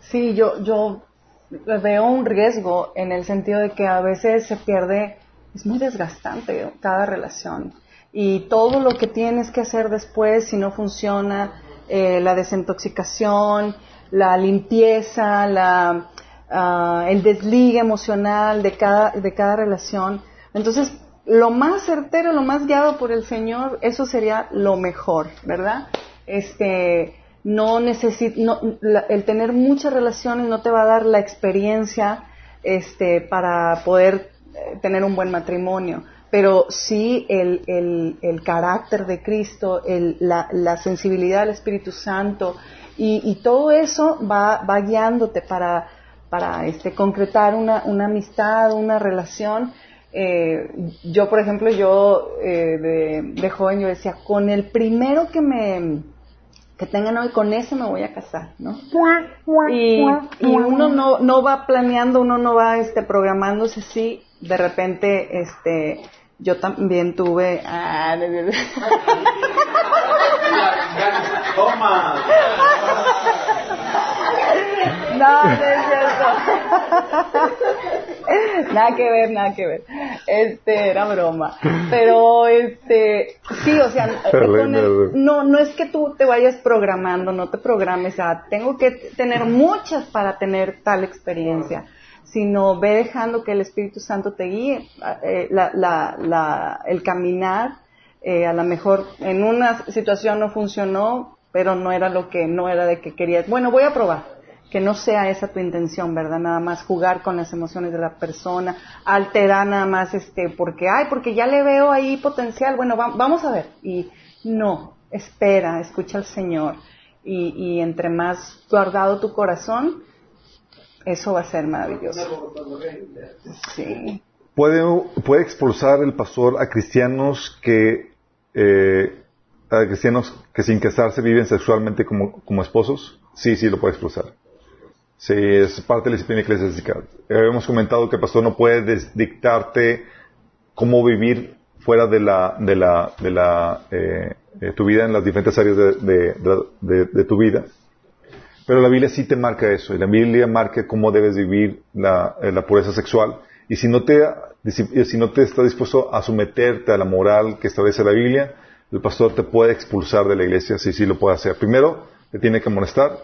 Sí, yo, yo veo un riesgo en el sentido de que a veces se pierde, es muy desgastante cada relación. Y todo lo que tienes que hacer después, si no funciona, eh, la desintoxicación, la limpieza, la, ah, el desligue emocional de cada, de cada relación. Entonces, lo más certero, lo más guiado por el Señor, eso sería lo mejor, ¿verdad? Este, no necesi- no, la- el tener muchas relaciones no te va a dar la experiencia este, para poder eh, tener un buen matrimonio, pero sí el, el, el carácter de Cristo, el, la, la sensibilidad del Espíritu Santo y, y todo eso va, va guiándote para, para este, concretar una, una amistad, una relación. Eh, yo, por ejemplo, yo eh, de, de joven yo decía, con el primero que me que tengan hoy, con ese me voy a casar, ¿no? Y, y uno no, no va planeando, uno no va este, programándose así, de repente, este, yo también tuve, ah. Toma. No, no es cierto. nada que ver, nada que ver. Este, era broma. Pero, este, sí, o sea, no, no es que tú te vayas programando, no te programes a, tengo que tener muchas para tener tal experiencia, sino ve dejando que el Espíritu Santo te guíe, eh, la, la, la, el caminar, eh, a lo mejor en una situación no funcionó, pero no era lo que, no era de que querías, bueno, voy a probar que no sea esa tu intención, ¿verdad? Nada más jugar con las emociones de la persona, alterar nada más, este, porque, ay, porque ya le veo ahí potencial, bueno, va- vamos a ver. Y no, espera, escucha al Señor. Y, y entre más guardado tu corazón, eso va a ser maravilloso. Sí. ¿Puede, puede expulsar el pastor a cristianos que eh, a cristianos que sin casarse viven sexualmente como, como esposos? Sí, sí, lo puede expulsar. Sí, es parte de la disciplina eclesiástica. Hemos comentado que el pastor no puede dictarte cómo vivir fuera de la, de la, de la, eh, eh, tu vida en las diferentes áreas de, de- tu vida. Pero la Biblia sí te marca eso, y la Biblia marca cómo debes vivir la, eh, la pureza sexual. Y si no te, si no te está dispuesto a someterte a la moral que establece la Biblia, el pastor te puede expulsar de la iglesia si sí lo puede hacer. Primero, te tiene que amonestar,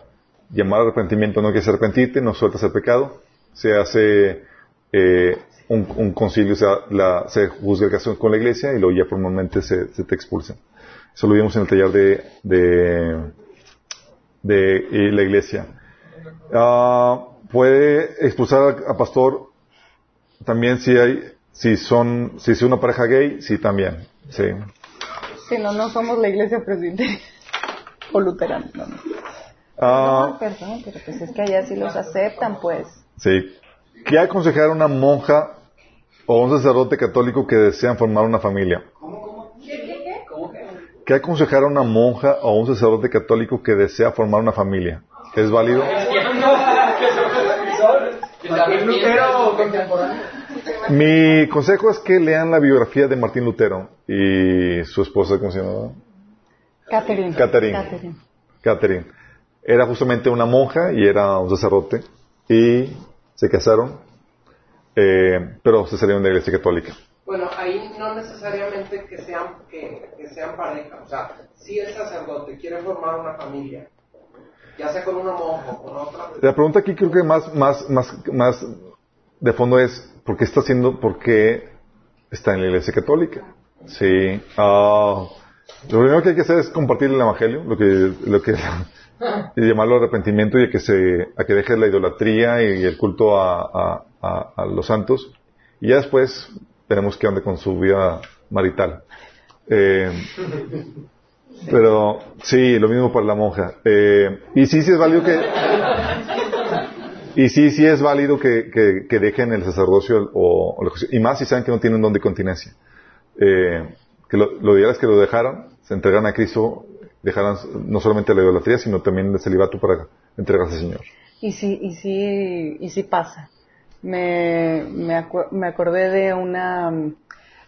llamar arrepentimiento, no quieres arrepentirte, no sueltas el pecado, se hace eh, un, un concilio, se, la- se juzga el caso con la iglesia y luego ya formalmente se, te expulsa. Eso lo vimos en el taller de, de, eh, la iglesia. Ah, puede expulsar a pastor también si hay, si son, si es una pareja gay, sí también, sí. Si no, no somos la iglesia presbiteriana o luterana. No. Ah, No, perdón, pero pues es que allá sí los aceptan, pues. Sí. ¿Qué aconsejar a una monja o un sacerdote católico que desean formar una familia? ¿Qué aconsejar a una monja o un sacerdote católico que desea formar una familia? ¿Es válido? Martín Lutero contemporáneo. Mi consejo es que lean la biografía de Martín Lutero y su esposa, ¿cómo se? Catherine. Catherine. Catherine. Catherine. Era justamente una monja y era un sacerdote y se casaron, eh, pero se salieron de la iglesia católica. Bueno, ahí no necesariamente que sean, que, que sean pareja. O sea, si el sacerdote quiere formar una familia, ya sea con una monja o con otra, La pregunta aquí creo que más, más, más, más de fondo es, ¿por qué está haciendo, por qué está en la iglesia católica? Sí. ah, lo primero que hay que hacer es compartir el evangelio, lo que, lo que, y llamarlo arrepentimiento y a que se, a que deje la idolatría y el culto a, a, los santos. Y ya después veremos qué onda con su vida marital. Eh, pero sí, lo mismo para la monja. Eh, y sí, sí es válido que... Y sí, sí es válido que, que- que dejen el sacerdocio o, que y más si saben que no tienen don de continencia. Eh, que lo, lo ideal es que lo dejaran, se entregaran a Cristo, dejaran no solamente la idolatría, sino también el celibato para entregarse al Señor. Y sí, y sí, y sí pasa. Me, me, me acordé de una,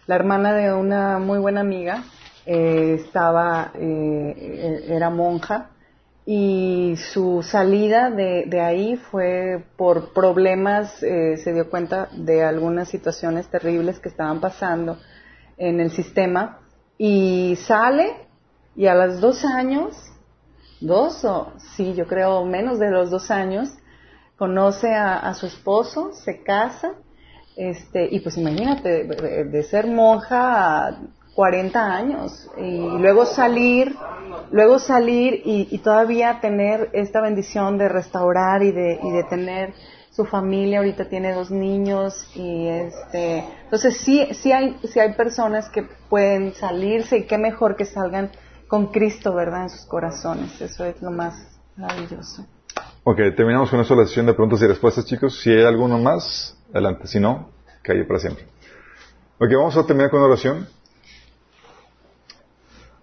la hermana de una muy buena amiga, eh, estaba, eh, eh, era monja, y su salida de, de ahí fue por problemas, eh, se dio cuenta de algunas situaciones terribles que estaban pasando en el sistema, y sale, y a los dos años, dos o sí, yo creo menos de los dos años, conoce a, a su esposo, se casa, este, y pues imagínate, de, ser monja a 40 años, y luego salir, luego salir y, y todavía tener esta bendición de restaurar y de, y de tener su familia, ahorita tiene dos niños, y este, entonces sí, sí hay, sí hay personas que pueden salirse, y qué mejor que salgan con Cristo, ¿verdad?, en sus corazones, eso es lo más maravilloso. Ok, terminamos con eso la sesión de preguntas y respuestas, chicos. Si hay alguno más, adelante. Si no, calle para siempre. Ok, vamos a terminar con una oración.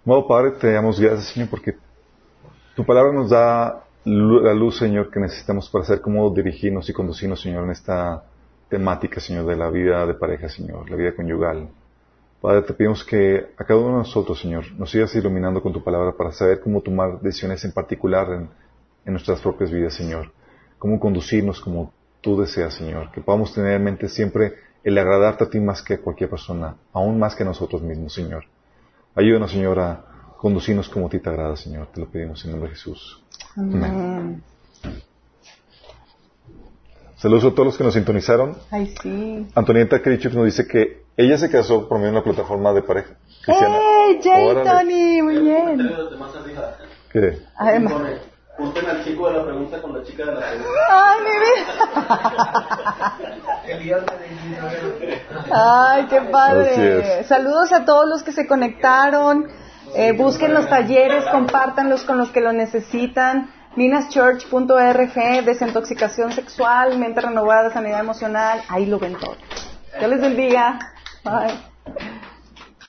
Amado Padre, te damos gracias, Señor, porque tu palabra nos da la luz, Señor, que necesitamos para saber cómo dirigirnos y conducirnos, Señor, en esta temática, Señor, de la vida de pareja, Señor, la vida conyugal. Padre, te pedimos que a cada uno de nosotros, Señor, nos sigas iluminando con tu palabra para saber cómo tomar decisiones en particular en, nuestras propias vidas, Señor. Cómo conducirnos como tú deseas, Señor. Que podamos tener en mente siempre el agradarte a ti más que a cualquier persona, aún más que a nosotros mismos, Señor. Ayúdanos, Señor, a conducirnos como a ti te agrada, Señor. Te lo pedimos en nombre de Jesús. Amén. Saludos a todos los que nos sintonizaron. Ay, sí. Antonieta Krichuk nos dice que ella se casó por medio de una plataforma de pareja cristiana. ¡Hey, Jay, Órale. Tony! Muy bien. ¿Qué? Además. Junten al chico de la pregunta con la chica de la pregunta. ¡Ay, mi vida! ¡Ay, qué padre! Saludos a todos los que se conectaron. Eh, busquen los talleres, compártanlos con los que lo necesitan. Ninaschurch.org, desintoxicación sexual, mente renovada, sanidad emocional, ahí lo ven todo. Dios les bendiga. Bye.